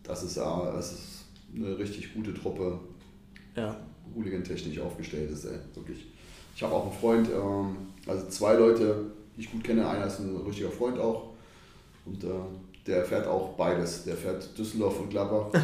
[SPEAKER 2] das ist, ja- das ist eine richtig gute Truppe,
[SPEAKER 1] Ja.
[SPEAKER 2] Hooligan-technisch aufgestellt ist. Ey. Wirklich. Ich habe auch einen Freund, ähm, also zwei Leute, die ich gut kenne. Einer ist ein richtiger Freund auch. Und äh, der fährt auch beides. Der fährt Düsseldorf und Gladbach.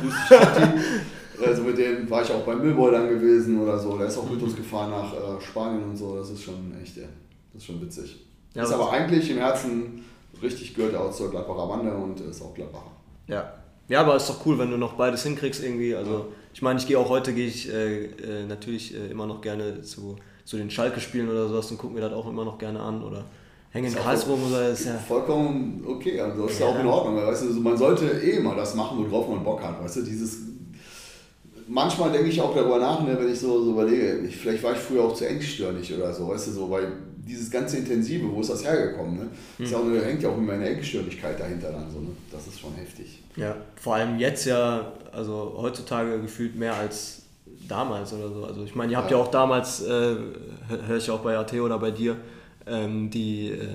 [SPEAKER 2] Also mit dem war ich auch beim Millboy dann gewesen oder so. Der ist auch mit uns gefahren nach äh, Spanien und so. Das ist schon echt, ey. das ist schon witzig.
[SPEAKER 1] Ja,
[SPEAKER 2] ist aber eigentlich im Herzen richtig gehört er auch zur Gladbacher Bande und ist auch Gladbacher.
[SPEAKER 1] Ja. Ja, aber ist doch cool, wenn du noch beides hinkriegst irgendwie. Also ich meine, ich gehe auch heute, gehe ich äh, äh, natürlich äh, immer noch gerne zu, zu den Schalke-Spielen oder sowas und gucke mir das auch immer noch gerne an. Oder hänge in Karlsruhe oder das ist ja.
[SPEAKER 2] Vollkommen okay, also das ist ja
[SPEAKER 1] Ja.
[SPEAKER 2] auch in Ordnung. Weißt du, man sollte eh mal das machen, worauf man Bock hat. Weißt du, dieses. Manchmal denke ich auch darüber nach, ne, wenn ich so, so überlege, ich, vielleicht war ich früher auch zu engstirnig oder so, weißt du, so, weil dieses ganze Intensive, wo ist das hergekommen? Ne? Ist ja auch eine, hängt ja auch immer eine Engstirnigkeit dahinter dann so, ne? Das ist schon heftig.
[SPEAKER 1] Ja, vor allem jetzt ja, also heutzutage gefühlt mehr als damals oder so. Also ich meine, ihr habt ja,
[SPEAKER 2] Ja.
[SPEAKER 1] auch damals, äh, höre ich auch bei AT oder bei dir, ähm, die, äh,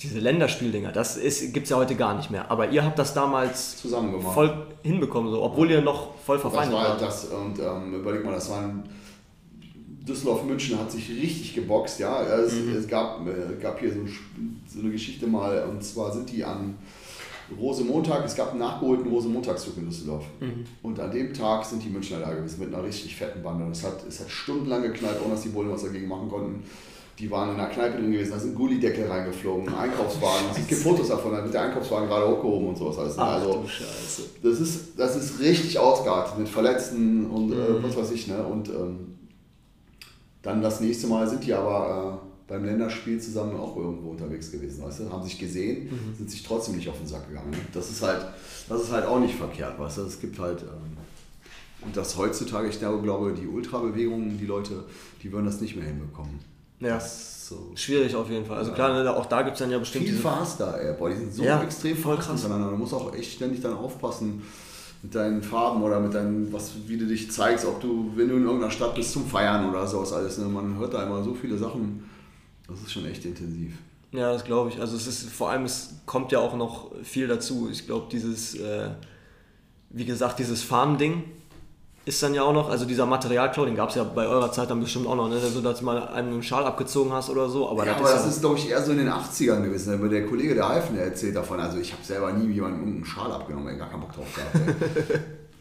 [SPEAKER 1] diese Länderspieldinger. Das gibt es ja heute gar nicht mehr. Aber ihr habt das damals
[SPEAKER 2] Zusammen gemacht.
[SPEAKER 1] voll hinbekommen, so, obwohl ihr noch voll
[SPEAKER 2] Das
[SPEAKER 1] verfeindet
[SPEAKER 2] war
[SPEAKER 1] wart.
[SPEAKER 2] das, und ähm, überleg mal, das waren. Düsseldorf München hat sich richtig geboxt, ja. Es,
[SPEAKER 1] Mhm.
[SPEAKER 2] es gab, äh, gab hier so, ein so eine Geschichte mal, und zwar sind die an Rosemontag, es gab einen nachgeholten Rosemontagszug in Düsseldorf. Und an dem Tag sind die Münchner da gewesen mit einer richtig fetten Bande. Und es hat, es hat stundenlang geknallt, ohne dass die Bullen was dagegen machen konnten. Die waren in einer Kneipe drin gewesen, da sind Gullideckel reingeflogen, ein Einkaufswagen. Es gibt Fotos davon, da wird der Einkaufswagen gerade hochgehoben und sowas alles.
[SPEAKER 1] Ach
[SPEAKER 2] also,
[SPEAKER 1] Scheiße.
[SPEAKER 2] das ist, das ist richtig ausgeartet mit Verletzten und
[SPEAKER 1] Mhm.
[SPEAKER 2] äh, was weiß ich. Ne? Und ähm, dann das nächste Mal sind die aber äh, beim Länderspiel zusammen auch irgendwo unterwegs gewesen, weißt du? Haben sich gesehen,
[SPEAKER 1] Mhm.
[SPEAKER 2] sind sich trotzdem nicht auf den Sack gegangen. Ne? Das ist halt, das ist halt auch nicht verkehrt, weißt du? Es gibt halt ähm, und das heutzutage, ich glaube, glaube, die Ultrabewegungen, die Leute, die würden das nicht mehr hinbekommen.
[SPEAKER 1] Ja.
[SPEAKER 2] So
[SPEAKER 1] Schwierig auf jeden Fall. Also klar, ne, auch da gibt es dann ja bestimmt
[SPEAKER 2] viel faster, ey. Boah, die sind so
[SPEAKER 1] Ja,
[SPEAKER 2] extrem
[SPEAKER 1] voll krass.
[SPEAKER 2] miteinander. Du musst auch echt ständig dann aufpassen mit deinen Farben oder mit deinen, was, wie du dich zeigst, ob du, wenn du in irgendeiner Stadt bist zum Feiern oder sowas alles. Ne? Man hört da immer so viele Sachen. Das ist schon echt intensiv.
[SPEAKER 1] Ja, das glaube ich. Also es ist vor allem, es kommt ja auch noch viel dazu. Ich glaube, dieses, äh, wie gesagt, dieses Farmding ist dann ja auch noch, also dieser Materialklau, den gab es ja bei eurer Zeit dann bestimmt auch noch, ne? so dass du mal einen einen Schal abgezogen hast oder so. Aber
[SPEAKER 2] ja,
[SPEAKER 1] das
[SPEAKER 2] aber
[SPEAKER 1] ist
[SPEAKER 2] das
[SPEAKER 1] ja,
[SPEAKER 2] ist, glaube ich, eher so in den 80ern gewesen. Aber Der Kollege, der Heifen, der erzählt davon. Also ich habe selber nie jemanden irgendeinen Schal abgenommen, ey, gar keinen Bock drauf gehabt.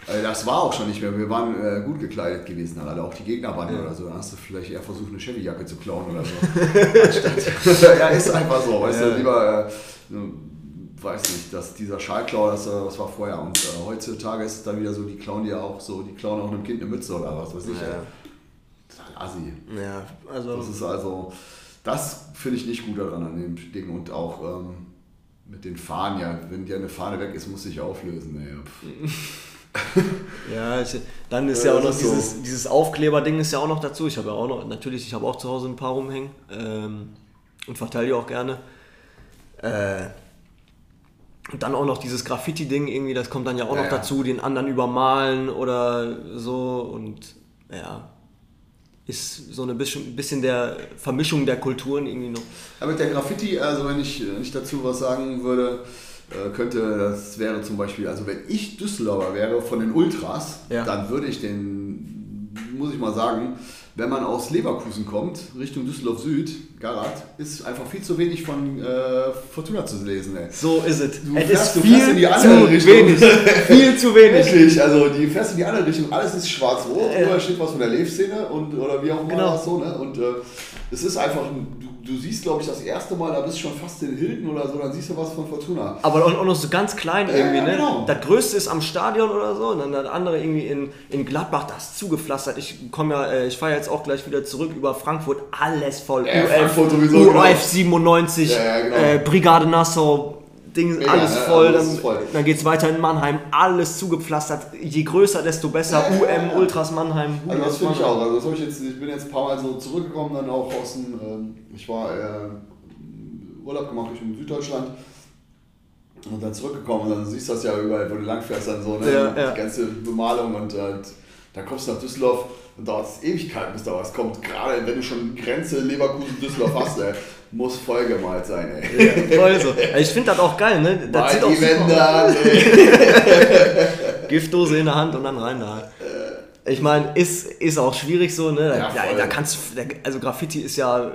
[SPEAKER 2] Also das war auch schon nicht mehr. Wir waren äh, gut gekleidet gewesen, alle, auch die Gegnerbande oder so. Dann hast du vielleicht eher versucht, eine Chevy-Jacke zu klauen oder so. Anstatt, ja, ist einfach so. Weißt
[SPEAKER 1] Ja.
[SPEAKER 2] du, lieber, äh, weiß nicht, dass dieser Schalklau, das, äh, das war vorher. Und äh, heutzutage ist es dann wieder so, die klauen dir auch so, die klauen auch einem Kind eine Mütze oder was weiß ich.
[SPEAKER 1] Ja.
[SPEAKER 2] Total assi.
[SPEAKER 1] ja, also
[SPEAKER 2] Das ist also, das finde ich nicht gut daran an dem Ding und auch ähm, mit den Fahnen, ja, wenn dir eine Fahne weg ist, muss sich auflösen. Ey.
[SPEAKER 1] Ja, ich, dann ist
[SPEAKER 2] Ja,
[SPEAKER 1] ja, auch noch
[SPEAKER 2] so.
[SPEAKER 1] dieses, dieses Aufkleber-Ding ist ja auch noch dazu. Ich habe ja auch noch, natürlich, ich habe auch zu Hause ein paar rumhängen ähm, und verteile die auch gerne. Äh, und dann auch noch dieses Graffiti-Ding irgendwie, das kommt dann ja auch
[SPEAKER 2] Ja,
[SPEAKER 1] noch dazu, den anderen übermalen oder so und ja, ist so ein bisschen, bisschen der Vermischung der Kulturen irgendwie noch.
[SPEAKER 2] Aber mit der Graffiti, also wenn ich, wenn ich dazu was sagen würde, äh, könnte, das wäre zum Beispiel, also wenn ich Düsseldorfer wäre von den Ultras,
[SPEAKER 1] Ja.
[SPEAKER 2] dann würde ich den, muss ich mal sagen, wenn man aus Leverkusen kommt, Richtung Düsseldorf Süd, Garat, ist einfach viel zu wenig von äh, Fortuna zu lesen. Ey.
[SPEAKER 1] So ist es.
[SPEAKER 2] Du
[SPEAKER 1] es
[SPEAKER 2] fährst-
[SPEAKER 1] ist
[SPEAKER 2] du fährst
[SPEAKER 1] viel
[SPEAKER 2] in die
[SPEAKER 1] zu
[SPEAKER 2] andere Richtung.
[SPEAKER 1] wenig. viel zu wenig.
[SPEAKER 2] Wirklich, also die fährst in die andere Richtung, alles ist schwarz-rot,
[SPEAKER 1] Ja.
[SPEAKER 2] oder steht was von der Lev-Szene und oder wie auch immer
[SPEAKER 1] Genau.
[SPEAKER 2] so, ne? Und äh, es ist einfach, du, du siehst, glaube ich, das erste Mal, da bist du schon fast in Hilden oder so, dann siehst du was von Fortuna.
[SPEAKER 1] Aber auch noch so ganz klein irgendwie,
[SPEAKER 2] ja,
[SPEAKER 1] ne?
[SPEAKER 2] genau.
[SPEAKER 1] Das größte ist am Stadion oder so und dann das andere irgendwie in, in Gladbach, das ist zugepflastert. Ich komme ja, äh, ich fahre jetzt auch gleich wieder zurück über Frankfurt, alles voll.
[SPEAKER 2] Ja, Frankfurt sowieso, genau.
[SPEAKER 1] UF 97,
[SPEAKER 2] Ja, ja, genau.
[SPEAKER 1] äh, Brigade Nassau, Ding,
[SPEAKER 2] Mega,
[SPEAKER 1] alles voll.
[SPEAKER 2] Alles
[SPEAKER 1] dann
[SPEAKER 2] voll.
[SPEAKER 1] dann geht es weiter in Mannheim, alles zugepflastert. Je größer, desto besser.
[SPEAKER 2] Ja, ja,
[SPEAKER 1] UM,
[SPEAKER 2] ja.
[SPEAKER 1] Ultras Mannheim.
[SPEAKER 2] Also das finde ich auch. Also das habe ich jetzt, ich bin jetzt ein paar Mal so zurückgekommen, dann auch aus dem, ähm, ich war äh, Urlaub gemacht Richtung Süddeutschland und dann zurückgekommen und dann siehst du das ja überall, wo du langfährst, dann so, ne?
[SPEAKER 1] Ja, ja.
[SPEAKER 2] die ganze Bemalung und äh, dann kommst du nach Düsseldorf und dauert es Ewigkeiten, bis da was kommt. Gerade wenn du schon Grenze Leverkusen-Düsseldorf hast, ey, muss voll gemalt sein, ey.
[SPEAKER 1] Ja, voll so. Also Ich finde das auch geil, ne? Das sieht auch
[SPEAKER 2] Wände an.
[SPEAKER 1] Giftdose in der Hand und dann rein da. Ich meine, ist, ist auch schwierig so, ne?
[SPEAKER 2] Ja,
[SPEAKER 1] Da, da kannst du, also Graffiti ist ja,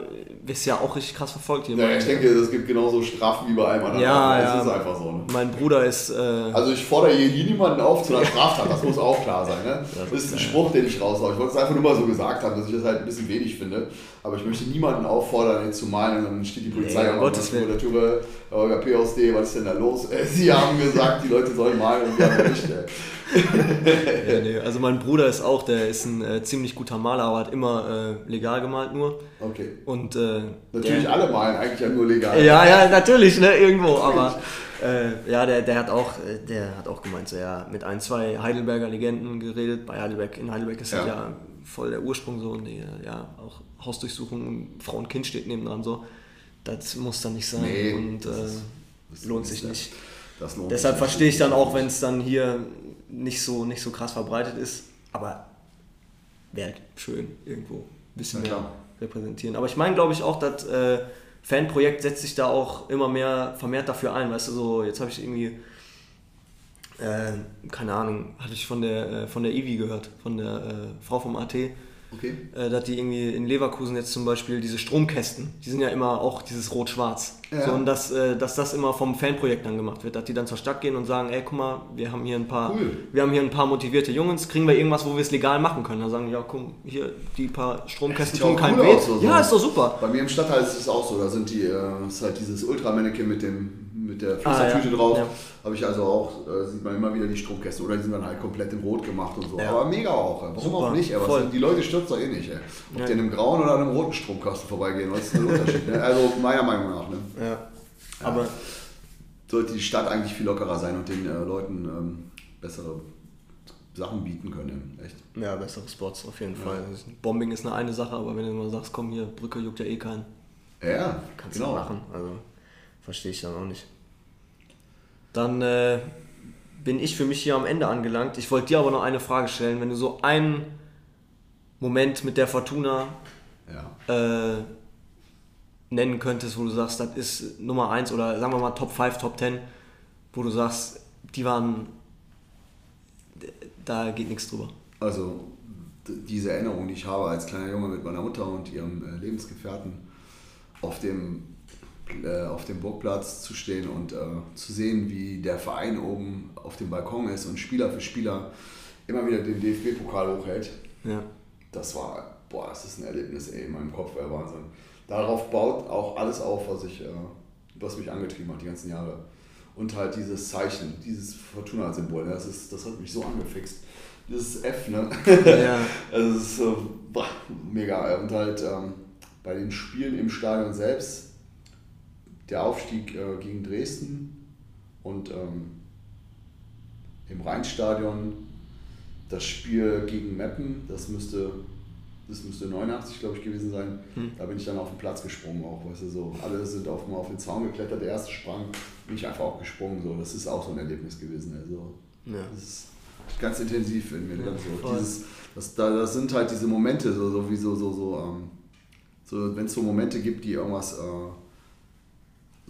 [SPEAKER 1] ist ja auch richtig krass verfolgt hier.
[SPEAKER 2] Ja, ich denke, es gibt genauso Strafen wie bei allem anderen.
[SPEAKER 1] Ja,
[SPEAKER 2] das
[SPEAKER 1] ja.
[SPEAKER 2] ist einfach so, ne?
[SPEAKER 1] mein Bruder ist, äh,
[SPEAKER 2] Also ich fordere hier hier niemanden auf zu einer Straftat, das muss auch klar sein. Ne? Das ist ein Spruch, den ich raushaue. Ich wollte es einfach nur mal so gesagt haben, dass ich das halt ein bisschen wenig finde. Aber ich möchte niemanden auffordern, jetzt zu malen und dann steht die Polizei
[SPEAKER 1] Nee,
[SPEAKER 2] an
[SPEAKER 1] um Gottes
[SPEAKER 2] vor der Tür. Holger PSD, was ist denn da los? Äh, Sie haben gesagt, die Leute sollen malen und wir haben nicht. Ey.
[SPEAKER 1] ja, nee, also mein Bruder ist auch, der ist ein äh, ziemlich guter Maler, aber hat immer äh, legal gemalt nur.
[SPEAKER 2] Okay.
[SPEAKER 1] Und äh,
[SPEAKER 2] Natürlich
[SPEAKER 1] der,
[SPEAKER 2] alle malen eigentlich ja nur legal.
[SPEAKER 1] Ja, ja, natürlich, ne, irgendwo, aber äh, ja, der, der hat auch, äh, der hat auch gemeint, so ja, mit ein, zwei Heidelberger Legenden geredet. Bei Heidelberg, in Heidelberg ist das
[SPEAKER 2] Ja.
[SPEAKER 1] ja voll der Ursprung so und die, äh, ja, auch Hausdurchsuchung und Frau und Kind steht nebendran so. Das muss dann nicht sein
[SPEAKER 2] Nee,
[SPEAKER 1] und
[SPEAKER 2] das
[SPEAKER 1] äh,
[SPEAKER 2] ist- das
[SPEAKER 1] lohnt sich
[SPEAKER 2] ja-
[SPEAKER 1] nicht.
[SPEAKER 2] Das lohnt
[SPEAKER 1] Deshalb verstehe ich dann auch, wenn es dann hier nicht so, nicht so krass verbreitet ist, aber wäre schön irgendwo bisschen
[SPEAKER 2] Na
[SPEAKER 1] mehr
[SPEAKER 2] klar.
[SPEAKER 1] Repräsentieren. Aber ich meine, glaube ich, auch, das äh, Fanprojekt setzt sich da auch immer mehr vermehrt dafür ein. Weißt du, so jetzt habe ich irgendwie, äh, keine Ahnung, hatte ich von der, äh, von der Ivi gehört, von der äh, Frau vom AT,
[SPEAKER 2] Okay.
[SPEAKER 1] Äh, dass die irgendwie in Leverkusen jetzt zum Beispiel diese Stromkästen, die sind ja immer auch dieses Rot-Schwarz.
[SPEAKER 2] Ja.
[SPEAKER 1] So, und dass, äh, dass das immer vom Fanprojekt dann gemacht wird, dass die dann zur Stadt gehen und sagen, ey, guck mal, wir haben hier ein paar,
[SPEAKER 2] Cool.
[SPEAKER 1] wir haben hier ein paar motivierte Jungs, kriegen wir irgendwas, wo wir es legal machen können. Dann sagen die, ja, guck, hier, die paar Stromkästen tun keinem
[SPEAKER 2] cool
[SPEAKER 1] weh.
[SPEAKER 2] so.
[SPEAKER 1] Ja, ist doch super.
[SPEAKER 2] Bei mir im Stadtteil ist es auch so, da sind die, äh, ist halt dieses Ultramannequin mit dem mit der
[SPEAKER 1] Ah,
[SPEAKER 2] Flüstertüte
[SPEAKER 1] ja.
[SPEAKER 2] drauf.
[SPEAKER 1] Ja.
[SPEAKER 2] Habe ich also auch, äh, sieht man immer wieder die Stromkästen oder die sind dann halt komplett in Rot gemacht und so. Aber mega auch. Warum
[SPEAKER 1] Super,
[SPEAKER 2] auch nicht? Aber die Leute stürzt doch eh nicht. Ey. Ob die in einem grauen oder einem roten Stromkasten vorbeigehen, was ist der Unterschied? Ne? Also meiner Meinung nach. Ne?
[SPEAKER 1] Ja. Aber
[SPEAKER 2] Sollte die Stadt eigentlich viel lockerer sein und den äh, Leuten ähm, bessere Sachen bieten können. Echt.
[SPEAKER 1] ja, bessere Spots auf jeden Fall. Bombing ist eine eine Sache, aber wenn du mal sagst, komm hier, Brücke juckt ja eh keinen.
[SPEAKER 2] Ja, ja,
[SPEAKER 1] Kannst
[SPEAKER 2] genau.
[SPEAKER 1] du machen. Also verstehe ich dann auch nicht. Dann äh, bin ich für mich hier am Ende angelangt. Ich wollte dir aber noch eine Frage stellen. Wenn du so einen Moment mit der Fortuna
[SPEAKER 2] Ja.
[SPEAKER 1] äh, nennen könntest, wo du sagst, das ist Nummer 1 oder sagen wir mal Top 5, Top 10, wo du sagst, die waren, da geht nichts drüber.
[SPEAKER 2] Also diese Erinnerung, die ich habe als kleiner Junge mit meiner Mutter und ihrem äh, Lebensgefährten auf dem, äh, auf dem Burgplatz zu stehen und äh, zu sehen, wie der Verein oben auf dem Balkon ist und Spieler für Spieler immer wieder den DFB-Pokal hochhält,
[SPEAKER 1] Ja.
[SPEAKER 2] das war, boah, das ist ein Erlebnis ey, in meinem Kopf, ey, Wahnsinn. Darauf baut auch alles auf, was, ich, äh, was mich angetrieben hat die ganzen Jahre. Und halt dieses Zeichen, dieses Fortuna-Symbol, ne, das, ist, das hat mich so angefixt. Dieses F, ne?
[SPEAKER 1] Ja.
[SPEAKER 2] Also es ist boah, mega. Und halt ähm, bei den Spielen im Stadion selbst, der Aufstieg äh, gegen Dresden und ähm, im Rheinstadion das Spiel gegen Meppen, das müsste, das müsste 89, glaube ich, gewesen sein. Da bin ich dann auf den Platz gesprungen auch, weißt du, so. Alle sind auf, mal auf den Zaun geklettert, der erste sprang, bin ich einfach auch gesprungen, so. Das ist auch so ein Erlebnis gewesen, also.
[SPEAKER 1] Ja.
[SPEAKER 2] Das ist ganz intensiv in mir drin. So.
[SPEAKER 1] voll.
[SPEAKER 2] Dieses, das, da, das sind halt diese Momente, so, so wie so, so, so, ähm, so wenn es so Momente gibt, die irgendwas äh,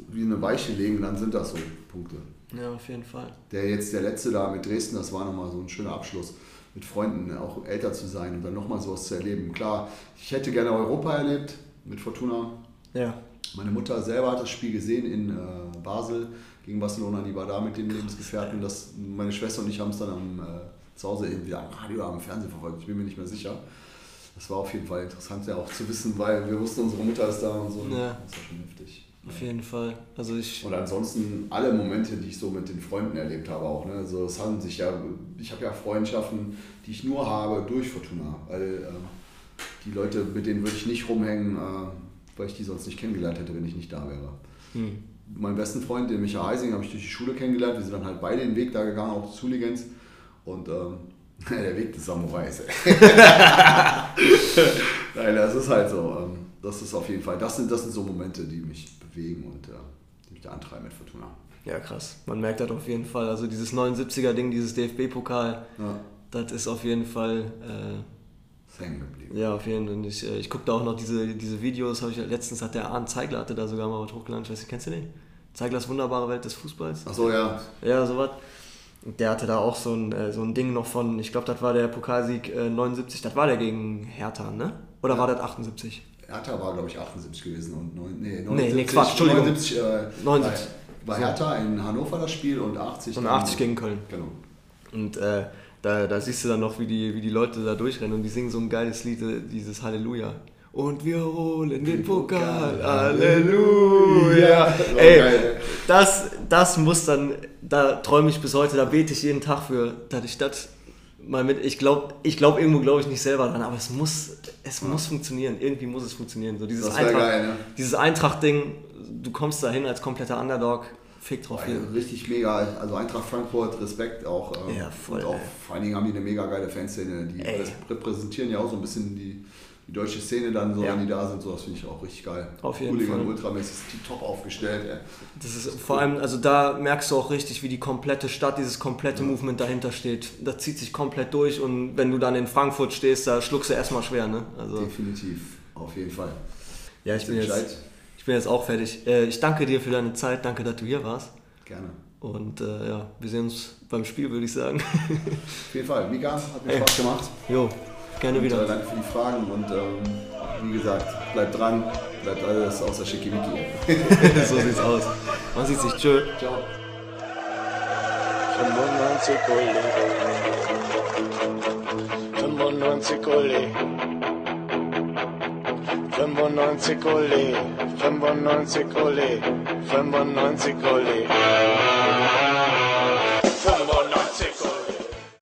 [SPEAKER 2] wie eine Weiche legen, dann sind das so Punkte.
[SPEAKER 1] ja, auf jeden Fall.
[SPEAKER 2] Der jetzt, der letzte da mit Dresden, das war nochmal so ein schöner Abschluss, mit Freunden auch älter zu sein und dann nochmal sowas zu erleben. Klar, ich hätte gerne Europa erlebt mit Fortuna.
[SPEAKER 1] Ja.
[SPEAKER 2] Meine Mutter selber hat das Spiel gesehen in äh, Basel gegen Barcelona, die war da mit den Lebensgefährten. Das, meine Schwester und ich haben es dann am, äh, zu Hause entweder am Radio oder am Fernsehen verfolgt, ich bin mir nicht mehr sicher. Das war auf jeden Fall interessant, ja auch zu wissen, weil wir wussten, unsere Mutter ist da und so.
[SPEAKER 1] Ja.
[SPEAKER 2] Das war schon heftig.
[SPEAKER 1] Auf jeden Fall. Also ich.
[SPEAKER 2] Und ansonsten alle Momente, die ich so mit den Freunden erlebt habe auch. Ne? Also es haben sich ja, ich habe ja Freundschaften, die ich nur habe durch Fortuna. Weil äh, die Leute, mit denen würde ich nicht rumhängen, äh, weil ich die sonst nicht kennengelernt hätte, wenn ich nicht da wäre.
[SPEAKER 1] Hm.
[SPEAKER 2] Meinen besten Freund, den Michael Heising, habe ich durch die Schule kennengelernt. Wir sind dann halt beide den Weg da gegangen, auch zu Ligens. Und ähm, der Weg des Samurais. Nein, das ist halt so. Ähm, das ist auf jeden Fall, das sind, das sind so Momente, die mich bewegen und äh, die mich da antreiben mit Fortuna.
[SPEAKER 1] Ja, krass. Man merkt das auf jeden Fall. Also dieses 79er-Ding, dieses DFB-Pokal,
[SPEAKER 2] Ja,
[SPEAKER 1] das ist auf jeden Fall. Äh,
[SPEAKER 2] hängen geblieben.
[SPEAKER 1] Ja, auf jeden Fall. Und ich, äh, ich gucke da auch noch diese, diese Videos. Ich, letztens hat der Arndt Zeigler hatte da sogar mal was hochgeladen. Ich weiß nicht, kennst du den? Zeiglers wunderbare Welt des Fußballs.
[SPEAKER 2] Achso, ja.
[SPEAKER 1] Ja, sowas. Und Der hatte da auch so ein, äh, so ein Ding noch von, ich glaube, das war der Pokalsieg äh, 79, das war der gegen Hertha, ne? Oder war das 78?
[SPEAKER 2] Hertha war, glaube ich, 78 gewesen und neun, nee,
[SPEAKER 1] Nee,
[SPEAKER 2] 79,
[SPEAKER 1] nee, Quatsch, Entschuldigung.
[SPEAKER 2] 79, äh,
[SPEAKER 1] 79.
[SPEAKER 2] War, war Hertha in Hannover das Spiel und 80.
[SPEAKER 1] Und
[SPEAKER 2] dann-
[SPEAKER 1] 80 gegen Köln.
[SPEAKER 2] Genau.
[SPEAKER 1] Und äh, da, da siehst du dann noch, wie die, wie die Leute da durchrennen und die singen so ein geiles Lied, äh, dieses Halleluja. Und wir holen den Pokal, Halleluja. Ey,
[SPEAKER 2] geil.
[SPEAKER 1] das, das muss dann, da träume ich bis heute, da bete ich jeden Tag für, dass ich das mal mit, ich glaube, ich glaube irgendwo glaube ich nicht selber dran, aber es muss, es muss funktionieren, irgendwie muss es funktionieren. So dieses Eintracht,
[SPEAKER 2] geil, ne?
[SPEAKER 1] dieses Eintracht-Ding, du kommst dahin als kompletter Underdog, fick drauf hin.
[SPEAKER 2] Richtig mega. Also Eintracht Frankfurt, Respekt auch. äh,
[SPEAKER 1] Ja, voll,
[SPEAKER 2] Und auch,
[SPEAKER 1] ey.
[SPEAKER 2] vor allen Dingen haben die eine mega geile Fanszene. Die
[SPEAKER 1] Ey.
[SPEAKER 2] repräsentieren ja auch so ein bisschen die, die deutsche Szene dann so,
[SPEAKER 1] Ja.
[SPEAKER 2] wenn die da sind. So, das finde ich auch richtig geil.
[SPEAKER 1] Auf jeden
[SPEAKER 2] Hooligan
[SPEAKER 1] Fall.
[SPEAKER 2] Ultramäßig ist top aufgestellt. Ey.
[SPEAKER 1] Das ist vor allem, also da merkst du auch richtig, wie die komplette Stadt, dieses komplette Movement dahinter steht. Das zieht sich komplett durch und wenn du dann in Frankfurt stehst, da schluckst du erstmal schwer, ne? Also,
[SPEAKER 2] Definitiv. Auf jeden Fall.
[SPEAKER 1] ja, ich bin, jetzt,
[SPEAKER 2] Bescheid.
[SPEAKER 1] ich bin jetzt auch fertig. Äh, Ich danke dir für deine Zeit, danke, dass du hier warst.
[SPEAKER 2] Gerne.
[SPEAKER 1] Und äh, ja, wir sehen uns beim Spiel, würde ich sagen.
[SPEAKER 2] Auf jeden Fall. Mika, hat mir
[SPEAKER 1] Ey.
[SPEAKER 2] Spaß gemacht.
[SPEAKER 1] jo, Gerne
[SPEAKER 2] und,
[SPEAKER 1] wieder.
[SPEAKER 2] Äh, danke für die Fragen und ähm, wie gesagt, bleibt dran, bleibt alles außer Schickimicki.
[SPEAKER 1] so sieht's aus. Man sieht sich. Tschö.
[SPEAKER 2] Ciao.
[SPEAKER 4] 95 Uli. 95 Uli. 95 Uli. 95 Uli. 95 Uli.